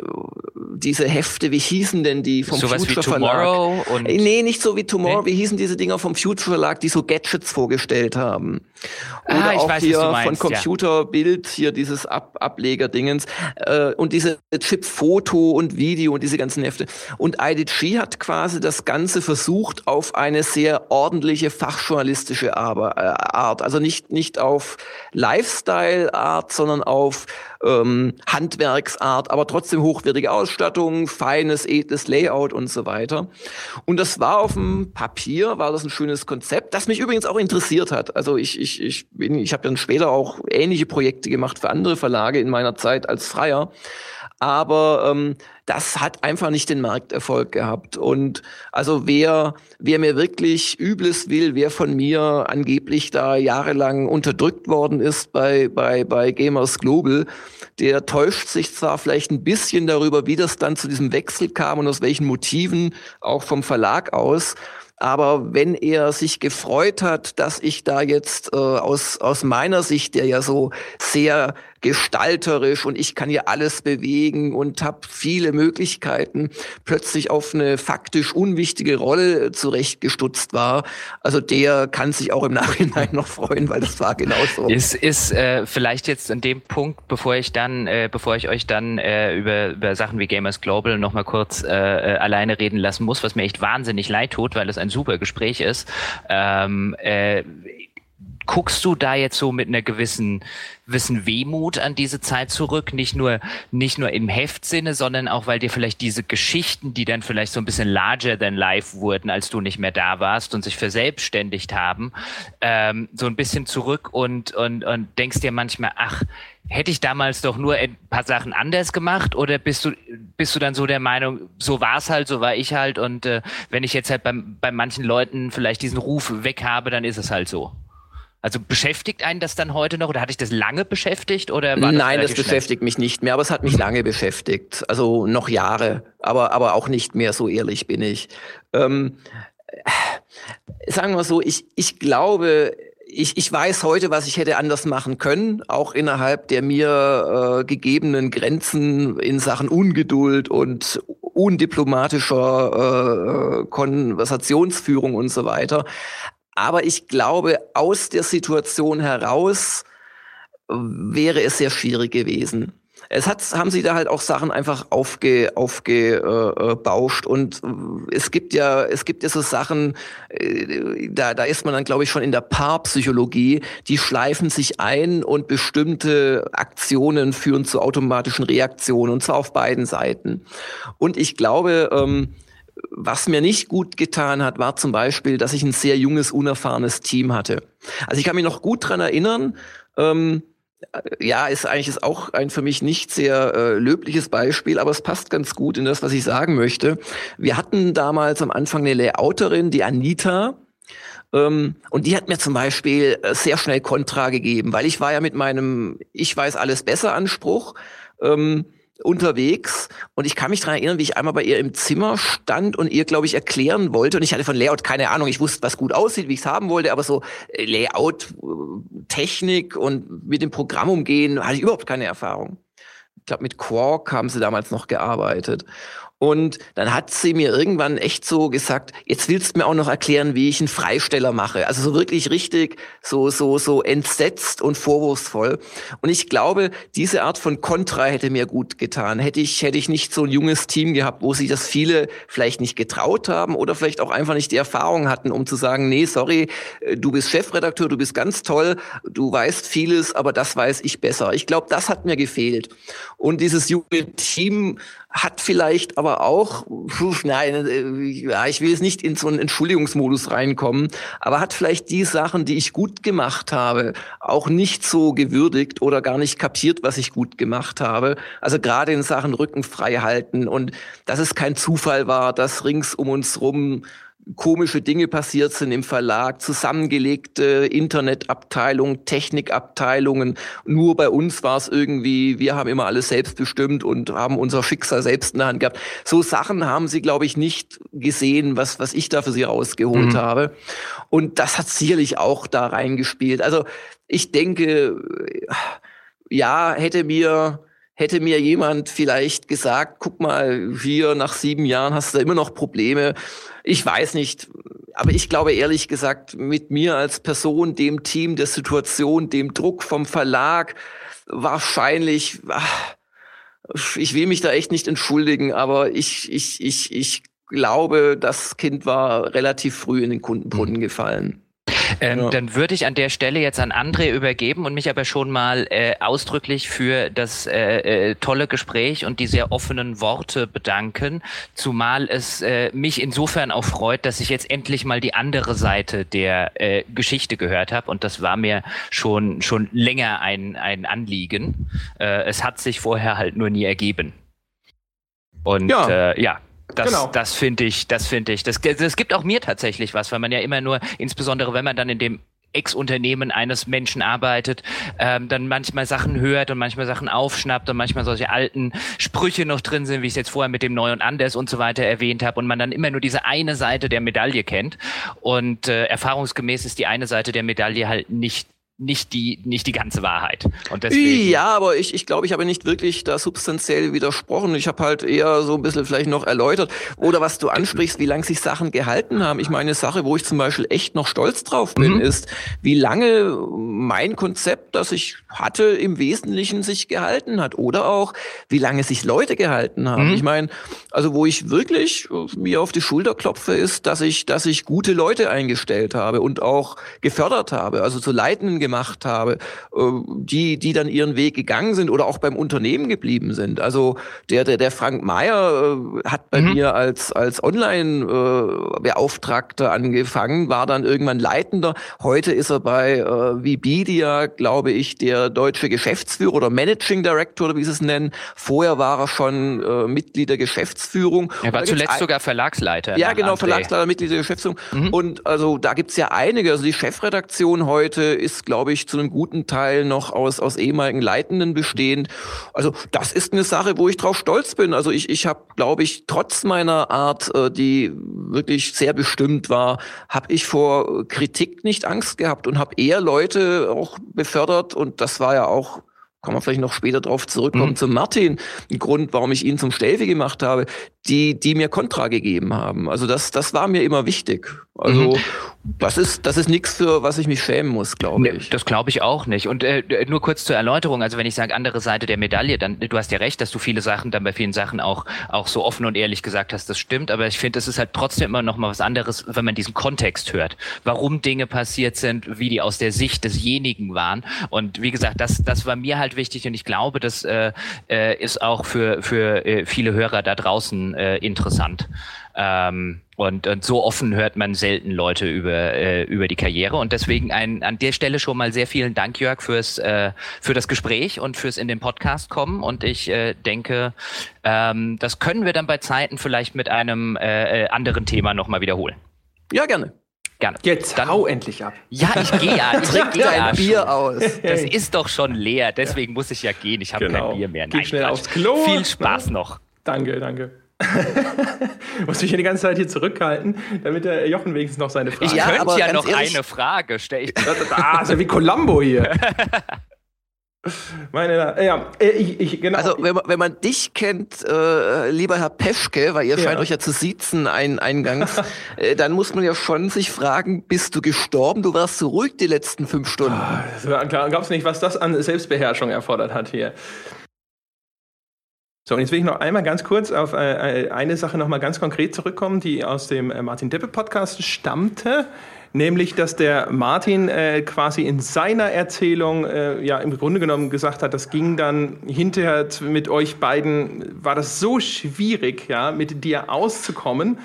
diese Hefte, wie hießen denn die vom so Future Verlag? Und nee, nicht so wie Tomorrow. Nee? Wie hießen diese Dinger vom Future Verlag, die so Gadgets vorgestellt haben? Ah, Oder ah, ich weiß, hier meinst, von Computerbild, ja. hier dieses Ab Ableger-Dingens äh, und diese Chip Foto und Video und diese ganzen Hefte. Und IDG hat quasi das Ganze versucht auf eine sehr ordentliche fachjournalistische äh, Art. Also nicht, nicht auf Lifestyle-Art, sondern auf ähm, Handwerksart, aber trotzdem hochwertige Ausstattung, feines, edles Layout und so weiter. Und das war auf dem Papier, war das ein schönes Konzept, das mich übrigens auch interessiert hat. Also ich, ich, ich, bin, ich habe dann später auch ähnliche Projekte gemacht für andere Verlage in meiner Zeit als Freier. Aber ähm, das hat einfach nicht den Markterfolg gehabt. Und also wer, wer mir wirklich Übles will, wer von mir angeblich da jahrelang unterdrückt worden ist bei, bei, bei Gamers Global, der täuscht sich zwar vielleicht ein bisschen darüber, wie das dann zu diesem Wechsel kam und aus welchen Motiven, auch vom Verlag aus. Aber wenn er sich gefreut hat, dass ich da jetzt äh, aus, aus meiner Sicht, der ja so sehr gestalterisch und ich kann hier alles bewegen und habe viele Möglichkeiten, plötzlich auf eine faktisch unwichtige Rolle zurechtgestutzt war. Also der kann sich auch im [LAUGHS] Nachhinein noch freuen, weil das war genauso. Ist, ist äh, vielleicht jetzt an dem Punkt, bevor ich dann, äh, bevor ich euch dann äh, über, über Sachen wie Gamers Global noch mal kurz äh, äh, alleine reden lassen muss, was mir echt wahnsinnig leid tut, weil es ein super Gespräch ist. Ähm, äh, guckst du da jetzt so mit einer gewissen, gewissen Wehmut an diese Zeit zurück? Nicht nur, nicht nur im Heftsinne, sondern auch, weil dir vielleicht diese Geschichten, die dann vielleicht so ein bisschen larger than life wurden, als du nicht mehr da warst und sich verselbstständigt haben, ähm, so ein bisschen zurück und, und, und denkst dir manchmal, ach, hätte ich damals doch nur ein paar Sachen anders gemacht oder bist du, bist du dann so der Meinung, so war es halt, so war ich halt und äh, wenn ich jetzt halt beim, bei manchen Leuten vielleicht diesen Ruf weg habe, dann ist es halt so? Also beschäftigt einen das dann heute noch oder hatte ich das lange beschäftigt oder war das Nein, das beschäftigt mich nicht mehr, aber es hat mich lange beschäftigt. Also noch Jahre, aber, aber auch nicht mehr, so ehrlich bin ich. Ähm, sagen wir so, ich, ich glaube, ich, ich weiß heute, was ich hätte anders machen können, auch innerhalb der mir äh, gegebenen Grenzen in Sachen Ungeduld und undiplomatischer äh, Konversationsführung und so weiter. Aber ich glaube, aus der Situation heraus wäre es sehr schwierig gewesen. Es hat, haben sie da halt auch Sachen einfach aufge, aufgebauscht äh, und es gibt ja, es gibt ja so Sachen, äh, da, da ist man dann glaube ich schon in der Paarpsychologie, die schleifen sich ein und bestimmte Aktionen führen zu automatischen Reaktionen und zwar auf beiden Seiten. Und ich glaube, ähm, was mir nicht gut getan hat, war zum Beispiel, dass ich ein sehr junges, unerfahrenes Team hatte. Also ich kann mich noch gut dran erinnern, ähm, ja, ist eigentlich ist auch ein für mich nicht sehr äh, löbliches Beispiel, aber es passt ganz gut in das, was ich sagen möchte. Wir hatten damals am Anfang eine Layouterin, die Anita, ähm, und die hat mir zum Beispiel äh, sehr schnell Kontra gegeben, weil ich war ja mit meinem Ich weiß alles besser Anspruch. Ähm, unterwegs und ich kann mich daran erinnern, wie ich einmal bei ihr im Zimmer stand und ihr, glaube ich, erklären wollte und ich hatte von Layout keine Ahnung, ich wusste, was gut aussieht, wie ich es haben wollte, aber so äh, Layout, äh, Technik und mit dem Programm umgehen, hatte ich überhaupt keine Erfahrung. Ich glaube, mit Quark haben sie damals noch gearbeitet. Und dann hat sie mir irgendwann echt so gesagt, jetzt willst du mir auch noch erklären, wie ich einen Freisteller mache. Also so wirklich richtig so, so, so entsetzt und vorwurfsvoll. Und ich glaube, diese Art von Kontra hätte mir gut getan. Hätte ich, hätte ich nicht so ein junges Team gehabt, wo sich das viele vielleicht nicht getraut haben oder vielleicht auch einfach nicht die Erfahrung hatten, um zu sagen, nee, sorry, äh, du bist Chefredakteur, du bist ganz toll, du weißt vieles, aber das weiß ich besser. Ich glaube, das hat mir gefehlt. Und dieses junge Team hat vielleicht aber auch, nein, äh, ja, ich will jetzt nicht in so einen Entschuldigungsmodus reinkommen, aber hat vielleicht die Sachen, die ich gut gemacht habe, auch nicht so gewürdigt oder gar nicht kapiert, was ich gut gemacht habe. Also gerade in Sachen Rücken frei halten und dass es kein Zufall war, dass rings um uns rum komische Dinge passiert sind im Verlag, zusammengelegte Internetabteilungen, Technikabteilungen. Nur bei uns war es irgendwie, wir haben immer alles selbst bestimmt und haben unser Schicksal selbst in der Hand gehabt. So Sachen haben sie, glaube ich, nicht gesehen, was, was ich da für sie rausgeholt mhm. habe. Und das hat sicherlich auch da reingespielt. Also ich denke, ja, hätte mir hätte mir jemand vielleicht gesagt, guck mal, hier nach sieben Jahren hast du da immer noch Probleme. Ich weiß nicht, aber ich glaube ehrlich gesagt, mit mir als Person, dem Team, der Situation, dem Druck vom Verlag, wahrscheinlich, ach, ich will mich da echt nicht entschuldigen, aber ich, ich, ich, ich glaube, das Kind war relativ früh in den Kundenbrunnen mhm. gefallen. Ähm, ja. Dann würde ich an der Stelle jetzt an André übergeben und mich aber schon mal äh, ausdrücklich für das äh, äh, tolle Gespräch und die sehr offenen Worte bedanken, zumal es äh, mich insofern auch freut, dass ich jetzt endlich mal die andere Seite der äh, Geschichte gehört habe und das war mir schon schon länger ein ein Anliegen. Äh, es hat sich vorher halt nur nie ergeben. Und ja, äh, ja das, genau. das finde ich, das finde ich. Das, das gibt auch mir tatsächlich was, weil man ja immer nur, insbesondere wenn man dann in dem Ex-Unternehmen eines Menschen arbeitet, ähm, dann manchmal Sachen hört und manchmal Sachen aufschnappt und manchmal solche alten Sprüche noch drin sind, wie ich es jetzt vorher mit dem Neu und Anders und so weiter erwähnt habe und man dann immer nur diese eine Seite der Medaille kennt und äh, erfahrungsgemäß ist die eine Seite der Medaille halt nicht nicht die, nicht die ganze Wahrheit. Und deswegen ja, aber ich, ich glaube, ich habe nicht wirklich da substanziell widersprochen. Ich habe halt eher so ein bisschen vielleicht noch erläutert. Oder was du ansprichst, wie lange sich Sachen gehalten haben. Ich meine, eine Sache, wo ich zum Beispiel echt noch stolz drauf bin, mhm. ist, wie lange mein Konzept, das ich hatte, im Wesentlichen sich gehalten hat. Oder auch, wie lange sich Leute gehalten haben. Mhm. Ich meine, also wo ich wirklich mir auf die Schulter klopfe, ist, dass ich, dass ich gute Leute eingestellt habe und auch gefördert habe. Also zu leitenden gemacht habe, äh, die, die dann ihren Weg gegangen sind oder auch beim Unternehmen geblieben sind. Also der, der, der Frank Mayer äh, hat bei mhm. mir als, als Online-Beauftragter angefangen, war dann irgendwann Leitender. Heute ist er bei äh, Vibidia, glaube ich, der deutsche Geschäftsführer oder Managing Director, oder wie sie es nennen. Vorher war er schon äh, Mitglied der Geschäftsführung. Er war zuletzt sogar Verlagsleiter. Ja, genau, André. Verlagsleiter, Mitglied der Geschäftsführung. Mhm. Und also da gibt's ja einige. Also die Chefredaktion heute ist, glaube glaube ich, zu einem guten Teil noch aus, aus ehemaligen Leitenden bestehend. Also das ist eine Sache, wo ich drauf stolz bin. Also ich, ich habe, glaube ich, trotz meiner Art, äh, die wirklich sehr bestimmt war, habe ich vor Kritik nicht Angst gehabt und habe eher Leute auch befördert. Und das war ja auch kann man vielleicht noch später drauf zurückkommen, mhm. zu Martin, ein Grund, warum ich ihn zum Stelfi gemacht habe, die, die mir Kontra gegeben haben. Also das, das war mir immer wichtig. Also mhm. das ist, das ist nichts für was ich mich schämen muss, glaube ich. Das glaube ich auch nicht. Und äh, nur kurz zur Erläuterung, also wenn ich sage andere Seite der Medaille, dann du hast ja recht, dass du viele Sachen dann bei vielen Sachen auch auch so offen und ehrlich gesagt hast, das stimmt. Aber ich finde, es ist halt trotzdem immer noch mal was anderes, wenn man diesen Kontext hört, warum Dinge passiert sind, wie die aus der Sicht desjenigen waren. Und wie gesagt, das das war mir halt wichtig und ich glaube, das äh, äh, ist auch für für äh, viele Hörer da draußen äh, interessant. Ähm, und, und so offen hört man selten Leute über, äh, über die Karriere. Und deswegen ein, an der Stelle schon mal sehr vielen Dank, Jörg, fürs, äh, für das Gespräch und fürs in den Podcast kommen. Und ich äh, denke, ähm, das können wir dann bei Zeiten vielleicht mit einem äh, äh anderen Thema nochmal wiederholen. Ja, gerne. Gerne. Jetzt dann, hau endlich ab. Ja, ich gehe ja. Ich [LAUGHS] Trink dein ja Bier schon. aus. Das ist doch schon leer, deswegen muss ich ja gehen. Ich habe genau. kein Bier mehr. Nein, Geh schnell Quatsch. aufs Klo. Viel Spaß noch. Danke, danke. [LAUGHS] Muss mich ja die ganze Zeit hier zurückhalten, damit der Jochen wenigstens noch seine Frage Ich ja, könnte ja noch ehrlich, eine Frage stellen. Ah, ist ja wie Columbo hier. [LAUGHS] Meine, ja, äh, ich, ich, genau. Also wenn man, wenn man dich kennt, äh, lieber Herr Peschke, weil ihr ja. scheint euch ja zu siezen ein, eingangs, [LAUGHS] äh, dann muss man ja schon sich fragen, bist du gestorben? Du warst so ruhig die letzten fünf Stunden. Ah, glaubst du nicht, was das an Selbstbeherrschung erfordert hat hier? So, und jetzt will ich noch einmal ganz kurz auf äh, äh, eine Sache noch mal ganz konkret zurückkommen, die aus dem äh, Martin Deppe Podcast stammte, nämlich, dass der Martin äh, quasi in seiner Erzählung äh, ja im Grunde genommen gesagt hat, das ging dann hinterher mit euch beiden, war das so schwierig, ja, mit dir auszukommen,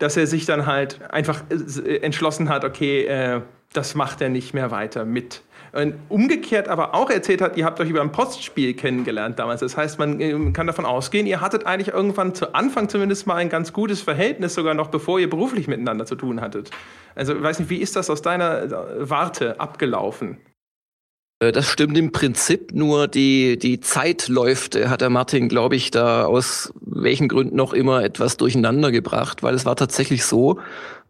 dass er sich dann halt einfach äh, entschlossen hat, okay, das macht er nicht mehr weiter mit. Umgekehrt aber auch erzählt hat, ihr habt euch über ein Postspiel kennengelernt damals. Das heißt, man ähm, kann davon ausgehen, ihr hattet eigentlich irgendwann zu Anfang zumindest mal ein ganz gutes Verhältnis, sogar noch bevor ihr beruflich miteinander zu tun hattet. Also, ich weiß nicht, wie ist das aus deiner äh, Warte abgelaufen? Äh, das stimmt im Prinzip, nur die, die Zeitläufe hat der Martin, glaube ich, da aus welchen Gründen noch immer etwas durcheinander gebracht, weil es war tatsächlich so,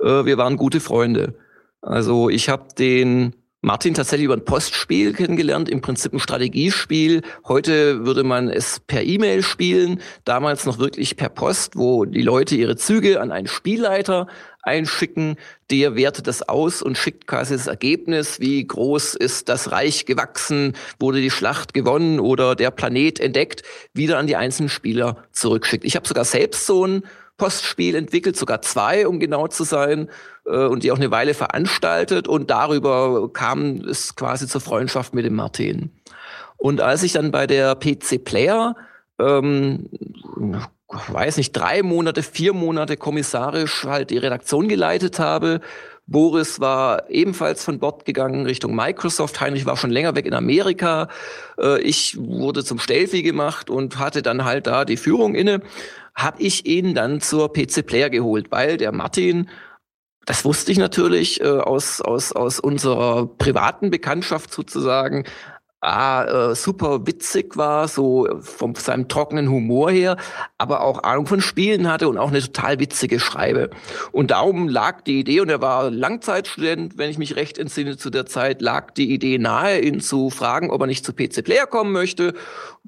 äh, wir waren gute Freunde. Also ich habe den Martin tatsächlich über ein Postspiel kennengelernt, im Prinzip ein Strategiespiel. Heute würde man es per E-Mail spielen, damals noch wirklich per Post, wo die Leute ihre Züge an einen Spielleiter einschicken, der wertet das aus und schickt quasi das Ergebnis, wie groß ist das Reich gewachsen, wurde die Schlacht gewonnen oder der Planet entdeckt, wieder an die einzelnen Spieler zurückschickt. Ich habe sogar selbst so ein Postspiel entwickelt, sogar zwei, um genau zu sein, äh, und die auch eine Weile veranstaltet. Und darüber kam es quasi zur Freundschaft mit dem Martin. Und als ich dann bei der PC Player, ähm, weiß nicht, drei Monate, vier Monate kommissarisch halt die Redaktion geleitet habe, Boris war ebenfalls von Bord gegangen Richtung Microsoft. Heinrich war schon länger weg in Amerika. Äh, ich wurde zum Stelfi gemacht und hatte dann halt da die Führung inne habe ich ihn dann zur PC Player geholt, weil der Martin, das wusste ich natürlich äh, aus, aus, aus unserer privaten Bekanntschaft sozusagen, A, äh, super witzig war, so von seinem trockenen Humor her, aber auch Ahnung von Spielen hatte und auch eine total witzige Schreibe. Und darum lag die Idee, und er war Langzeitstudent, wenn ich mich recht entsinne zu der Zeit, lag die Idee nahe, ihn zu fragen, ob er nicht zu PC Player kommen möchte.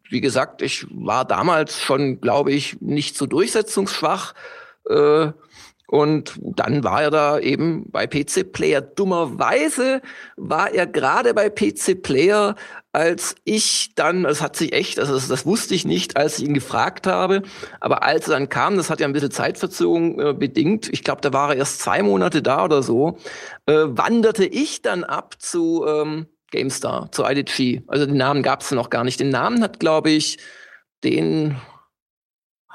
Wie gesagt, ich war damals schon, glaube ich, nicht so durchsetzungsschwach. Äh, und dann war er da eben bei PC Player. Dummerweise war er gerade bei PC Player, als ich dann, das hat sich echt, also das, das, wusste ich nicht, als ich ihn gefragt habe, aber als er dann kam, das hat ja ein bisschen Zeitverzögerung äh, bedingt, ich glaube, da war er erst zwei Monate da oder so, äh, wanderte ich dann ab zu ähm, GameStar, zu IDG. Also den Namen gab es noch gar nicht. Den Namen hat, glaube ich, den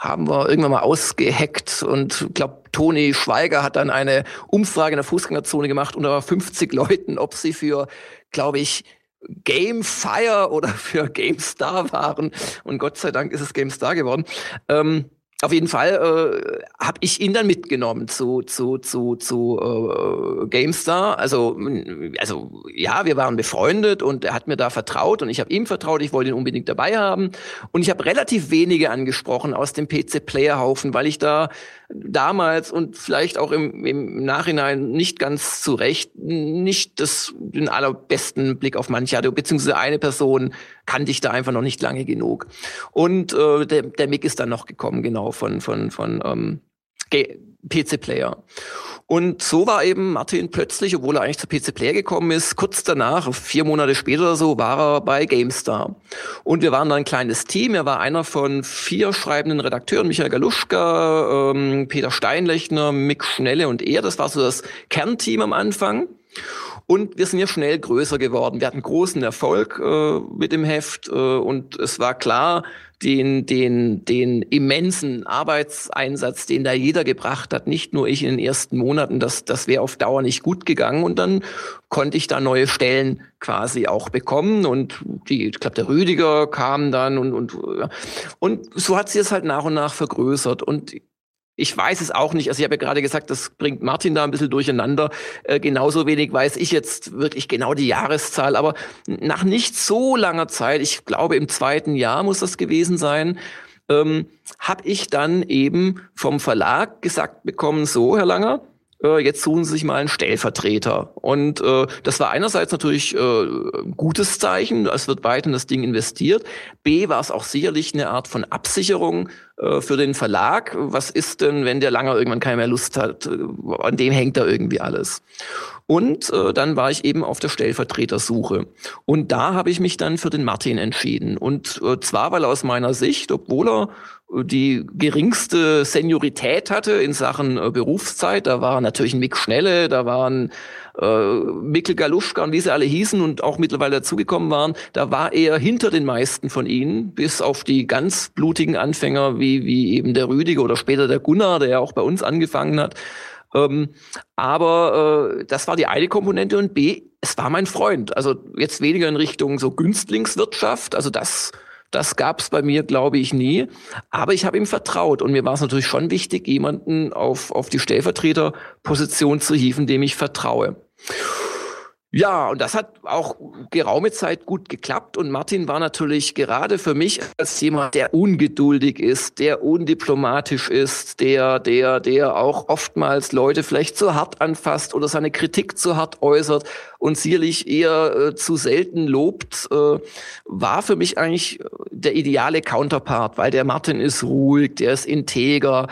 haben wir irgendwann mal ausgeheckt und glaube, Toni Schweiger hat dann eine Umfrage in der Fußgängerzone gemacht unter 50 Leuten, ob sie für, glaube ich, Gamefire oder für GameStar waren. Und Gott sei Dank ist es GameStar geworden. Ähm, auf jeden Fall äh, habe ich ihn dann mitgenommen zu zu zu zu äh, GameStar. Also also ja, wir waren befreundet und er hat mir da vertraut und ich habe ihm vertraut. Ich wollte ihn unbedingt dabei haben und ich habe relativ wenige angesprochen aus dem PC Player Haufen, weil ich da damals und vielleicht auch im, im Nachhinein nicht ganz zu Recht nicht das, den allerbesten Blick auf manche hatte, beziehungsweise eine Person kannte ich da einfach noch nicht lange genug. Und äh, der, der Mick ist dann noch gekommen, genau, von, von, von ähm, PC-Player. Und so war eben Martin plötzlich, obwohl er eigentlich zu PC Player gekommen ist, kurz danach, vier Monate später oder so, war er bei GameStar. Und wir waren da ein kleines Team. Er war einer von vier schreibenden Redakteuren, Michael Galuschka, ähm, Peter Steinlechner, Mick Schnelle und er. Das war so das Kernteam am Anfang. Und wir sind ja schnell größer geworden. Wir hatten großen Erfolg äh, mit dem Heft äh, und es war klar, den, den, den immensen Arbeitseinsatz, den da jeder gebracht hat, nicht nur ich in den ersten Monaten, das, das wäre auf Dauer nicht gut gegangen. Und dann konnte ich da neue Stellen quasi auch bekommen. Und die, ich glaube, der Rüdiger kam dann und, und, und so hat sich es halt nach und nach vergrößert. Und ich weiß es auch nicht. Also ich habe ja gerade gesagt, das bringt Martin da ein bisschen durcheinander. Äh, genauso wenig weiß ich jetzt wirklich genau die Jahreszahl. Aber nach nicht so langer Zeit, ich glaube im zweiten Jahr muss das gewesen sein, ähm, habe ich dann eben vom Verlag gesagt bekommen, so, Herr Langer, äh, jetzt suchen Sie sich mal einen Stellvertreter. Und äh, das war einerseits natürlich äh, gutes Zeichen, es wird weiter in das Ding investiert. B war es auch sicherlich eine Art von Absicherung äh, für den Verlag. Was ist denn, wenn der Langer irgendwann keine mehr Lust hat? Äh, an dem hängt da irgendwie alles. Und äh, dann war ich eben auf der Stellvertretersuche. Und da habe ich mich dann für den Martin entschieden. Und äh, zwar, weil aus meiner Sicht, obwohl er die geringste Seniorität hatte in Sachen äh, Berufszeit. Da war natürlich Mick Schnelle, da waren äh, Mikkel Galuschka und wie sie alle hießen und auch mittlerweile dazugekommen waren. Da war er hinter den meisten von ihnen, bis auf die ganz blutigen Anfänger wie, wie eben der Rüdiger oder später der Gunnar, der ja auch bei uns angefangen hat. Ähm, aber äh, das war die eine Komponente und B, es war mein Freund. Also jetzt weniger in Richtung so Günstlingswirtschaft. Also das das gab es bei mir, glaube ich, nie. Aber ich habe ihm vertraut und mir war es natürlich schon wichtig, jemanden auf, auf die Stellvertreterposition zu hieven, dem ich vertraue. Ja, und das hat auch geraume Zeit gut geklappt. Und Martin war natürlich gerade für mich als jemand, der ungeduldig ist, der undiplomatisch ist, der, der, der auch oftmals Leute vielleicht zu hart anfasst oder seine Kritik zu hart äußert und sicherlich eher äh, zu selten lobt, äh, war für mich eigentlich der ideale Counterpart, weil der Martin ist ruhig, der ist integer.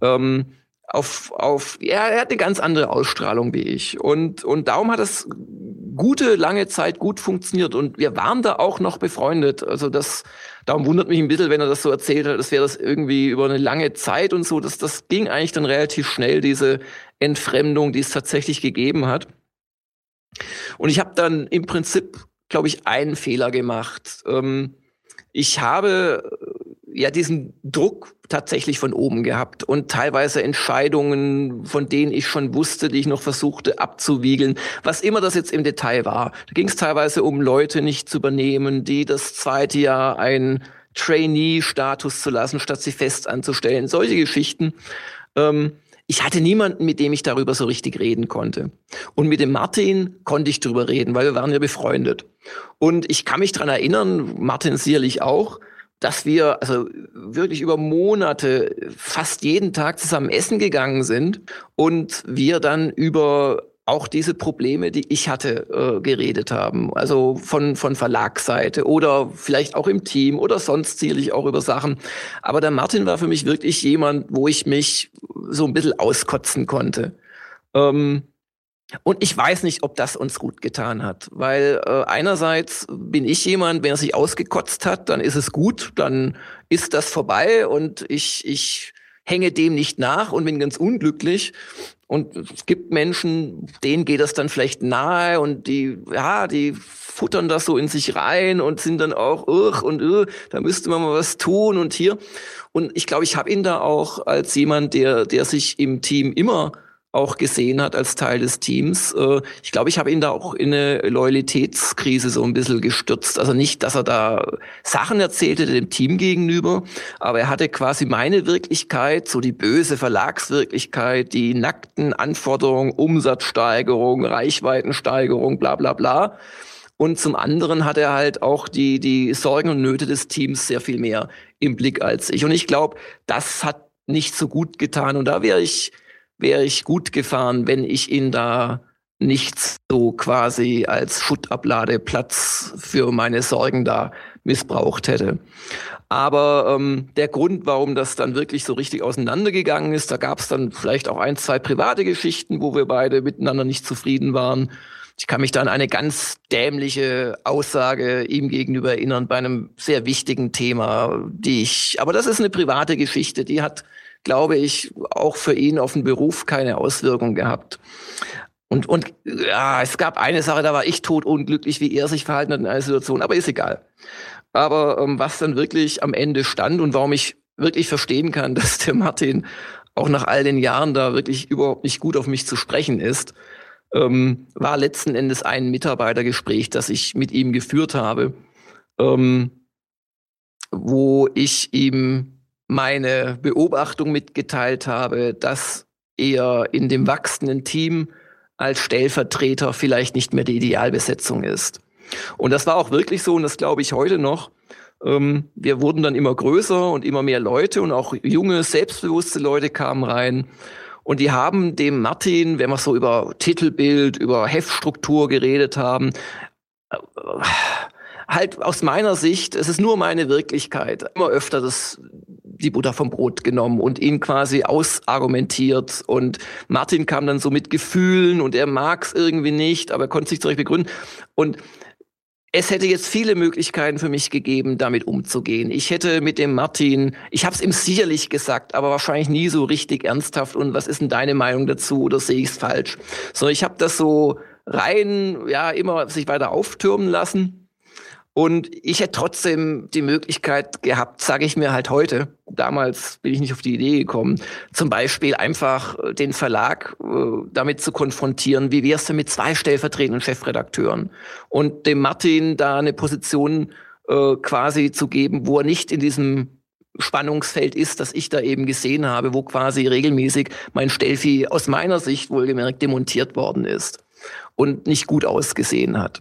Ähm, auf, auf, ja, er hat eine ganz andere Ausstrahlung wie ich. Und, und darum hat es gute, lange Zeit gut funktioniert. Und wir waren da auch noch befreundet. Also das, darum wundert mich ein bisschen, wenn er das so erzählt hat, das wäre das irgendwie über eine lange Zeit und so. Das, das ging eigentlich dann relativ schnell, diese Entfremdung, die es tatsächlich gegeben hat. Und ich habe dann im Prinzip, glaube ich, einen Fehler gemacht. Ähm, ich habe ja diesen Druck tatsächlich von oben gehabt und teilweise Entscheidungen, von denen ich schon wusste, die ich noch versuchte abzuwiegeln, was immer das jetzt im Detail war. Da ging es teilweise um Leute nicht zu übernehmen, die das zweite Jahr ein Trainee-Status zu lassen, statt sie fest anzustellen. Solche Geschichten. Ähm, ich hatte niemanden, mit dem ich darüber so richtig reden konnte. Und mit dem Martin konnte ich darüber reden, weil wir waren ja befreundet. Und ich kann mich dran erinnern, Martin sicherlich auch, dass wir also wirklich über Monate fast jeden Tag zusammen essen gegangen sind und wir dann über auch diese Probleme, die ich hatte, äh, geredet haben. Also von, von Verlagsseite oder vielleicht auch im Team oder sonst sicherlich auch über Sachen. Aber der Martin war für mich wirklich jemand, wo ich mich so ein bisschen auskotzen konnte. Ähm, und ich weiß nicht, ob das uns gut getan hat, weil äh, einerseits bin ich jemand, wenn er sich ausgekotzt hat, dann ist es gut, dann ist das vorbei und ich, ich hänge dem nicht nach und bin ganz unglücklich. Und es gibt Menschen, denen geht das dann vielleicht nahe und die, ja, die futtern das so in sich rein und sind dann auch, ugh, und uh, da müsste man mal was tun und hier. Und ich glaube, ich habe ihn da auch als jemand, der, der sich im Team immer auch gesehen hat als Teil des Teams. Äh, ich glaube, ich habe ihn da auch in eine Loyalitätskrise so ein bisschen gestürzt. Also nicht, dass er da Sachen erzählte dem Team gegenüber, aber er hatte quasi meine Wirklichkeit, so die böse Verlagswirklichkeit, die nackten Anforderungen, Umsatzsteigerung, Reichweitensteigerung, bla bla bla. Und zum anderen hat er halt auch die, die Sorgen und Nöte des Teams sehr viel mehr im Blick als ich. Und ich glaube, das hat nicht so gut getan. Und da wäre ich wäre ich gut gefahren, wenn ich ihn da nicht so quasi als Schuttabladeplatz für meine Sorgen da missbraucht hätte. Aber ähm, der Grund, warum das dann wirklich so richtig auseinandergegangen ist, da gab es dann vielleicht auch ein, zwei private Geschichten, wo wir beide miteinander nicht zufrieden waren. Ich kann mich da an eine ganz dämliche Aussage ihm gegenüber erinnern bei einem sehr wichtigen Thema, die ich, aber das ist eine private Geschichte, die hat glaube ich, auch für ihn auf den Beruf keine Auswirkung gehabt. Und, und ja, es gab eine Sache, da war ich tot unglücklich, wie er sich verhalten hat in einer Situation, aber ist egal. Aber ähm, was dann wirklich am Ende stand und warum ich wirklich verstehen kann, [LAUGHS] dass der Martin auch nach all den Jahren da wirklich überhaupt nicht gut auf mich zu sprechen ist, ähm, war letzten Endes ein Mitarbeitergespräch, das ich mit ihm geführt habe, ähm, wo ich ihm meine Beobachtung mitgeteilt habe, dass er in dem wachsenden Team als Stellvertreter vielleicht nicht mehr die Idealbesetzung ist. Und das war auch wirklich so, und das glaube ich heute noch. Ähm, wir wurden dann immer größer und immer mehr Leute und auch junge, selbstbewusste Leute kamen rein. Und die haben dem Martin, wenn wir so über Titelbild, über Heftstruktur geredet haben, äh, halt aus meiner Sicht, es ist nur meine Wirklichkeit, immer öfter das die Butter vom Brot genommen und ihn quasi ausargumentiert. Und Martin kam dann so mit Gefühlen und er mag es irgendwie nicht, aber er konnte sich zurecht begründen. Und es hätte jetzt viele Möglichkeiten für mich gegeben, damit umzugehen. Ich hätte mit dem Martin, ich habe es ihm sicherlich gesagt, aber wahrscheinlich nie so richtig ernsthaft. Und was ist denn deine Meinung dazu oder sehe ich es falsch? So, ich habe das so rein, ja, immer sich weiter auftürmen lassen. Und ich hätte trotzdem die Möglichkeit gehabt, sage ich mir halt heute, damals bin ich nicht auf die Idee gekommen, zum Beispiel einfach äh, den Verlag äh, damit zu konfrontieren, wie wär's denn mit zwei stellvertretenden Chefredakteuren? Und dem Martin da eine Position äh, quasi zu geben, wo er nicht in diesem Spannungsfeld ist, das ich da eben gesehen habe, wo quasi regelmäßig mein Stelfi aus meiner Sicht wohlgemerkt demontiert worden ist und nicht gut ausgesehen hat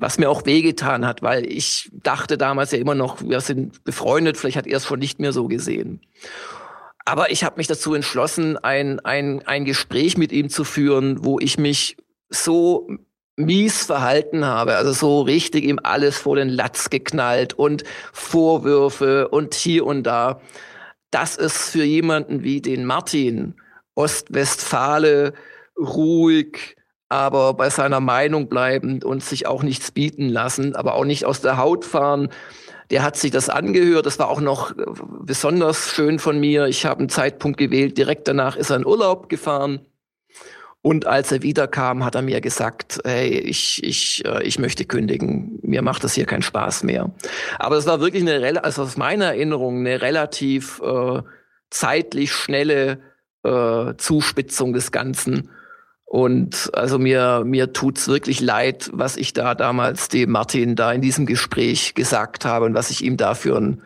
was mir auch wehgetan hat, weil ich dachte damals ja immer noch, wir sind befreundet, vielleicht hat er es schon nicht mehr so gesehen. Aber ich habe mich dazu entschlossen, ein, ein, ein Gespräch mit ihm zu führen, wo ich mich so mies verhalten habe, also so richtig ihm alles vor den Latz geknallt und Vorwürfe und hier und da. Das ist für jemanden wie den Martin, Ostwestfale, ruhig, aber bei seiner Meinung bleibend und sich auch nichts bieten lassen, aber auch nicht aus der Haut fahren. Der hat sich das angehört. Das war auch noch äh, besonders schön von mir. Ich habe einen Zeitpunkt gewählt. Direkt danach ist er in Urlaub gefahren. Und als er wiederkam, hat er mir gesagt, hey, ich, ich, äh, ich möchte kündigen. Mir macht das hier keinen Spaß mehr. Aber es war wirklich eine, also aus meiner Erinnerung, eine relativ äh, zeitlich schnelle äh, Zuspitzung des Ganzen. Und also mir, mir tut's wirklich leid, was ich da damals dem Martin da in diesem Gespräch gesagt habe und was ich ihm da für ein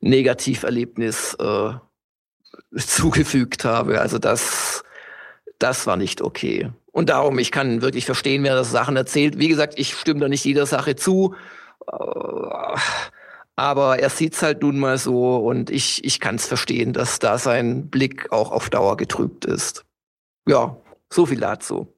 Negativerlebnis äh, [LAUGHS] zugefügt habe. Also das, das war nicht okay. Und darum, ich kann wirklich verstehen, wer das Sachen erzählt. Wie gesagt, ich stimme da nicht jeder Sache zu. Äh, aber er sieht es halt nun mal so und ich, ich kann es verstehen, dass da sein Blick auch auf Dauer getrübt ist. Ja, so viel dazu.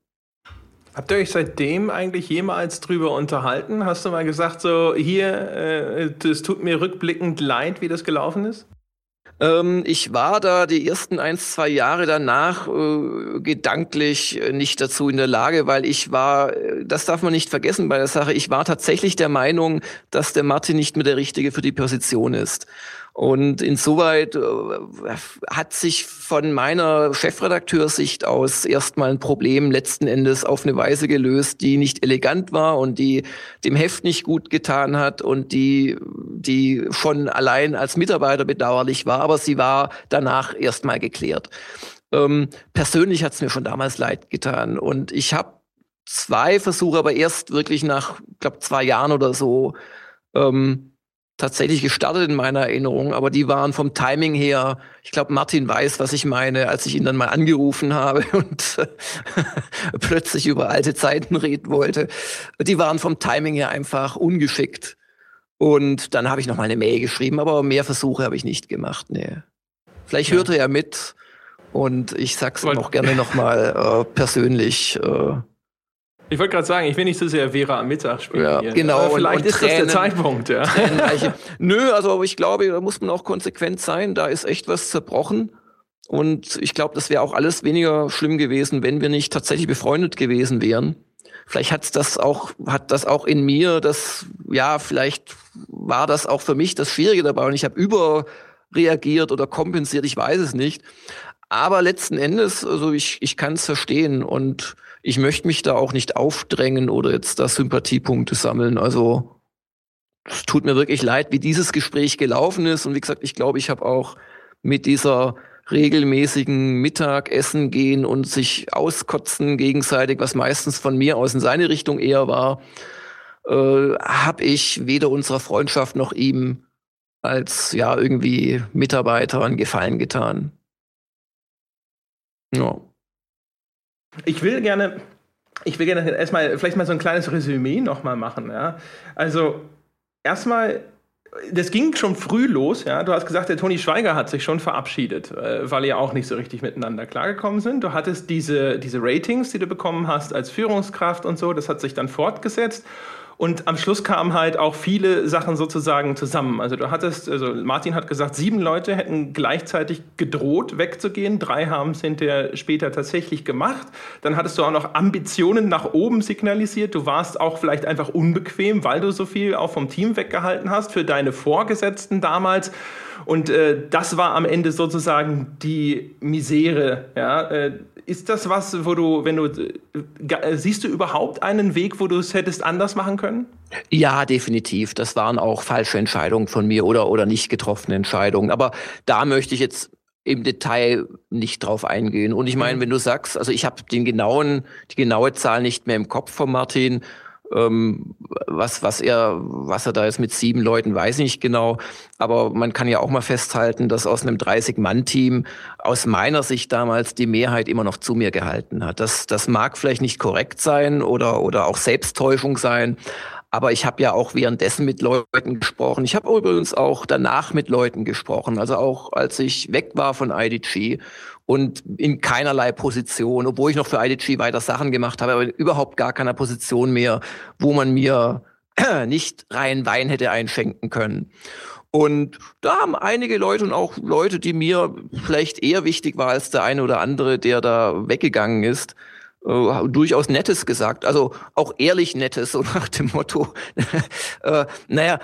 Habt ihr euch seitdem eigentlich jemals drüber unterhalten? Hast du mal gesagt, so hier, äh, es tut mir rückblickend leid, wie das gelaufen ist? Ähm, ich war da die ersten ein, zwei Jahre danach äh, gedanklich nicht dazu in der Lage, weil ich war, äh, das darf man nicht vergessen bei der Sache, ich war tatsächlich der Meinung, dass der Martin nicht mehr der Richtige für die Position ist. Und insoweit äh, hat sich von meiner Chefredakteursicht aus erstmal ein Problem letzten Endes auf eine Weise gelöst, die nicht elegant war und die dem Heft nicht gut getan hat und die, die schon allein als Mitarbeiter bedauerlich war, aber sie war danach erstmal geklärt. Ähm, persönlich hat es mir schon damals leid getan und ich habe zwei Versuche, aber erst wirklich nach, glaube zwei Jahren oder so, ähm, tatsächlich gestartet in meiner Erinnerung, aber die waren vom Timing her, ich glaube, Martin weiß, was ich meine, als ich ihn dann mal angerufen habe [LAUGHS] und plötzlich über alte Zeiten reden wollte. Die waren vom Timing her einfach ungeschickt. Und dann habe ich noch mal eine Mail geschrieben, aber mehr Versuche habe ich nicht gemacht. Nee. Vielleicht ja. hört er ja mit und ich sag's ihm auch gerne noch mal äh, persönlich. Äh, ich wollte gerade sagen, ich will nicht so sehr Vera am Mittag spielen. Ja, genau. Aber vielleicht und, und ist Tränen, das der Zeitpunkt. Ja. [LAUGHS] Nö, also ich glaube, da muss man auch konsequent sein. Da ist echt was zerbrochen. Und ich glaube, das wäre auch alles weniger schlimm gewesen, wenn wir nicht tatsächlich befreundet gewesen wären. Vielleicht hat's das auch, hat das auch in mir, das, ja, vielleicht war das auch für mich das Schwierige dabei und ich habe überreagiert oder kompensiert, ich weiß es nicht. Aber letzten Endes, also ich, ich kann es verstehen und ich möchte mich da auch nicht aufdrängen oder jetzt da Sympathiepunkte sammeln. Also es tut mir wirklich leid, wie dieses Gespräch gelaufen ist. Und wie gesagt, ich glaube, ich habe auch mit dieser regelmäßigen Mittagessen gehen und sich auskotzen gegenseitig, was meistens von mir aus in seine Richtung eher war, äh, habe ich weder unserer Freundschaft noch ihm als ja irgendwie Mitarbeiter einen Gefallen getan. Ja. Ich will gerne, ich will gerne erstmal vielleicht mal so ein kleines Resümee nochmal machen. Ja? Also erstmal, das ging schon früh los. Ja? Du hast gesagt, der Toni Schweiger hat sich schon verabschiedet, äh, weil ihr auch nicht so richtig miteinander klargekommen sind. Du hattest diese, diese Ratings, die du bekommen hast als Führungskraft und so, das hat sich dann fortgesetzt. Und am Schluss kamen halt auch viele Sachen sozusagen zusammen. Also du hattest, also Martin hat gesagt, sieben Leute hätten gleichzeitig gedroht, wegzugehen. Drei haben es hinterher später tatsächlich gemacht. Dann hattest du auch noch Ambitionen nach oben signalisiert. Du warst auch vielleicht einfach unbequem, weil du so viel auch vom Team weggehalten hast für deine Vorgesetzten damals. Und äh, das war am Ende sozusagen die Misere. Ja? Äh, ist das was, wo du, wenn du, äh, siehst du überhaupt einen Weg, wo du es hättest anders machen können? Ja, definitiv. Das waren auch falsche Entscheidungen von mir oder, oder nicht getroffene Entscheidungen. Aber da möchte ich jetzt im Detail nicht drauf eingehen. Und ich meine, mhm. wenn du sagst, also ich habe den genauen, die genaue Zahl nicht mehr im Kopf von Martin, ähm, was, was er, was er da jetzt mit sieben Leuten, weiß ich nicht genau. Aber man kann ja auch mal festhalten, dass aus einem 30-Mann-Team aus meiner Sicht damals die Mehrheit immer noch zu mir gehalten hat. Das, das mag vielleicht nicht korrekt sein oder, oder auch Selbsttäuschung sein. Aber ich habe ja auch währenddessen mit Leuten gesprochen. Ich habe übrigens auch danach mit Leuten gesprochen. Also auch als ich weg war von IDG und in keinerlei Position, obwohl ich noch für IDG weiter Sachen gemacht habe, aber überhaupt gar keiner Position mehr, wo man mir [CLEARS THROAT] nicht rein Wein hätte einschenken können. Und da haben einige Leute und auch Leute, die mir vielleicht eher wichtig war als der eine oder andere, der da weggegangen ist, äh, durchaus Nettes gesagt, also auch ehrlich Nettes, [LAUGHS] so nach dem Motto, [LAUGHS] äh, naja,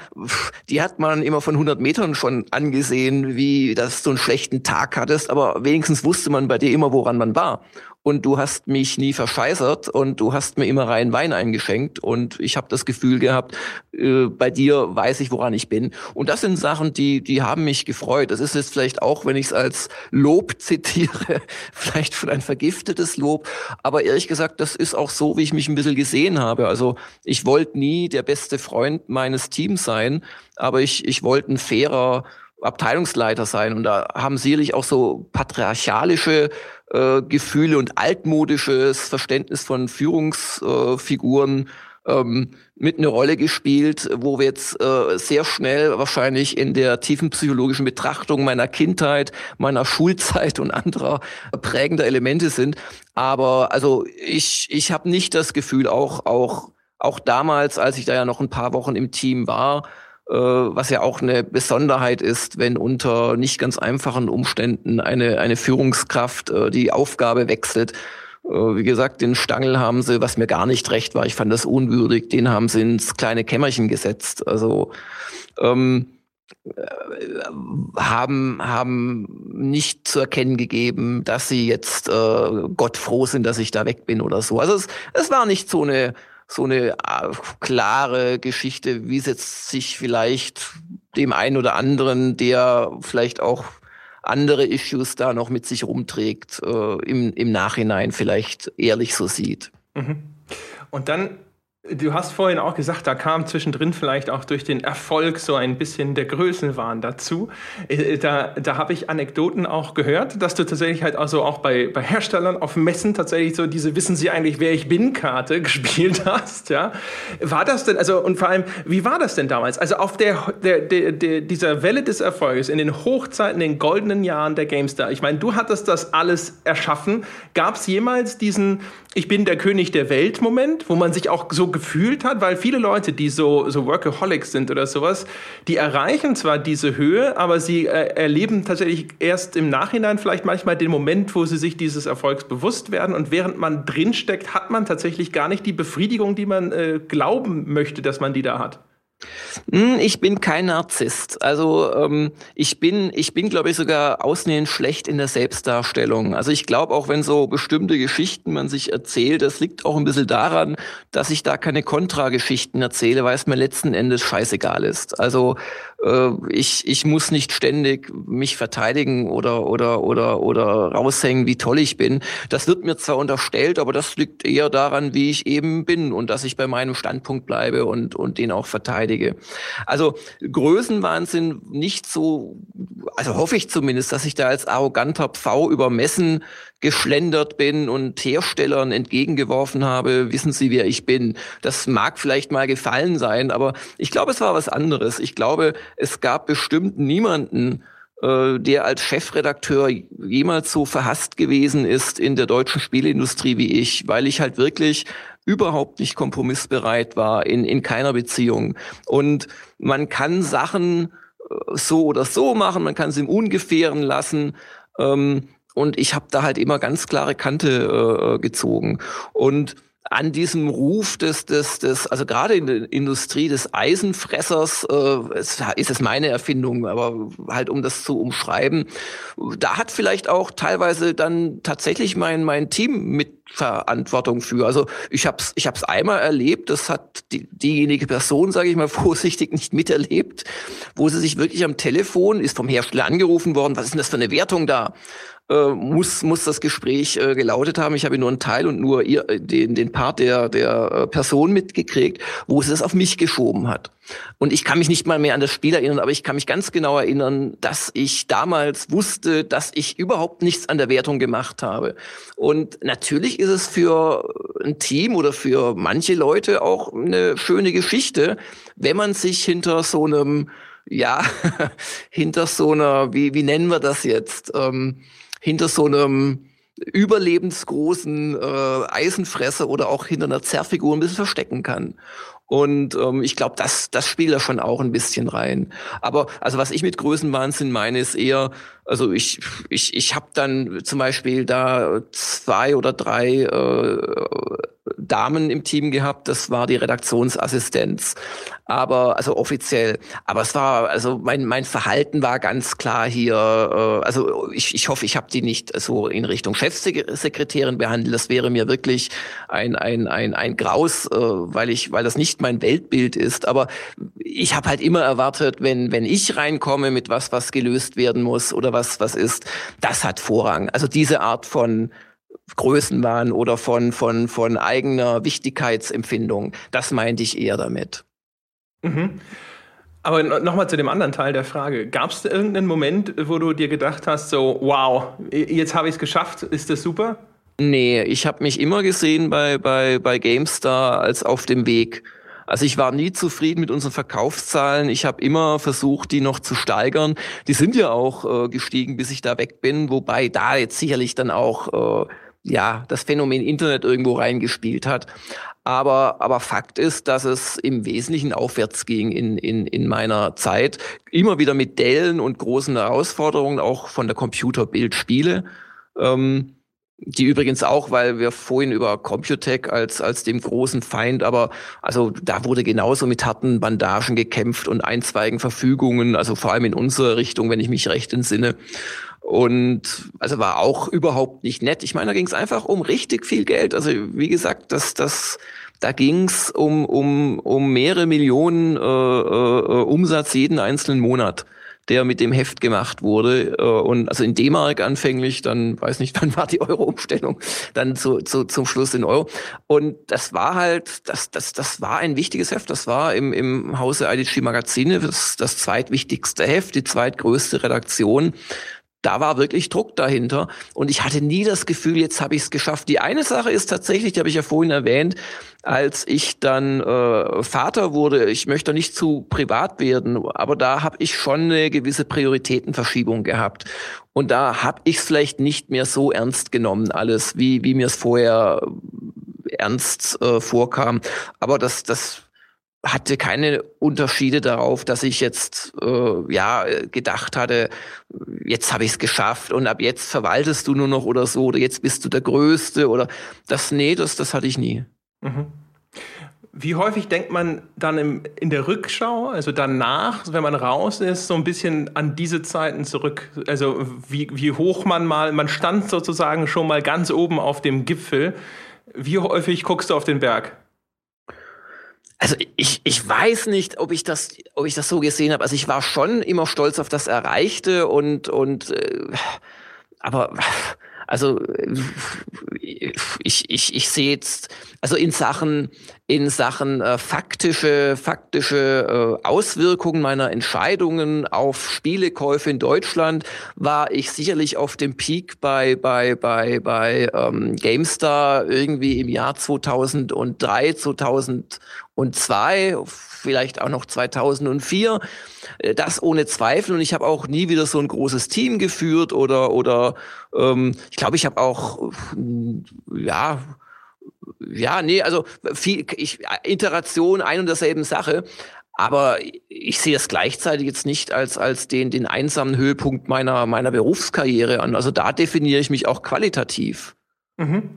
die hat man immer von 100 Metern schon angesehen, wie das so einen schlechten Tag hattest, aber wenigstens wusste man bei dir immer, woran man war und du hast mich nie verscheißert und du hast mir immer rein Wein eingeschenkt und ich habe das Gefühl gehabt, äh, bei dir weiß ich, woran ich bin. Und das sind Sachen, die, die haben mich gefreut. Das ist jetzt vielleicht auch, wenn ich es als Lob [LAUGHS] zitiere, vielleicht von ein vergiftetes Lob, aber ehrlich gesagt, das ist auch so, wie ich mich ein bisschen gesehen habe. Also ich wollte nie der beste Freund meines Teams sein, aber ich, ich wollte ein fairer Abteilungsleiter sein. Und da haben sicherlich auch so patriarchalische äh, Gefühle und altmodisches Verständnis von Führungsfiguren ähm, mit eine Rolle gespielt, wo wir jetzt äh, sehr schnell wahrscheinlich in der tiefen psychologischen Betrachtung meiner Kindheit, meiner Schulzeit und anderer prägender Elemente sind. Aber also ich, ich habe nicht das Gefühl, auch, auch, auch damals, als ich da ja noch ein paar Wochen im Team war, was ja auch eine Besonderheit ist, wenn unter nicht ganz einfachen Umständen eine, eine Führungskraft äh, die Aufgabe wechselt, äh, wie gesagt, den Stangel haben sie, was mir gar nicht recht war, ich fand das unwürdig, den haben sie ins kleine Kämmerchen gesetzt. Also ähm, äh, haben, haben nicht zu erkennen gegeben, dass sie jetzt äh, Gott froh sind, dass ich da weg bin oder so. Also es, es war nicht so eine so eine äh, klare Geschichte, wie es jetzt sich vielleicht dem einen oder anderen, der vielleicht auch andere Issues da noch mit sich rumträgt, äh, im, im Nachhinein vielleicht ehrlich so sieht. Mhm. Und dann Du hast vorhin auch gesagt, da kam zwischendrin vielleicht auch durch den Erfolg so ein bisschen der Größenwahn dazu. Äh, da, da habe ich Anekdoten auch gehört, dass du tatsächlich halt also auch bei, bei Herstellern auf Messen tatsächlich so diese Wissen Sie eigentlich, wer ich bin Karte [LAUGHS] gespielt hast. Ja? War das denn, also und vor allem, wie war das denn damals? Also auf der, der, der, der dieser Welle des Erfolges, in den Hochzeiten, in den goldenen Jahren der GameStar, ich meine, du hattest das alles erschaffen. Gab es jemals diesen Ich bin der König der Welt Moment, wo man sich auch so gefühlt hat, weil viele Leute, die so, so Workaholics sind oder sowas, die erreichen zwar diese Höhe, aber sie äh, erleben tatsächlich erst im Nachhinein vielleicht manchmal den Moment, wo sie sich dieses Erfolgs bewusst werden und während man drinsteckt, hat man tatsächlich gar nicht die Befriedigung, die man äh, glauben möchte, dass man die da hat. Hm, ich bin kein Narzisst. Also ähm, ich bin, ich bin, glaube ich, sogar ausnehmend schlecht in der Selbstdarstellung. Also ich glaube, auch wenn so bestimmte Geschichten man sich erzählt, das liegt auch ein bisschen daran, dass ich da keine Kontrageschichten erzähle, weil es mir letzten Endes scheißegal ist. Also äh, ich, ich muss nicht ständig mich verteidigen oder, oder, oder, oder raushängen, wie toll ich bin. Das wird mir zwar unterstellt, aber das liegt eher daran, wie ich eben bin und dass ich bei meinem Standpunkt bleibe und, und den auch verteidige. Also Größenwahnsinn nicht so, also hoffe ich zumindest, dass ich da als arroganter Pfau über Messen geschlendert bin und Herstellern entgegengeworfen habe, wissen Sie, wer ich bin. Das mag vielleicht mal gefallen sein, aber ich glaube, es war was anderes. Ich glaube, es gab bestimmt niemanden, äh, der als Chefredakteur jemals so verhasst gewesen ist in der deutschen Spielindustrie wie ich, weil ich halt wirklich überhaupt nicht kompromissbereit war in, in keiner Beziehung. Und man kann Sachen äh, so oder so machen, man kann sie im Ungefähren lassen. Ähm, und ich habe da halt immer ganz klare Kante äh, gezogen. Und an diesem Ruf des, des, des also gerade in der Industrie des Eisenfressers, äh, ist es meine Erfindung, aber halt um das zu umschreiben, da hat vielleicht auch teilweise dann tatsächlich mein, mein Team mit Verantwortung für. Also ich habe es ich hab's einmal erlebt, das hat die, diejenige Person, sage ich mal [LAUGHS] vorsichtig, nicht miterlebt, wo sie sich wirklich am Telefon, ist vom Hersteller angerufen worden, was ist denn das für eine Wertung da? Äh, muss, muss das Gespräch äh, gelautet haben. Ich habe nur einen Teil und nur ihr, äh, den, den Part der, der äh, Person mitgekriegt, wo es das auf mich geschoben hat. Und ich kann mich nicht mal mehr an das Spiel erinnern, aber ich kann mich ganz genau erinnern, dass ich damals wusste, dass ich überhaupt nichts an der Wertung gemacht habe. Und natürlich ist es für ein Team oder für manche Leute auch eine schöne Geschichte, wenn man sich hinter so einem ja, [LAUGHS] hinter so einer, wie, wie nennen wir das jetzt? Ähm, hinter so einem überlebensgroßen äh, Eisenfresser oder auch hinter einer Zerrfigur ein bisschen verstecken kann. Und ähm, ich glaube, das, das spielt da schon auch ein bisschen rein. Aber also was ich mit Größenwahnsinn meine, ist eher, also ich, ich, ich habe dann zum Beispiel da zwei oder drei äh, Damen im Team gehabt. Das war die Redaktionsassistenz. Aber, also offiziell. Aber es war, also mein, mein Verhalten war ganz klar hier, äh, also ich, ich hoffe, ich habe die nicht so in Richtung Chefsekretärin behandelt. Das wäre mir wirklich ein, ein, ein, ein Graus, äh, weil ich, weil das nicht mein Weltbild ist. Aber ich habe halt immer erwartet, wenn, wenn ich reinkomme mit was, was gelöst werden muss oder was, was ist, das hat Vorrang. Also diese Art von Größenwahn oder von, von, von eigener Wichtigkeitsempfindung. Das meinte ich eher damit. Mhm. Aber nochmal zu dem anderen Teil der Frage. Gab es irgendeinen Moment, wo du dir gedacht hast, so, wow, jetzt habe ich es geschafft, ist das super? Nee, ich habe mich immer gesehen bei, bei, bei GameStar als auf dem Weg. Also ich war nie zufrieden mit unseren Verkaufszahlen. Ich habe immer versucht, die noch zu steigern. Die sind ja auch äh, gestiegen, bis ich da weg bin, wobei da jetzt sicherlich dann auch äh, ja das Phänomen Internet irgendwo reingespielt hat. Aber, aber Fakt ist, dass es im Wesentlichen aufwärts ging in, in, in meiner Zeit. Immer wieder mit Dellen und großen Herausforderungen, auch von der Computerbildspiele. Ähm, die übrigens auch, weil wir vorhin über Computec als, als dem großen Feind, aber also da wurde genauso mit harten Bandagen gekämpft und einzweigen Verfügungen, also vor allem in unsere Richtung, wenn ich mich recht entsinne. Und also war auch überhaupt nicht nett. Ich meine, da ging es einfach um richtig viel Geld. Also wie gesagt, das, das, da ging es um, um, um mehrere Millionen äh, äh, Umsatz jeden einzelnen Monat der mit dem Heft gemacht wurde. Äh, und also in D-Mark anfänglich, dann weiß nicht, [LAUGHS] wann war die Euro-Umstellung, dann zu, zu, zum Schluss in Euro. Und das war halt, das, das, das war ein wichtiges Heft. Das war im, im Hause IDG Magazine das, das zweitwichtigste Heft, die zweitgrößte Redaktion da war wirklich Druck dahinter und ich hatte nie das Gefühl, jetzt habe ich es geschafft. Die eine Sache ist tatsächlich, die habe ich ja vorhin erwähnt, als ich dann äh, Vater wurde, ich möchte nicht zu privat werden, aber da habe ich schon eine gewisse Prioritätenverschiebung gehabt. Und da habe ich es vielleicht nicht mehr so ernst genommen, alles, wie, wie mir es vorher ernst äh, vorkam. Aber das, das hatte keine Unterschiede darauf, dass ich jetzt äh, ja gedacht hatte, jetzt habe ich es geschafft und ab jetzt verwaltest du nur noch oder so oder jetzt bist du der Größte oder das nee, das das hatte ich nie. Mhm. Wie häufig denkt man dann im, in der Rückschau, also danach, wenn man raus ist, so ein bisschen an diese Zeiten zurück? Also wie, wie hoch man mal, man stand sozusagen schon mal ganz oben auf dem Gipfel. Wie häufig guckst du auf den Berg? Also ich, ich weiß nicht, ob ich das, ob ich das so gesehen habe. Also ich war schon immer stolz auf das Erreichte und und äh, aber also ich, ich, ich sehe jetzt, also in Sachen, in Sachen äh, faktische, faktische äh, Auswirkungen meiner Entscheidungen auf Spielekäufe in Deutschland war ich sicherlich auf dem Peak bei, bei, bei, bei ähm, GameStar irgendwie im Jahr 2003, 2002, vielleicht auch noch 2004. Äh, das ohne Zweifel. Und ich habe auch nie wieder so ein großes Team geführt oder oder ähm, ich glaube, ich habe auch ja ja nee, also viel ich, Iteration ein und derselben Sache. Aber ich sehe es gleichzeitig jetzt nicht als, als den, den einsamen Höhepunkt meiner, meiner Berufskarriere an. Also da definiere ich mich auch qualitativ.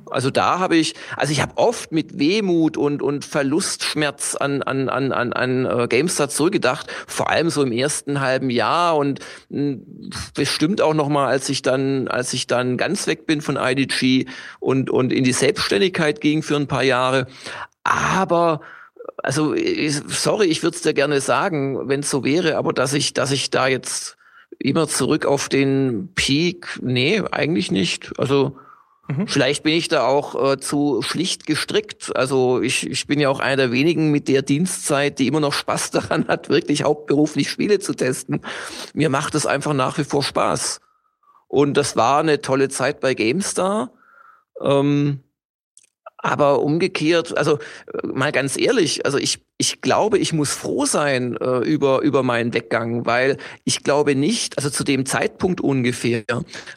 Also da habe ich, also ich habe oft mit Wehmut und, und Verlustschmerz an, an, an, an, an uh, GameStar zurückgedacht, vor allem so im ersten halben Jahr und mh, hm, bestimmt auch nochmal, als ich dann, als ich dann ganz weg bin von IDG und, und in die Selbstständigkeit ging für ein paar Jahre. Aber also sorry, ich würde es dir gerne sagen, wenn es so wäre, aber dass ich, dass ich da jetzt immer zurück auf den Peak, nee, eigentlich nicht. Also Mhm. Vielleicht bin ich da auch äh, zu schlicht gestrickt. Also ich, ich bin ja auch einer der wenigen mit der Dienstzeit, die immer noch Spaß [LAUGHS] daran hat, wirklich hauptberuflich Spiele zu testen. Mir macht es einfach nach wie vor Spaß. Und das war eine tolle Zeit bei GameStar. Ähm, aber umgekehrt, also äh, mal ganz ehrlich, also ich, ich glaube, ich muss froh sein äh, über, über meinen Weggang, weil ich glaube nicht, also zu dem Zeitpunkt ungefähr,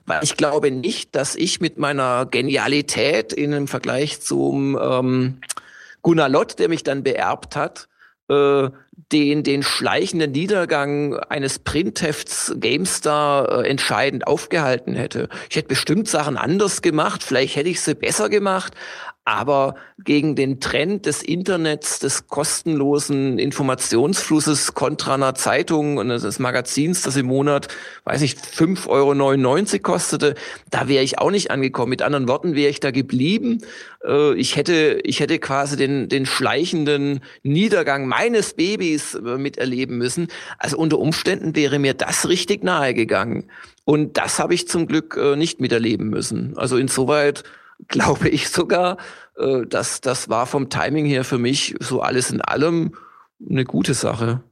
weil ich glaube nicht, dass ich mit meiner Genialität in einem Vergleich zum ähm, Gunnar Lott, der mich dann beerbt hat, äh, den, den schleichenden Niedergang eines Printhefts GameStar äh, entscheidend aufgehalten hätte. Ich hätte bestimmt Sachen anders gemacht, vielleicht hätte ich sie besser gemacht, aber gegen den Trend des Internets, des kostenlosen Informationsflusses kontra einer Zeitung und des Magazins, das im Monat, weiß ich, 5,99 Euro kostete, da wäre ich auch nicht angekommen. Mit anderen Worten wäre ich da geblieben. Äh, ich hätte, ich hätte quasi den, den schleichenden Niedergang meines Babys äh, miterleben müssen. Also unter Umständen wäre mir das richtig nahe gegangen. Und das habe ich zum Glück äh, nicht miterleben müssen. Also insoweit glaube ich sogar, äh, dass das war vom Timing her für mich so alles in allem eine gute Sache.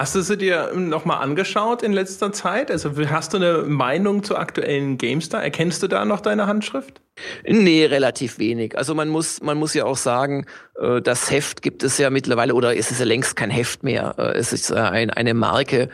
Hast du sie dir nochmal angeschaut in letzter Zeit? Also hast du eine Meinung zur aktuellen GameStar? Erkennst du da noch deine Handschrift? Nee, relativ wenig. Also man muss, man muss ja auch sagen, äh, das Heft gibt es ja mittlerweile, oder es ist ja längst kein Heft mehr. Äh, es ist ein, eine Marke.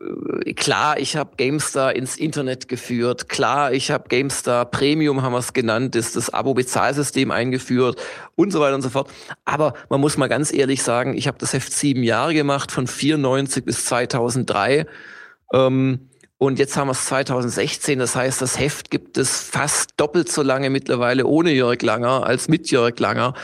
Äh, klar, ich habe GameStar ins Internet geführt. Klar, ich habe GameStar Premium, haben wir es genannt, ist das Abo-Bezahlsystem eingeführt und so weiter und so fort. Aber man muss mal ganz ehrlich sagen, ich habe das Heft sieben Jahre gemacht, von 94 bis 2003. Ähm, und jetzt haben wir es 2016. Das heißt, das Heft gibt es fast doppelt so lange mittlerweile ohne Jörg Langer als mit Jörg Langer.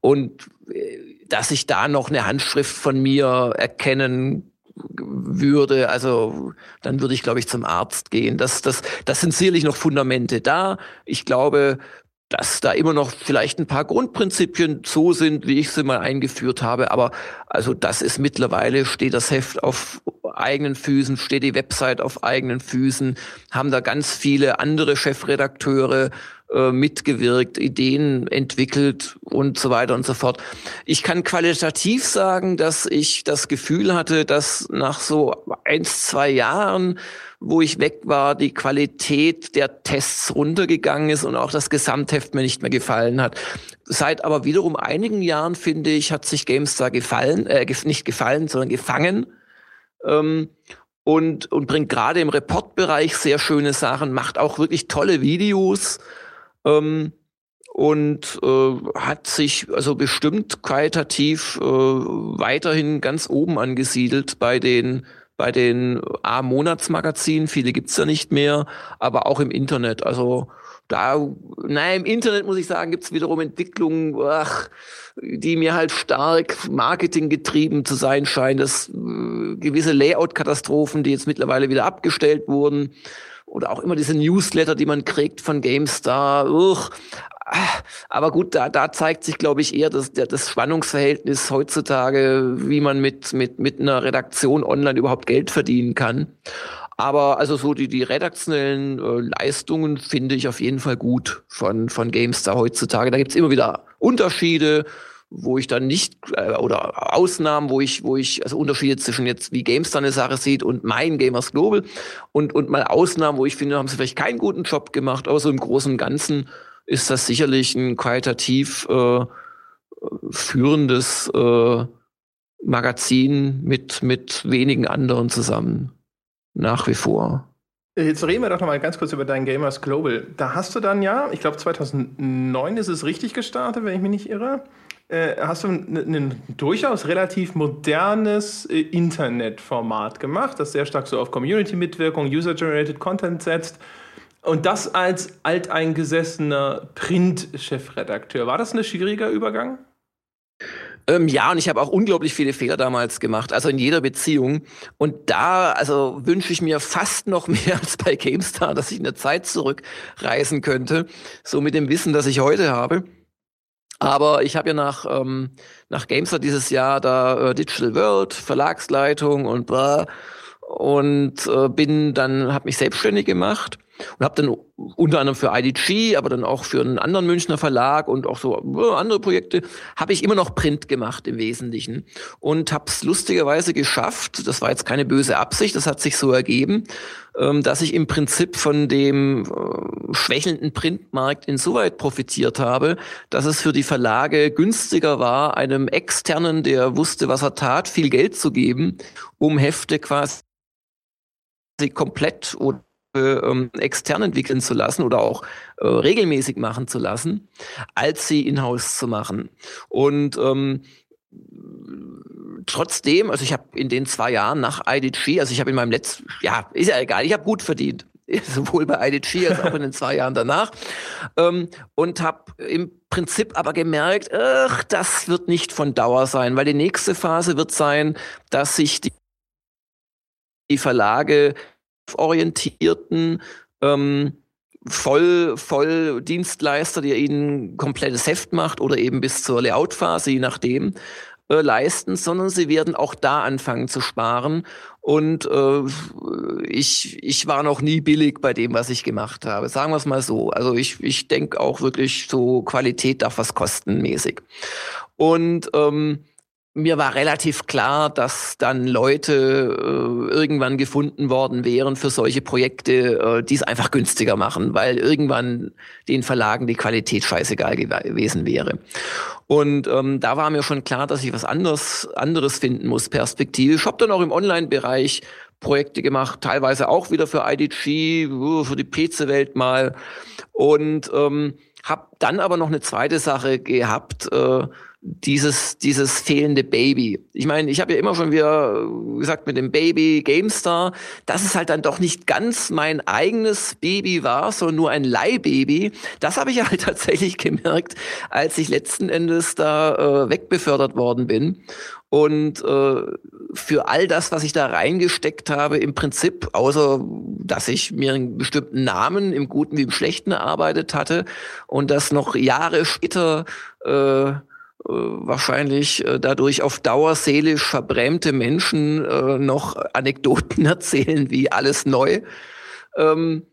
Und äh, dass ich da noch eine Handschrift von mir erkennen würde, also dann würde ich, glaube ich, zum Arzt gehen. Das, das, das sind sicherlich noch Fundamente da. Ich glaube, dass da immer noch vielleicht ein paar Grundprinzipien so sind, wie ich sie mal eingeführt habe. Aber also das ist mittlerweile, steht das Heft auf eigenen Füßen, steht die Website auf eigenen Füßen, haben da ganz viele andere Chefredakteure äh, mitgewirkt, Ideen entwickelt und so weiter und so fort. Ich kann qualitativ sagen, dass ich das Gefühl hatte, dass nach so eins, zwei Jahren, wo ich weg war, die Qualität der Tests runtergegangen ist und auch das Gesamtheft mir nicht mehr gefallen hat. Seit aber wiederum einigen Jahren, finde ich, hat sich GameStar gefallen, äh, nicht gefallen, sondern gefangen. Ähm, und, und bringt gerade im Reportbereich sehr schöne Sachen, macht auch wirklich tolle Videos ähm, und äh, hat sich also bestimmt qualitativ äh, weiterhin ganz oben angesiedelt bei den bei den A-Monatsmagazinen. Viele gibt's ja nicht mehr, aber auch im Internet. Also da, naja, im Internet muss ich sagen, gibt's wiederum Entwicklungen, ach, die mir halt stark marketinggetrieben zu sein scheinen. Das äh, gewisse Layout-Katastrophen, die jetzt mittlerweile wieder abgestellt wurden, oder auch immer diese Newsletter, die man kriegt von GameStar. Uch. Aber gut, da, da zeigt sich, glaube ich, eher das, das Spannungsverhältnis heutzutage, wie man mit, mit, mit einer Redaktion online überhaupt Geld verdienen kann. Aber also so die, die redaktionellen äh, Leistungen finde ich auf jeden Fall gut von, von GameStar heutzutage. Da gibt's immer wieder Unterschiede wo ich dann nicht äh, oder Ausnahmen, wo ich wo ich also Unterschiede zwischen jetzt wie Games dann eine Sache sieht und mein Gamers Global und und mal Ausnahmen, wo ich finde, haben sie vielleicht keinen guten Job gemacht, aber so im Großen und Ganzen ist das sicherlich ein qualitativ äh, führendes äh, Magazin mit mit wenigen anderen zusammen nach wie vor. Jetzt reden wir doch noch mal ganz kurz über dein Gamers Global. Da hast du dann ja, ich glaube 2009 ist es richtig gestartet, wenn ich mich nicht irre. Äh, hast du ein, durchaus relativ modernes äh, Internetformat gemacht, das sehr stark so auf Community-Mitwirkung, User-Generated Content setzt. Und das als alteingesessener Print-Chefredakteur. War das ein schwieriger Übergang? Ähm, ja, und ich habe auch unglaublich viele Fehler damals gemacht, also in jeder Beziehung. Und da, also wünsche ich mir fast noch [LAUGHS] mehr als bei GameStar, dass ich in der Zeit zurückreisen könnte, so mit dem Wissen, das ich heute habe. Aber ich habe ja nach, ähm, nach Gamestar dieses Jahr da äh, Digital World, Verlagsleitung und blah, und äh, bin dann, habe mich selbstständig gemacht und habe dann unter anderem für IDG, aber dann auch für einen anderen Münchner Verlag und auch so andere Projekte, habe ich immer noch Print gemacht im Wesentlichen. Und habe es lustigerweise geschafft, das war jetzt keine böse Absicht, das hat sich so ergeben, ähm, dass ich im Prinzip von dem äh, schwächelnden Printmarkt insoweit profitiert habe, dass es für die Verlage günstiger war, einem Externen, der wusste, was er tat, viel Geld zu geben, um Hefte quasi komplett oder ähm, extern entwickeln zu lassen oder auch äh, regelmäßig machen zu lassen, als sie in-house zu machen. Und ähm, trotzdem, also ich habe in den zwei Jahren nach IDG, also ich habe in meinem letzten, ja, ist ja egal, ich habe gut verdient, [LAUGHS] sowohl bei IDG als auch in den zwei Jahren danach, ähm, und habe im Prinzip aber gemerkt, ach, das wird nicht von Dauer sein, weil die nächste Phase wird sein, dass sich die, die Verlage orientierten ähm, voll, voll Dienstleister, der ihnen komplettes Heft macht oder eben bis zur Layout-Phase, je nachdem, äh, leisten, sondern sie werden auch da anfangen zu sparen. Und äh, ich, ich war noch nie billig bei dem, was ich gemacht habe. Sagen wir es mal so. Also ich, ich denke auch wirklich so, Qualität darf was kosten mäßig. Und ähm, mir war relativ klar, dass dann Leute äh, irgendwann gefunden worden wären für solche Projekte, äh, die es einfach günstiger machen, weil irgendwann den Verlagen die Qualität scheißegal gewesen wäre. Und ähm, da war mir schon klar, dass ich was anderes, anderes finden muss, perspektivisch. Ich habe dann auch im Online-Bereich Projekte gemacht, teilweise auch wieder für IDG, uh, für die PC-Welt mal. Und ähm, habe dann aber noch eine zweite Sache gehabt, äh, dieses, dieses fehlende Baby. Ich meine, ich habe ja immer schon wieder gesagt mit dem Baby GameStar, dass es halt dann doch nicht ganz mein eigenes Baby war, sondern nur ein Leihbaby. Das habe ich halt [LAUGHS] tatsächlich gemerkt, als ich letzten Endes da äh, wegbefördert worden bin. Und äh, für all das, was ich da reingesteckt habe, im Prinzip, außer dass ich mir einen bestimmten Namen im Guten wie im Schlechten erarbeitet hatte und das noch Jahre später äh, wahrscheinlich äh, dadurch auf Dauer seelisch verbrämte Menschen äh, noch Anekdoten [LAUGHS] erzählen wie alles neu, ähm,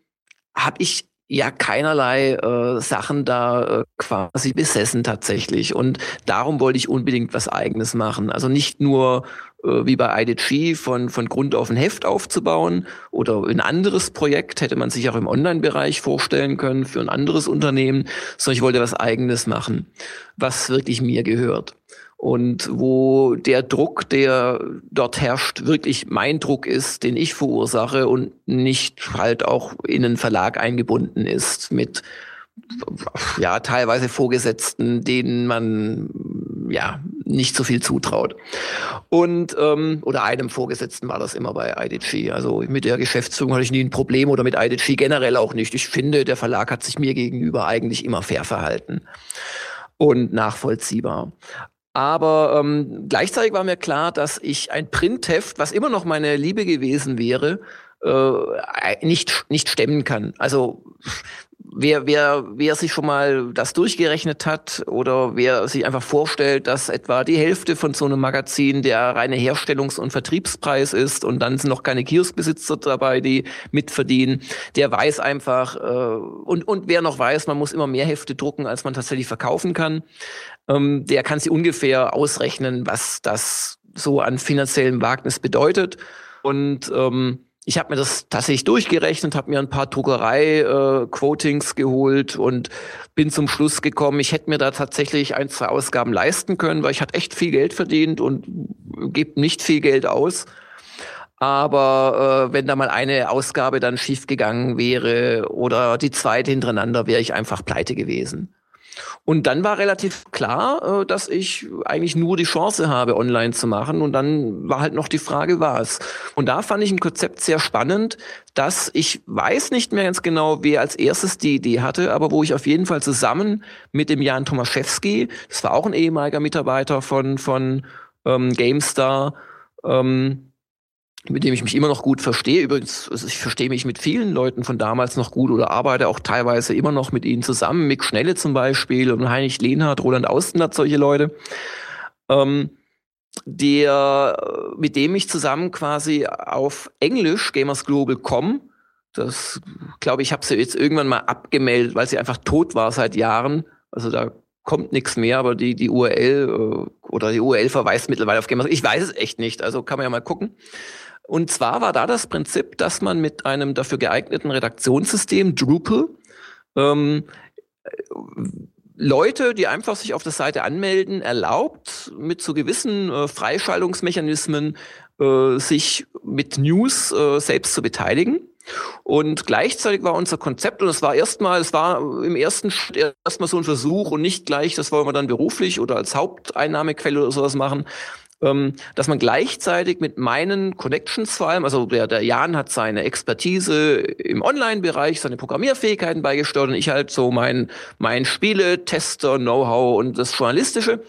habe ich ja keinerlei äh, Sachen da äh, quasi besessen tatsächlich. Und darum wollte ich unbedingt was eigenes machen. Also nicht nur äh, wie bei IDG von, von Grund auf ein Heft aufzubauen oder ein anderes Projekt hätte man sich auch im Online-Bereich vorstellen können für ein anderes Unternehmen, sondern ich wollte was eigenes machen, was wirklich mir gehört. Und wo der Druck, der dort herrscht, wirklich mein Druck ist, den ich verursache und nicht halt auch in einen Verlag eingebunden ist mit ja teilweise Vorgesetzten, denen man ja nicht so viel zutraut. Und ähm, oder einem Vorgesetzten war das immer bei IDG. Also mit der Geschäftsführung hatte ich nie ein Problem oder mit IDG generell auch nicht. Ich finde, der Verlag hat sich mir gegenüber eigentlich immer fair verhalten und nachvollziehbar. Aber ähm, gleichzeitig war mir klar, dass ich ein Printheft, was immer noch meine Liebe gewesen wäre, äh, nicht, nicht stemmen kann. Also wer, wer, wer sich schon mal das durchgerechnet hat oder wer sich einfach vorstellt, dass etwa die Hälfte von so einem Magazin der reine Herstellungs- und Vertriebspreis ist und dann sind noch keine Kioskbesitzer dabei, die mitverdienen, der weiß einfach, äh, und, und wer noch weiß, man muss immer mehr Hefte drucken, als man tatsächlich verkaufen kann ähm, der kann sich ungefähr ausrechnen, was das so an finanziellem Wagnis bedeutet. Und ähm, ich habe mir das tatsächlich durchgerechnet, habe mir ein paar Druckerei-Quotings äh, geholt und bin zum Schluss gekommen, ich hätte mir da tatsächlich ein, zwei Ausgaben leisten können, weil ich hatte echt viel Geld verdient und gebe nicht viel Geld aus. Aber äh, wenn da mal eine Ausgabe dann schiefgegangen wäre oder die zweite hintereinander, wäre ich einfach pleite gewesen. Und dann war relativ klar, äh, dass ich eigentlich nur die Chance habe, online zu machen. Und dann war halt noch die Frage, was. Und da fand ich ein Konzept sehr spannend, dass ich weiß nicht mehr ganz genau, wer als erstes die Idee hatte, aber wo ich auf jeden Fall zusammen mit dem Jan Tomaszewski, das war auch ein ehemaliger Mitarbeiter von, von ähm, GameStar, ähm, mit dem ich mich immer noch gut verstehe. Übrigens, ich verstehe mich mit vielen Leuten von damals noch gut oder arbeite auch teilweise immer noch mit ihnen zusammen. Mick Schnelle zum Beispiel und Heinrich Lehnhardt, Roland Austenert, solche Leute. Ähm, der, mit dem ich zusammen quasi auf Englisch gamersglobal.com, das glaube ich, habe sie jetzt irgendwann mal abgemeldet, weil sie einfach tot war seit Jahren. Also da kommt nichts mehr, aber die, die URL äh, oder die URL verweist mittlerweile auf Gamers. Ich weiß es echt nicht, also kann man ja mal gucken. Und zwar war da das Prinzip, dass man mit einem dafür geeigneten Redaktionssystem, Drupal, ähm, Leute, die einfach sich auf der Seite anmelden, erlaubt, mit so gewissen äh, Freischaltungsmechanismen äh, sich mit News äh, selbst zu beteiligen. Und gleichzeitig war unser Konzept, und es war erstmal, es war im ersten erstmal so ein Versuch und nicht gleich, das wollen wir dann beruflich oder als Haupteinnahmequelle oder sowas machen, ähm, dass man gleichzeitig mit meinen Connections vor allem, also der, der Jan hat seine Expertise im Online-Bereich, seine Programmierfähigkeiten beigesteuert und ich halt so mein, mein Spiele, Tester, Know-how und das Journalistische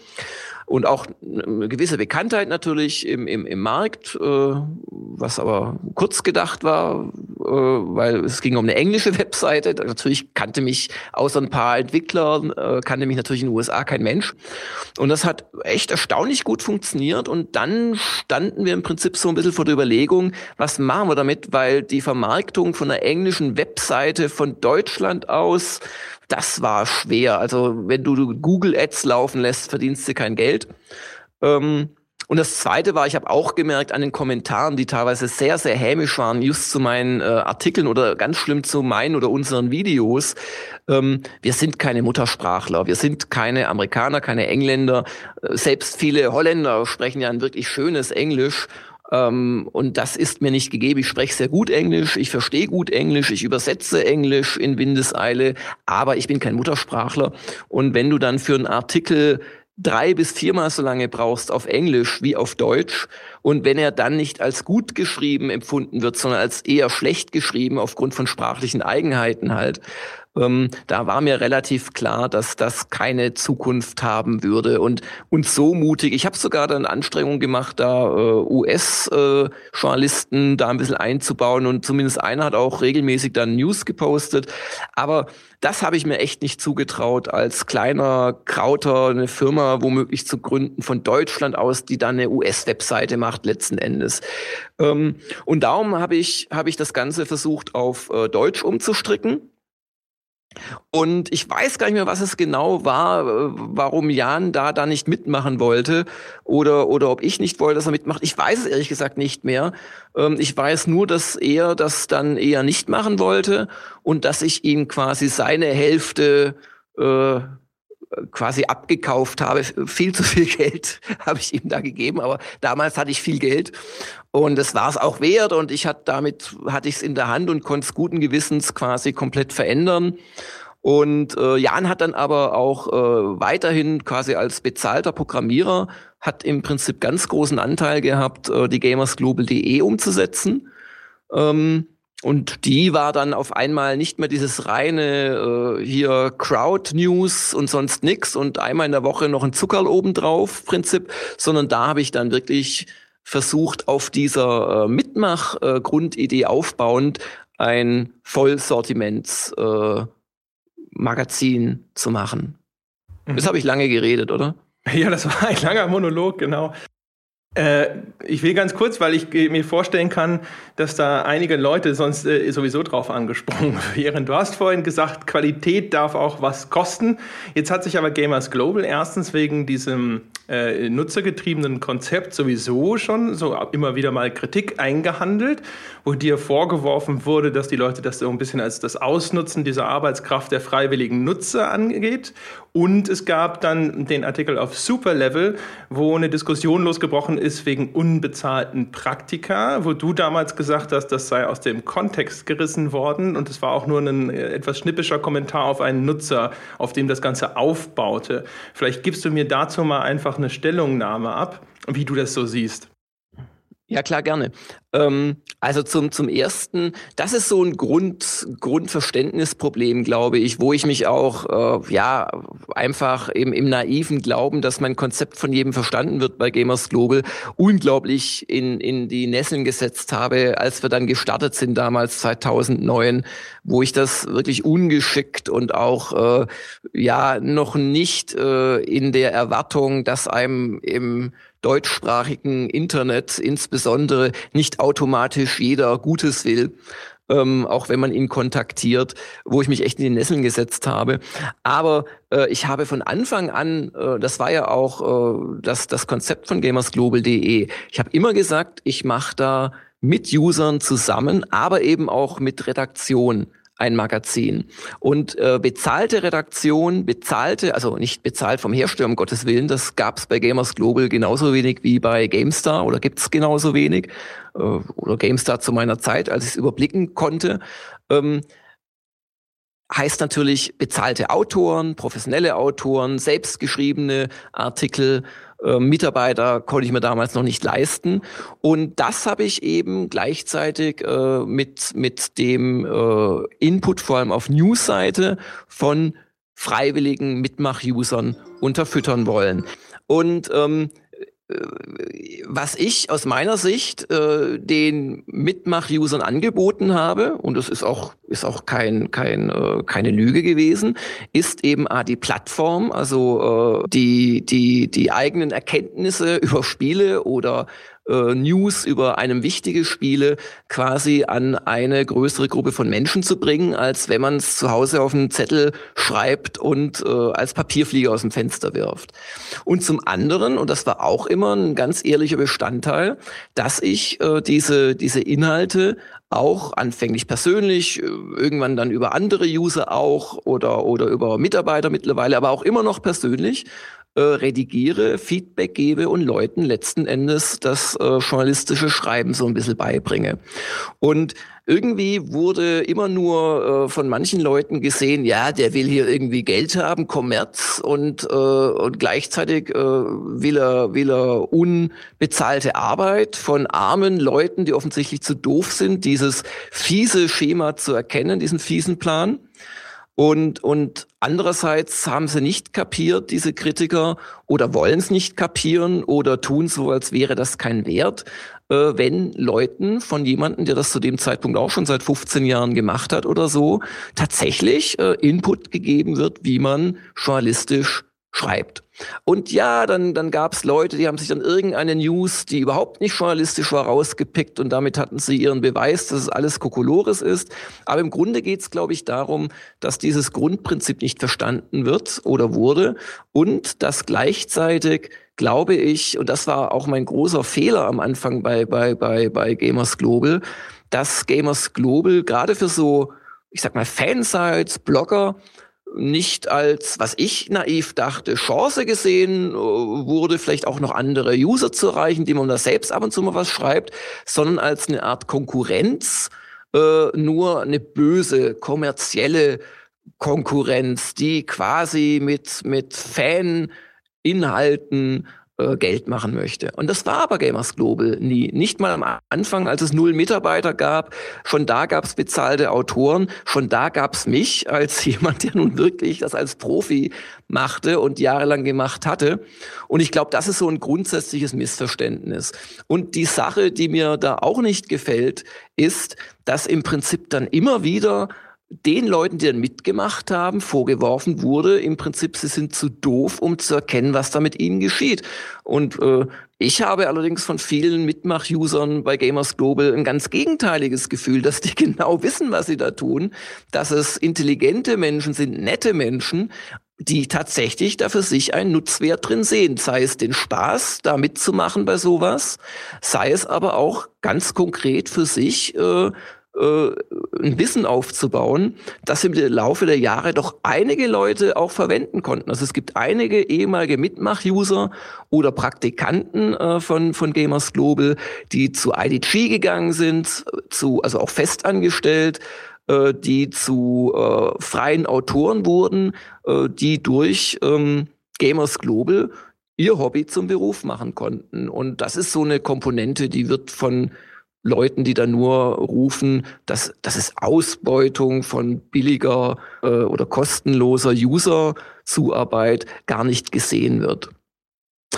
und auch eine gewisse Bekanntheit natürlich im, im, im Markt, äh, was aber kurz gedacht war, äh, weil es ging um eine englische [LAUGHS] Webseite. Natürlich kannte mich außer ein paar Entwicklern, äh, kannte mich natürlich in den USA kein Mensch. Und das hat echt erstaunlich gut funktioniert. Und dann standen wir im Prinzip so ein bisschen vor der Überlegung, was machen wir damit, weil die Vermarktung von einer englischen Webseite von Deutschland aus das war schwer. Also wenn du Google Ads laufen lässt, verdienst du kein Geld. Ähm, Und das Zweite war, ich habe auch gemerkt an den Kommentaren, die teilweise sehr, sehr hämisch waren, just zu meinen äh, Artikeln oder ganz schlimm zu meinen oder unseren Videos. Ähm, wir sind keine Muttersprachler, wir sind keine Amerikaner, keine Engländer. Äh, selbst viele Holländer sprechen ja ein wirklich schönes Englisch. Ähm, und das ist mir nicht gegeben. Ich spreche sehr gut Englisch, ich verstehe gut Englisch, ich übersetze Englisch in Windeseile, aber ich bin kein Muttersprachler. Und wenn du dann für einen Artikel drei bis viermal so lange brauchst auf Englisch wie auf Deutsch und wenn er dann nicht als gut geschrieben empfunden wird, sondern als eher schlecht geschrieben aufgrund von sprachlichen Eigenheiten halt, ähm, da war mir relativ klar, dass das keine Zukunft haben würde. Und, und so mutig, ich habe sogar dann Anstrengungen gemacht, da äh, US-Journalisten äh, da ein bisschen einzubauen und zumindest einer hat auch regelmäßig dann News gepostet. Aber das habe ich mir echt nicht zugetraut, als kleiner Krauter eine Firma womöglich zu gründen von Deutschland aus, die dann eine US-Webseite macht letzten Endes. Ähm, und darum habe ich, habe ich das Ganze versucht auf äh, Deutsch umzustricken und ich weiß gar nicht mehr, was es genau war, äh, warum Jan da da nicht mitmachen wollte oder, oder ob ich nicht wollte, dass er mitmacht. Ich weiß es ehrlich gesagt nicht mehr. Ähm, ich weiß nur, dass er das dann eher nicht machen wollte und dass ich ihm quasi seine Hälfte äh, quasi abgekauft habe. Viel zu viel Geld [LAUGHS] habe ich ihm da gegeben, aber damals hatte ich viel Geld und es war es auch wert und ich hatte damit hatte ich es in der Hand und konnte es guten Gewissens quasi komplett verändern. Und äh, Jan hat dann aber auch äh, weiterhin quasi als bezahlter Programmierer hat im Prinzip ganz großen Anteil gehabt, äh, die gamersglobal.de umzusetzen. Ähm, und die war dann auf einmal nicht mehr dieses reine äh, hier Crowd News und sonst nix und einmal in der Woche noch ein Zuckerl obendrauf Prinzip, sondern da habe ich dann wirklich versucht, auf dieser äh, Mitmach-Grundidee äh, aufbauend ein Vollsortiments äh, zu machen. Mhm. Das habe ich lange geredet, oder? [LAUGHS] Ja, das war ein langer Monolog, genau. Äh, ich will ganz kurz, weil ich mir vorstellen kann, dass da einige Leute sonst äh, sowieso drauf angesprungen [LAUGHS] wären. Du hast vorhin gesagt, Qualität darf auch was kosten. Jetzt hat sich aber Gamers Global erstens wegen diesem äh, nutzergetriebenen Konzept sowieso schon so immer wieder mal Kritik eingehandelt, wo dir vorgeworfen wurde, dass die Leute das so ein bisschen als das Ausnutzen dieser Arbeitskraft der freiwilligen Nutzer angeht. Und es gab dann den Artikel auf Superlevel, wo eine Diskussion losgebrochen ist wegen unbezahlten Praktika, wo du damals gesagt hast, das sei aus dem Kontext gerissen worden. Und es war auch nur ein äh, etwas schnippischer Kommentar auf einen Nutzer, auf dem das Ganze aufbaute. Vielleicht gibst du mir dazu mal einfach eine Stellungnahme ab, wie du das so siehst. Ja, klar, gerne. Ähm, also zum, zum ersten, das ist so ein Grund, Grundverständnisproblem, glaube ich, wo ich mich auch, äh, ja, einfach im, im naiven Glauben, dass mein Konzept von jedem verstanden wird bei Gamers Global, unglaublich in, in die Nesseln gesetzt habe, als wir dann gestartet sind damals 2009, wo ich das wirklich ungeschickt und auch, äh, ja, noch nicht äh, in der Erwartung, dass einem im deutschsprachigen Internet insbesondere nicht automatisch jeder Gutes will. Ähm, auch wenn man ihn kontaktiert, wo ich mich echt in die Nesseln gesetzt habe. Aber äh, ich habe von Anfang an, äh, das war ja auch äh, das, das Konzept von gamersglobal.de, ich habe immer gesagt, ich mache da mit Usern zusammen, aber eben auch mit Redaktion ein Magazin. Und äh, bezahlte Redaktion, bezahlte, also nicht bezahlt vom Hersteller, um Gottes Willen, das gab es bei Gamers Global genauso wenig wie bei GameStar oder gibt es genauso wenig. Äh, oder GameStar zu meiner Zeit, als ich es überblicken konnte. Ähm, heißt natürlich bezahlte Autoren, professionelle Autoren, selbstgeschriebene Artikel, äh, Mitarbeiter konnte ich mir damals noch nicht leisten. Und das habe ich eben gleichzeitig äh, mit, mit dem äh, Input vor allem auf Newsseite von freiwilligen Mitmach-Usern unterfüttern wollen. Und ähm, was ich aus meiner Sicht äh, den Mitmach-Usern angeboten habe, und das ist auch, ist auch kein, kein, äh, keine Lüge gewesen, ist eben A, die Plattform, also äh, die, die, die eigenen Erkenntnisse [LAUGHS] über Spiele oder äh, News über einem wichtige Spiele quasi an eine größere Gruppe von Menschen zu bringen, als wenn man es zu Hause auf einen Zettel schreibt und äh, als Papierflieger aus dem Fenster wirft. Und zum anderen, und das war auch immer ein ganz ehrlicher Bestandteil, dass ich äh, diese, diese Inhalte auch anfänglich persönlich, äh, irgendwann dann über andere User auch oder, oder über Mitarbeiter mittlerweile, aber auch immer noch persönlich äh, redigiere, Feedback gebe und Leuten letzten Endes das äh, journalistische Schreiben so ein bisschen beibringe. Und irgendwie wurde immer nur äh, von manchen Leuten gesehen, ja, der will hier irgendwie Geld haben, Kommerz und, äh, und gleichzeitig äh, will, er, will er unbezahlte Arbeit von armen Leuten, die offensichtlich zu doof sind, dieses fiese Schema zu erkennen, diesen fiesen Plan. Und, und andererseits haben sie nicht kapiert, diese Kritiker, oder wollen es nicht kapieren oder tun so, als wäre das kein Wert, äh, wenn Leuten von jemandem, der das zu dem Zeitpunkt auch schon seit 15 Jahren gemacht hat oder so, tatsächlich äh, Input gegeben wird, wie man journalistisch schreibt. Und ja, dann, dann gab es Leute, die haben sich dann irgendeine News, die überhaupt nicht journalistisch war, rausgepickt und damit hatten sie ihren Beweis, dass es alles Kokolores ist. Aber im Grunde geht es, glaube ich, darum, dass dieses Grundprinzip nicht verstanden wird oder wurde und dass gleichzeitig glaube ich, und das war auch mein großer Fehler am Anfang bei, bei, bei, bei Gamers Global, dass Gamers Global gerade für so, ich sag mal, Fansites, Blogger, nicht als, was ich naiv dachte, Chance gesehen äh, wurde, vielleicht auch noch andere User zu erreichen, die man da selbst ab und zu mal was schreibt, sondern als eine Art Konkurrenz, äh, nur eine böse, kommerzielle Konkurrenz, die quasi mit, mit Fan-Inhalten äh, Geld machen möchte. Und das war aber Gamers Global nie. Nicht mal am Anfang, als es null Mitarbeiter gab. Schon da gab es bezahlte Autoren. Schon da gab es mich als [LAUGHS] jemand, der nun wirklich das als Profi machte und jahrelang gemacht hatte. Und ich glaube, das ist so ein grundsätzliches Missverständnis. Und die Sache, die mir da auch nicht gefällt, ist, dass im Prinzip dann immer wieder den Leuten, die dann mitgemacht haben, vorgeworfen wurde, im Prinzip, sie sind zu doof, um zu erkennen, was da mit ihnen geschieht. Und äh, ich habe allerdings von vielen Mitmach-Usern bei Gamers Global ein ganz gegenteiliges Gefühl, dass die [LAUGHS] genau wissen, was sie da tun, dass es intelligente Menschen sind, nette Menschen, die tatsächlich da für sich einen Nutzwert drin sehen, sei es den Spaß, da mitzumachen bei sowas, sei es aber auch ganz konkret für sich äh, äh, ein Wissen aufzubauen, das im Laufe der Jahre doch einige Leute auch verwenden konnten. Also es gibt einige ehemalige Mitmach-User oder Praktikanten äh, von, von Gamers Global, die zu IDG gegangen sind, zu, also auch festangestellt, äh, die zu äh, freien Autoren wurden, äh, die durch ähm, Gamers Global ihr Hobby zum Beruf machen konnten. Und das ist so eine Komponente, die wird von Leuten, die da nur rufen, dass das ist Ausbeutung von billiger äh, oder kostenloser User-Zuarbeit gar nicht gesehen wird.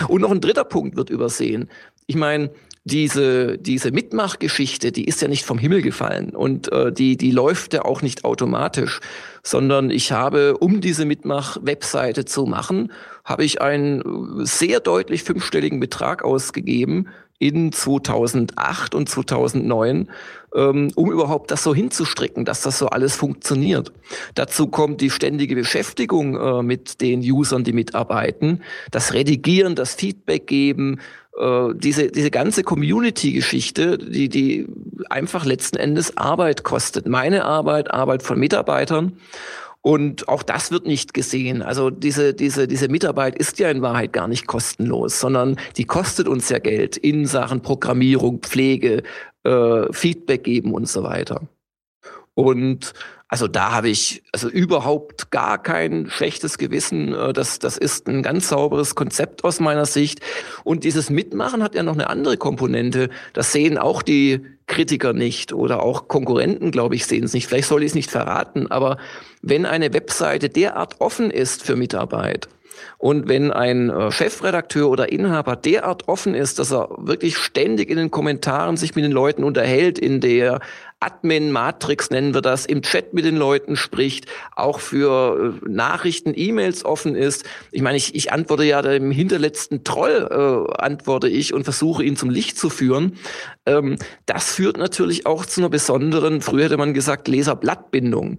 Und noch ein dritter Punkt wird übersehen. Ich meine, diese, diese Mitmachgeschichte, die ist ja nicht vom Himmel gefallen und äh, die, die läuft ja auch nicht automatisch, sondern ich habe, um diese Mitmach-Webseite zu machen, habe ich einen sehr deutlich fünfstelligen Betrag ausgegeben in 2008 und 2009, ähm, um überhaupt das so hinzustricken, dass das so alles funktioniert. Dazu kommt die ständige Beschäftigung äh, mit den Usern, die mitarbeiten, das Redigieren, das Feedback geben, äh, diese, diese ganze Community-Geschichte, die, die einfach letzten Endes Arbeit kostet. Meine Arbeit, Arbeit von Mitarbeitern. Und auch das wird nicht gesehen. Also diese, diese, diese Mitarbeit ist ja in Wahrheit gar nicht kostenlos, sondern die kostet uns ja Geld in Sachen Programmierung, Pflege, äh, Feedback geben und so weiter. Und also da habe ich also überhaupt gar kein schlechtes Gewissen. Äh, das, das ist ein ganz sauberes Konzept aus meiner Sicht. Und dieses Mitmachen hat ja noch eine andere Komponente. Das sehen auch die Kritiker nicht oder auch Konkurrenten, glaube ich, sehen es nicht. Vielleicht soll ich es nicht verraten, aber wenn eine Webseite derart offen ist für Mitarbeit, und wenn ein äh, Chefredakteur oder Inhaber derart offen ist, dass er wirklich ständig in den Kommentaren sich mit den Leuten unterhält, in der Admin-Matrix nennen wir das, im Chat mit den Leuten spricht, auch für äh, Nachrichten, E-Mails offen ist. Ich meine, ich, ich antworte ja dem hinterletzten Troll, äh, antworte ich und versuche ihn zum Licht zu führen. Ähm, das führt natürlich auch zu einer besonderen, früher hätte man gesagt, Leserblattbindung.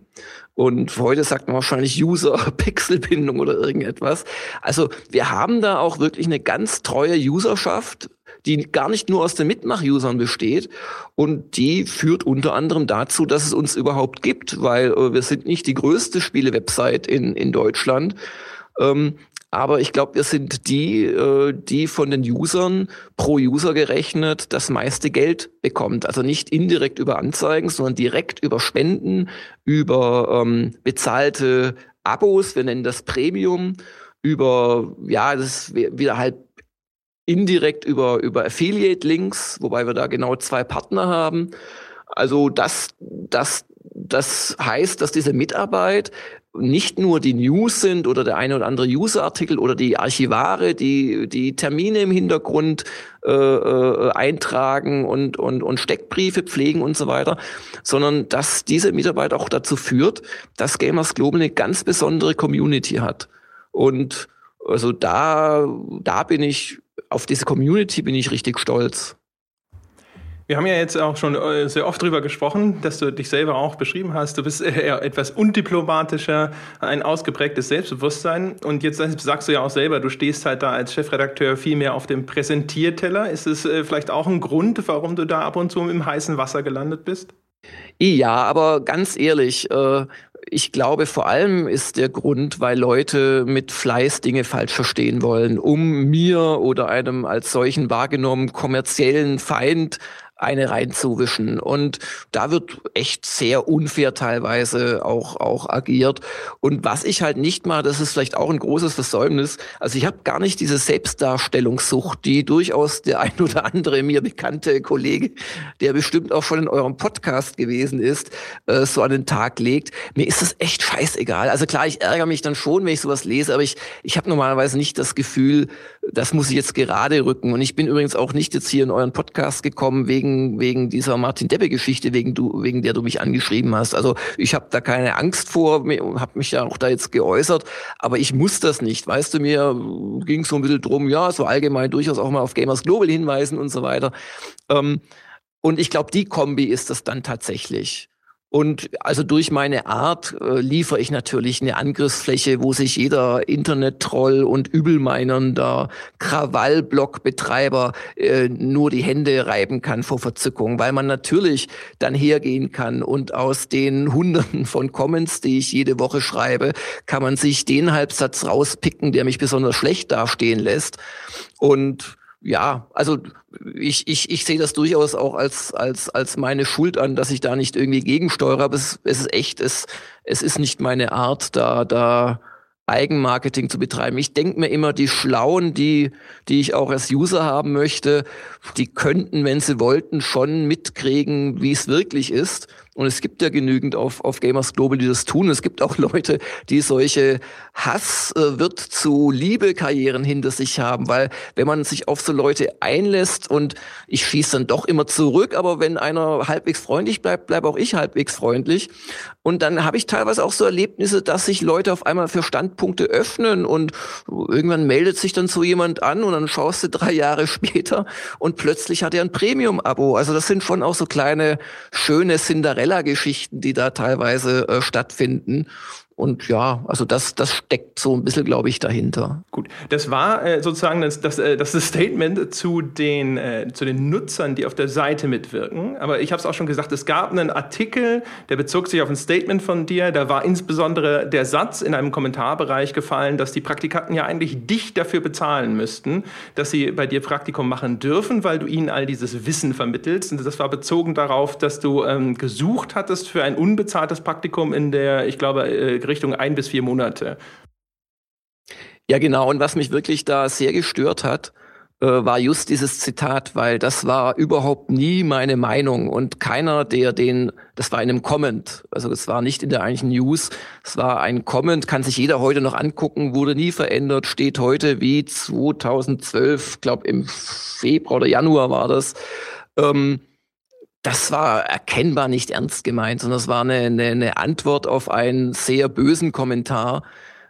Und heute sagt man wahrscheinlich User-Pixelbindung [LAUGHS] oder irgendetwas. Also wir haben da auch wirklich eine ganz treue Userschaft, die gar nicht nur aus den Mitmach-Usern besteht. Und die führt unter anderem dazu, dass es uns überhaupt gibt, weil äh, wir sind nicht die größte Spiele-Website in, in Deutschland. Ähm, aber ich glaube, wir sind die, äh, die von den Usern pro User gerechnet das meiste Geld bekommt. Also nicht indirekt über Anzeigen, sondern direkt über Spenden, über ähm, bezahlte Abos, wir nennen das Premium, über, ja, das ist wieder halt indirekt über, über Affiliate-Links, wobei wir da genau zwei Partner haben. Also das, das, das heißt, dass diese Mitarbeit nicht nur die News sind oder der eine oder andere User-Artikel oder die Archivare, die die Termine im Hintergrund äh, äh, eintragen und, und, und Steckbriefe pflegen und so weiter, sondern dass diese Mitarbeit auch dazu führt, dass Gamers Global eine ganz besondere Community hat. Und also da, da bin ich auf diese Community bin ich richtig stolz. Wir haben ja jetzt auch schon äh, sehr oft darüber gesprochen, dass du dich selber auch beschrieben hast. Du bist [LAUGHS] etwas undiplomatischer, ein ausgeprägtes Selbstbewusstsein. Und jetzt sagst du ja auch selber, du stehst halt da als Chefredakteur viel mehr auf dem Präsentierteller. Ist es äh, vielleicht auch ein Grund, warum du da ab und zu im heißen Wasser gelandet bist? Ja, aber ganz ehrlich, äh, ich glaube, vor allem ist der Grund, weil Leute mit Fleiß Dinge falsch verstehen wollen, um mir oder einem als solchen wahrgenommen kommerziellen Feind eine reinzuwischen. Und da wird echt sehr unfair teilweise auch, auch agiert. Und was ich halt nicht mache, das ist vielleicht auch ein großes Versäumnis. Also ich habe gar nicht diese Selbstdarstellungssucht, die durchaus der ein oder andere mir bekannte Kollege, der bestimmt auch schon in eurem Podcast gewesen ist, äh, so an den Tag legt. Mir ist das echt scheißegal. Also klar, ich ärgere mich dann schon, wenn ich sowas lese, aber ich, ich habe normalerweise nicht das Gefühl, das muss ich jetzt gerade rücken. Und ich bin übrigens auch nicht jetzt hier in euren Podcast gekommen wegen, wegen dieser Martin Deppe-Geschichte, wegen, du, wegen der du mich angeschrieben hast. Also ich habe da keine Angst vor, habe mich ja auch da jetzt geäußert, aber ich muss das nicht. Weißt du, mir ging so ein bisschen drum, ja, so allgemein durchaus auch mal auf Gamers Global hinweisen und so weiter. Ähm, und ich glaube, die Kombi ist das dann tatsächlich. Und also durch meine Art äh, liefere ich natürlich eine Angriffsfläche, wo sich jeder Internet-Troll und übelmeinernder Krawall-Blog-Betreiber äh, nur die Hände reiben kann vor Verzückung, weil man natürlich dann hergehen kann und aus den Hunderten von Comments, die ich jede Woche schreibe, kann man sich den Halbsatz rauspicken, der mich besonders schlecht dastehen lässt. Und ja, also ich, ich, ich sehe das durchaus auch als, als, als meine Schuld an, dass ich da nicht irgendwie gegensteuere, aber es, es ist echt, es, es ist nicht meine Art, da, da Eigenmarketing zu betreiben. Ich denke mir immer, die Schlauen, die, die ich auch als User haben möchte, die könnten, wenn sie wollten, schon mitkriegen, wie es wirklich ist. Und es gibt ja genügend auf, auf Gamers Global, die das tun. Es gibt auch Leute, die solche Hass äh, wird zu Liebe-Karrieren hinter sich haben, weil wenn man sich auf so Leute einlässt und ich schieße dann doch immer zurück, aber wenn einer halbwegs freundlich bleibt, bleibe auch ich halbwegs freundlich. Und dann habe ich teilweise auch so Erlebnisse, dass sich Leute auf einmal für Standpunkte öffnen und irgendwann meldet sich dann so jemand an und dann schaust du drei Jahre [LAUGHS] später und plötzlich hat er ein Premium-Abo. Also das sind schon auch so kleine, schöne Cinderella Cinderella-Geschichten, die da teilweise äh, stattfinden. Und ja, also das, das steckt so ein bisschen, glaube ich, dahinter. Gut, das war äh, sozusagen das, das, äh, das Statement zu den, äh, zu den Nutzern, die auf der Seite mitwirken. Aber ich habe es auch schon gesagt, es gab einen Artikel, der bezog sich auf ein Statement von dir. Da war insbesondere der Satz in einem Kommentarbereich gefallen, dass die Praktikanten ja eigentlich dich dafür bezahlen müssten, dass sie bei dir Praktikum machen dürfen, weil du ihnen all dieses Wissen vermittelst. Und das war bezogen darauf, dass du ähm, gesucht hattest für ein unbezahltes Praktikum in der, ich glaube, äh, Richtung ein bis vier Monate. Ja, genau. Und was mich wirklich da sehr gestört hat, äh, war just dieses Zitat, weil das war überhaupt nie meine Meinung und keiner, der den, das war in einem Comment, also das war nicht in der eigentlichen News, es war ein Comment, kann sich jeder heute noch angucken, wurde nie verändert, steht heute wie 2012, glaube im Februar oder Januar war das. Ähm, das war erkennbar nicht ernst gemeint, sondern es war eine, eine, eine Antwort auf einen sehr bösen Kommentar.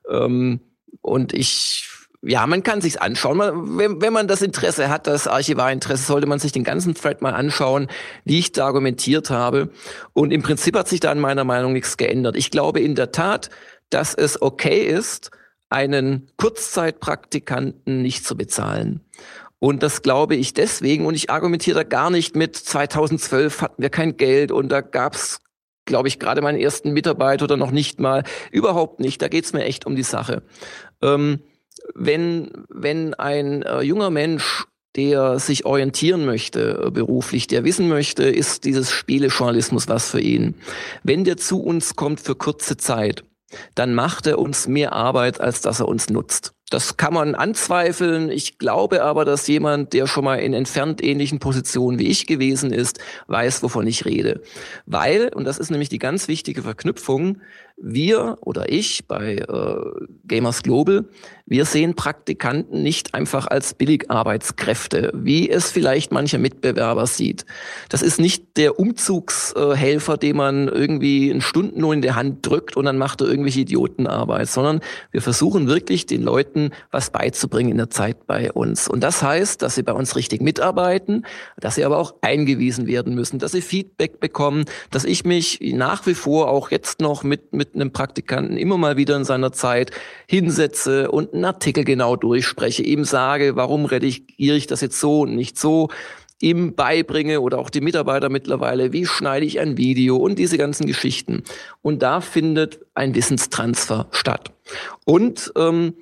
Ähm, und ich, ja, man kann sich's anschauen. Wenn, wenn man das Interesse hat, das Archivarinteresse, sollte man sich den ganzen Thread mal anschauen, wie ich da argumentiert habe. Und im Prinzip hat sich da in meiner Meinung nichts geändert. Ich glaube in der Tat, dass es okay ist, einen Kurzzeitpraktikanten nicht zu bezahlen. Und das glaube ich deswegen. Und ich argumentiere da gar nicht mit 2012 hatten wir kein Geld und da gab's glaube ich, gerade meinen ersten Mitarbeiter oder noch nicht mal. Überhaupt nicht. Da geht's mir echt um die Sache. Ähm, wenn, wenn ein äh, junger Mensch der sich orientieren möchte äh, beruflich, der wissen möchte, ist dieses Spielejournalismus was für ihn. Wenn der zu uns kommt für kurze Zeit, dann macht er uns mehr Arbeit, als dass er uns nutzt. Das kann man anzweifeln. Ich glaube aber, dass jemand, der schon mal in entfernt ähnlichen Positionen wie ich gewesen ist, weiß, wovon ich rede. Weil, und das ist nämlich die ganz wichtige Verknüpfung, wir oder ich bei äh, Gamers Global, wir sehen Praktikanten nicht einfach als Billigarbeitskräfte, wie es vielleicht mancher Mitbewerber sieht. Das ist nicht der Umzugshelfer, den man irgendwie einen Stundenlohn in der Hand drückt und dann macht er irgendwelche Idiotenarbeit, sondern wir versuchen wirklich den Leuten was beizubringen in der Zeit bei uns. Und das heißt, dass sie bei uns richtig mitarbeiten, dass sie aber auch eingewiesen werden müssen, dass sie Feedback bekommen, dass ich mich nach wie vor auch jetzt noch mit, mit einem Praktikanten immer mal wieder in seiner Zeit hinsetze und einen Artikel genau durchspreche, ihm sage, warum redigiere ich das jetzt so und nicht so, ihm beibringe oder auch die Mitarbeiter mittlerweile, wie schneide ich ein Video und diese ganzen Geschichten. Und da findet ein Wissenstransfer statt. Und ähm,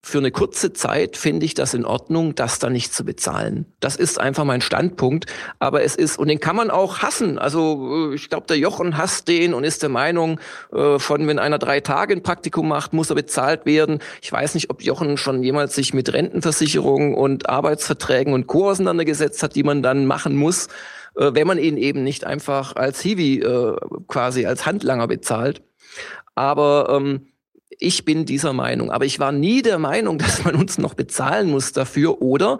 für eine kurze Zeit finde ich das in Ordnung, das da nicht zu bezahlen. Das ist einfach mein Standpunkt. Aber es ist, und den kann man auch hassen. Also äh, ich glaube, der Jochen hasst den und ist der Meinung, äh, von wenn einer drei Tage ein Praktikum macht, muss er bezahlt werden. Ich weiß nicht, ob Jochen schon jemals sich mit Rentenversicherungen und Arbeitsverträgen und Co. auseinandergesetzt hat, die man dann machen muss, äh, wenn man ihn eben nicht einfach als Hiwi quasi als Handlanger bezahlt. Aber ähm, ich bin dieser Meinung. Aber ich war nie der Meinung, dass man uns noch bezahlen muss dafür oder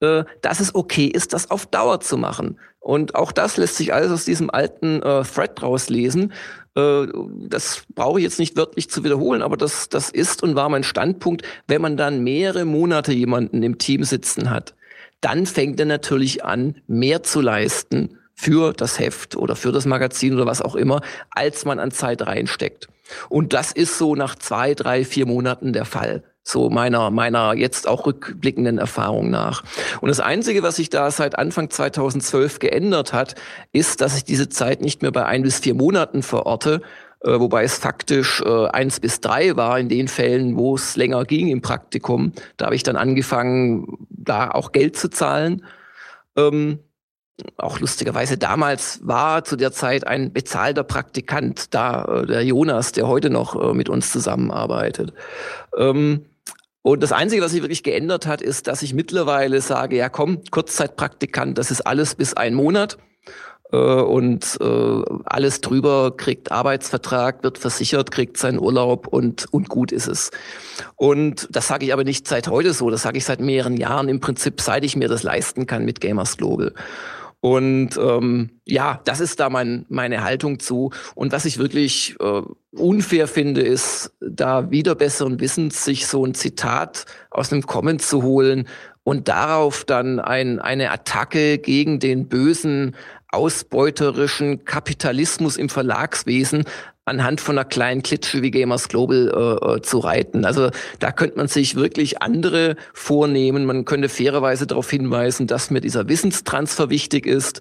äh, dass es okay ist, das auf Dauer zu machen. Und auch das lässt sich alles aus diesem alten äh, Thread rauslesen. Äh, das brauche ich jetzt nicht wörtlich zu wiederholen, aber das, das ist und war mein Standpunkt. Wenn man dann mehrere Monate jemanden im Team sitzen hat, dann fängt er natürlich an, mehr zu leisten für das Heft oder für das Magazin oder was auch immer, als man an Zeit reinsteckt. Und das ist so nach zwei, drei, vier Monaten der Fall. So meiner, meiner jetzt auch rückblickenden Erfahrung nach. Und das Einzige, was sich da seit Anfang 2012 geändert hat, ist, dass ich diese Zeit nicht mehr bei ein bis vier Monaten verorte, äh, wobei es faktisch äh, eins bis drei war in den Fällen, wo es länger ging im Praktikum. Da habe ich dann angefangen, da auch Geld zu zahlen. Ähm, auch lustigerweise damals war zu der Zeit ein bezahlter Praktikant da, äh, der Jonas, der heute noch äh, mit uns zusammenarbeitet. Ähm, und das Einzige, was sich wirklich geändert hat, ist, dass ich mittlerweile sage, ja komm, Kurzzeitpraktikant, das ist alles bis ein Monat. Äh, und alles drüber kriegt Arbeitsvertrag, wird versichert, kriegt seinen Urlaub und, und gut ist es. Und das sage ich aber nicht seit heute so, das sage ich seit mehreren Jahren, im Prinzip seit ich mir das leisten kann mit Gamers Global. Und ähm, ja, das ist da mein, meine Haltung zu. Und was ich wirklich äh, unfair finde, ist, da wieder besseren Wissens sich so ein Zitat aus einem Comment zu holen und darauf dann ein, eine Attacke gegen den bösen ausbeuterischen Kapitalismus im Verlagswesen anhand von einer kleinen Klitsche wie Gamers Global äh, äh, zu reiten. Also da könnte man sich wirklich andere vornehmen. Man könnte fairerweise darauf hinweisen, dass mir dieser Wissenstransfer wichtig ist.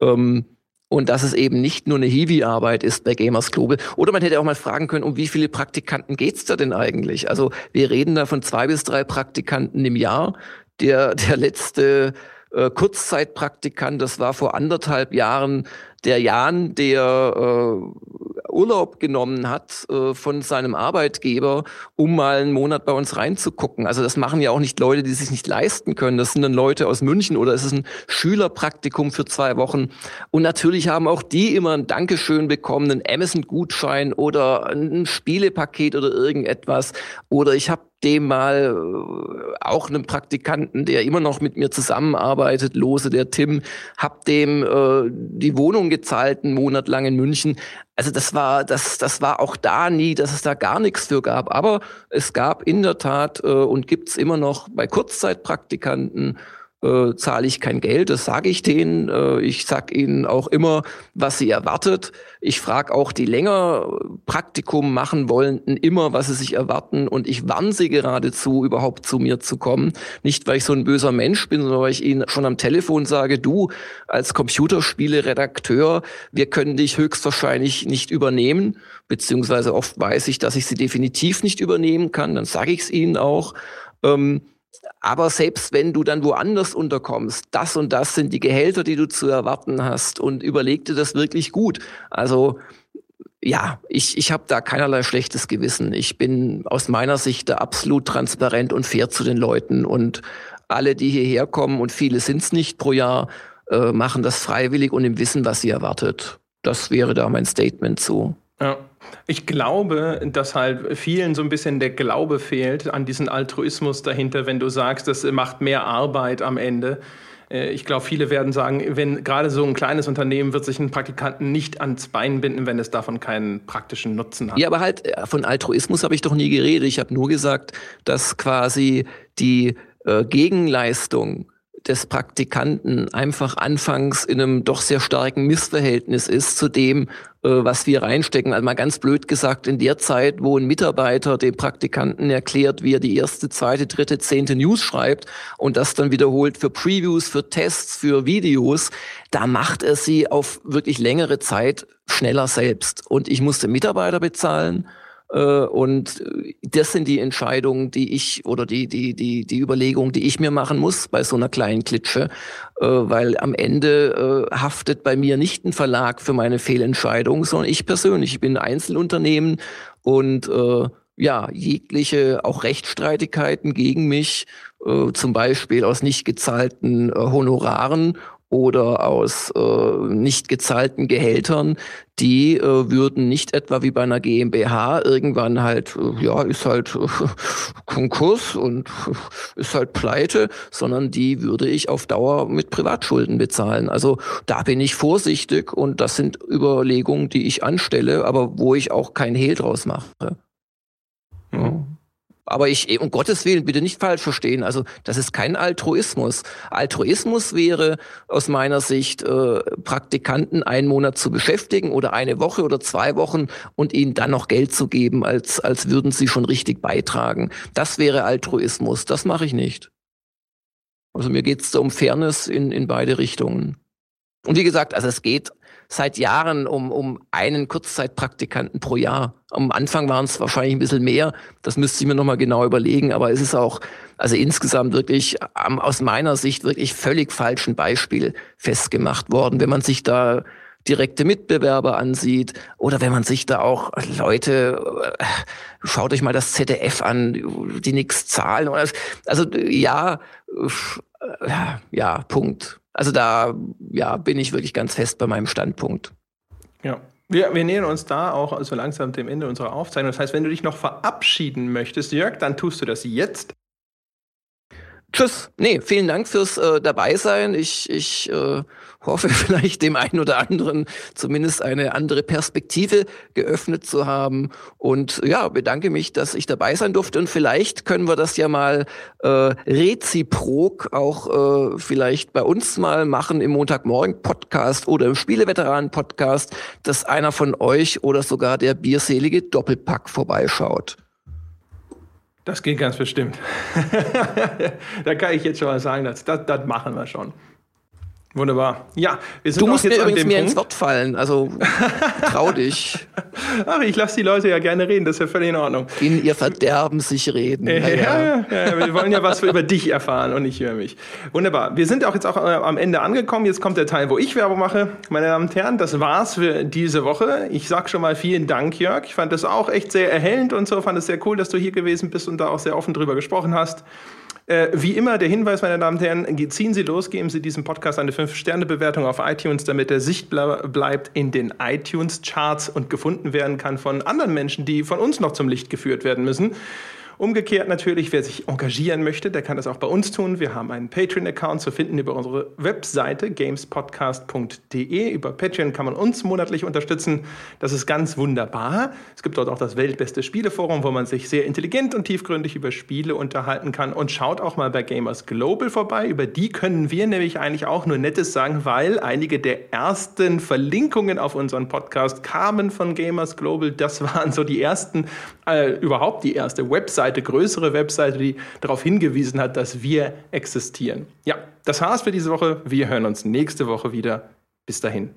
Ähm, und dass es eben nicht nur eine Hiwi-Arbeit ist bei Gamers Global. Oder man hätte auch mal fragen können, um wie viele Praktikanten geht's da denn eigentlich? Also wir reden da von zwei bis drei Praktikanten im Jahr. Der, der letzte äh, Kurzzeitpraktikant, das war vor anderthalb Jahren der Jan, der äh, Urlaub genommen hat äh, von seinem Arbeitgeber, um mal einen Monat bei uns reinzugucken. Also das machen ja auch nicht Leute, die sich nicht leisten können. Das sind dann Leute aus München oder es ist ein Schülerpraktikum für zwei Wochen. Und natürlich haben auch die immer ein Dankeschön bekommen, einen Amazon-Gutschein oder ein Spielepaket oder irgendetwas. Oder ich habe dem mal äh, auch einem Praktikanten, der immer noch mit mir zusammenarbeitet, lose der Tim, hab dem äh, die Wohnung gezahlt, Monat lang in München. Also das war, das, das war auch da nie, dass es da gar nichts für gab. Aber es gab in der Tat äh, und gibt's immer noch bei Kurzzeitpraktikanten äh, zahle ich kein Geld, das sage ich denen. Äh, ich sage ihnen auch immer, was sie erwartet. Ich frage auch die länger Praktikum machen wollenden immer, was sie sich erwarten und ich warne sie geradezu, überhaupt zu mir zu kommen. Nicht, weil ich so ein böser Mensch bin, sondern weil ich ihnen schon am Telefon sage, du als Computerspiele-Redakteur, wir können dich höchstwahrscheinlich nicht übernehmen, beziehungsweise oft weiß ich, dass ich sie definitiv nicht übernehmen kann, dann sage ich es ihnen auch. Ähm, aber selbst wenn du dann woanders unterkommst, das und das sind die Gehälter, die du zu erwarten hast und überleg dir das wirklich gut. Also ja, ich, ich habe da keinerlei schlechtes Gewissen. Ich bin aus meiner Sicht da absolut transparent und fair zu den Leuten. Und alle, die hierher kommen, und viele sind es nicht pro Jahr, äh, machen das freiwillig und im Wissen, was sie erwartet. Das wäre da mein Statement zu. Ja. Ich glaube, dass halt vielen so ein bisschen der Glaube fehlt an diesen Altruismus dahinter, wenn du sagst, das macht mehr Arbeit am Ende. Äh, ich glaube, viele werden sagen, wenn gerade so ein kleines Unternehmen wird sich einen Praktikanten nicht ans Bein binden, wenn es davon keinen praktischen Nutzen hat. Ja, aber halt äh, von Altruismus habe ich doch nie geredet. Ich habe nur gesagt, dass quasi die äh, Gegenleistung des Praktikanten einfach anfangs in einem doch sehr starken Missverhältnis ist zu dem, äh, was wir reinstecken. Also mal ganz blöd gesagt, in der Zeit, wo ein Mitarbeiter dem Praktikanten erklärt, wie er die erste, zweite, dritte, zehnte News schreibt und das dann wiederholt für Previews, für Tests, für Videos, da macht er sie auf wirklich längere Zeit schneller selbst. Und ich musste Mitarbeiter bezahlen und das sind die Entscheidungen, die ich oder die, die, die, die Überlegungen, die ich mir machen muss bei so einer kleinen Klitsche, äh, weil am Ende äh, haftet bei mir nicht ein Verlag für meine Fehlentscheidung, sondern ich persönlich. Ich bin Einzelunternehmen und ja, jegliche auch Rechtsstreitigkeiten gegen mich, zum Beispiel aus nicht gezahlten Honoraren oder aus äh, nicht gezahlten Gehältern, die äh, würden nicht etwa wie bei einer GmbH irgendwann halt, äh, ja, ist halt äh, Konkurs und äh, ist halt pleite, sondern die würde ich auf Dauer mit Privatschulden bezahlen. Also da bin ich vorsichtig und das sind Überlegungen, die ich anstelle, aber wo ich auch kein Hehl draus mache. Ja. Aber ich, um Gottes Willen, bitte nicht falsch verstehen. Also, das ist kein Altruismus. Altruismus wäre aus meiner Sicht, äh, Praktikanten einen Monat zu beschäftigen oder eine Woche oder zwei Wochen und ihnen dann noch Geld zu geben, als, als würden sie schon richtig beitragen. Das wäre Altruismus. Das mache ich nicht. Also mir geht es um Fairness in, in beide Richtungen. Und wie gesagt, also es geht seit Jahren um, um einen Kurzzeitpraktikanten pro Jahr. Am Anfang waren es wahrscheinlich ein bisschen mehr. Das müsste ich mir nochmal genau überlegen. Aber es ist auch, also insgesamt wirklich um, aus meiner Sicht wirklich völlig falschen Beispiel festgemacht worden. Wenn man sich da direkte Mitbewerber ansieht oder wenn man sich da auch Leute, äh, schaut euch mal das ZDF an, die nichts zahlen. Also ja, äh, ja, Punkt. Also da ja, bin ich wirklich ganz fest bei meinem Standpunkt. Ja. Wir, wir nähern uns da auch so langsam dem Ende unserer Aufzeichnung. Das heißt, wenn du dich noch verabschieden möchtest, Jörg, dann tust du das jetzt. Tschüss. Nee, vielen Dank fürs äh, Dabeisein. Ich, ich äh, hoffe [LAUGHS] vielleicht dem einen oder anderen zumindest eine andere Perspektive geöffnet zu haben. Und ja, bedanke mich, dass ich dabei sein durfte. Und vielleicht können wir das ja mal äh, reziprok auch äh, vielleicht bei uns mal machen im Montagmorgen-Podcast oder im Spieleveteranen-Podcast, dass einer von euch oder sogar der bierselige Doppelpack vorbeischaut. Das geht ganz bestimmt. [LAUGHS] da kann ich jetzt schon mal sagen, das, das, das machen wir schon. Wunderbar. Ja, wir sind du musst jetzt mir übrigens mir ins Wort fallen. Also trau dich. [LAUGHS] Ach, ich lasse die Leute ja gerne reden. Das ist ja völlig in Ordnung. In ihr Verderben sich reden. Ja, ja. ja, ja wir wollen ja was über dich erfahren und nicht über mich. Wunderbar. Wir sind auch jetzt auch äh, am Ende angekommen. Jetzt kommt der Teil, wo ich Werbung mache. Meine Damen und Herren, das war's für diese Woche. Ich sag schon mal vielen Dank, Jörg. Ich fand das auch echt sehr erhellend und so. Fand es sehr cool, dass du hier gewesen bist und da auch sehr offen drüber gesprochen hast. Äh, wie immer der Hinweis, meine Damen und Herren, ziehen Sie los, geben Sie diesem Podcast eine 5-Sterne-Bewertung auf iTunes, damit er sichtbar bleibt in den iTunes-Charts und gefunden werden kann von anderen Menschen, die von uns noch zum Licht geführt werden müssen. Umgekehrt natürlich, wer sich engagieren möchte, der kann das auch bei uns tun. Wir haben einen Patreon-Account zu finden über unsere Webseite gamespodcast.de. Über Patreon kann man uns monatlich unterstützen. Das ist ganz wunderbar. Es gibt dort auch das weltbeste Spieleforum, wo man sich sehr intelligent und tiefgründig über Spiele unterhalten kann. Und schaut auch mal bei Gamers Global vorbei. Über die können wir nämlich eigentlich auch nur Nettes sagen, weil einige der ersten Verlinkungen auf unseren Podcast kamen von Gamers Global. Das waren so die ersten, äh, überhaupt die erste Website Webseite, größere Webseite, die darauf hingewiesen hat, dass wir existieren. Ja, das war's für diese Woche. Wir hören uns nächste Woche wieder. Bis dahin.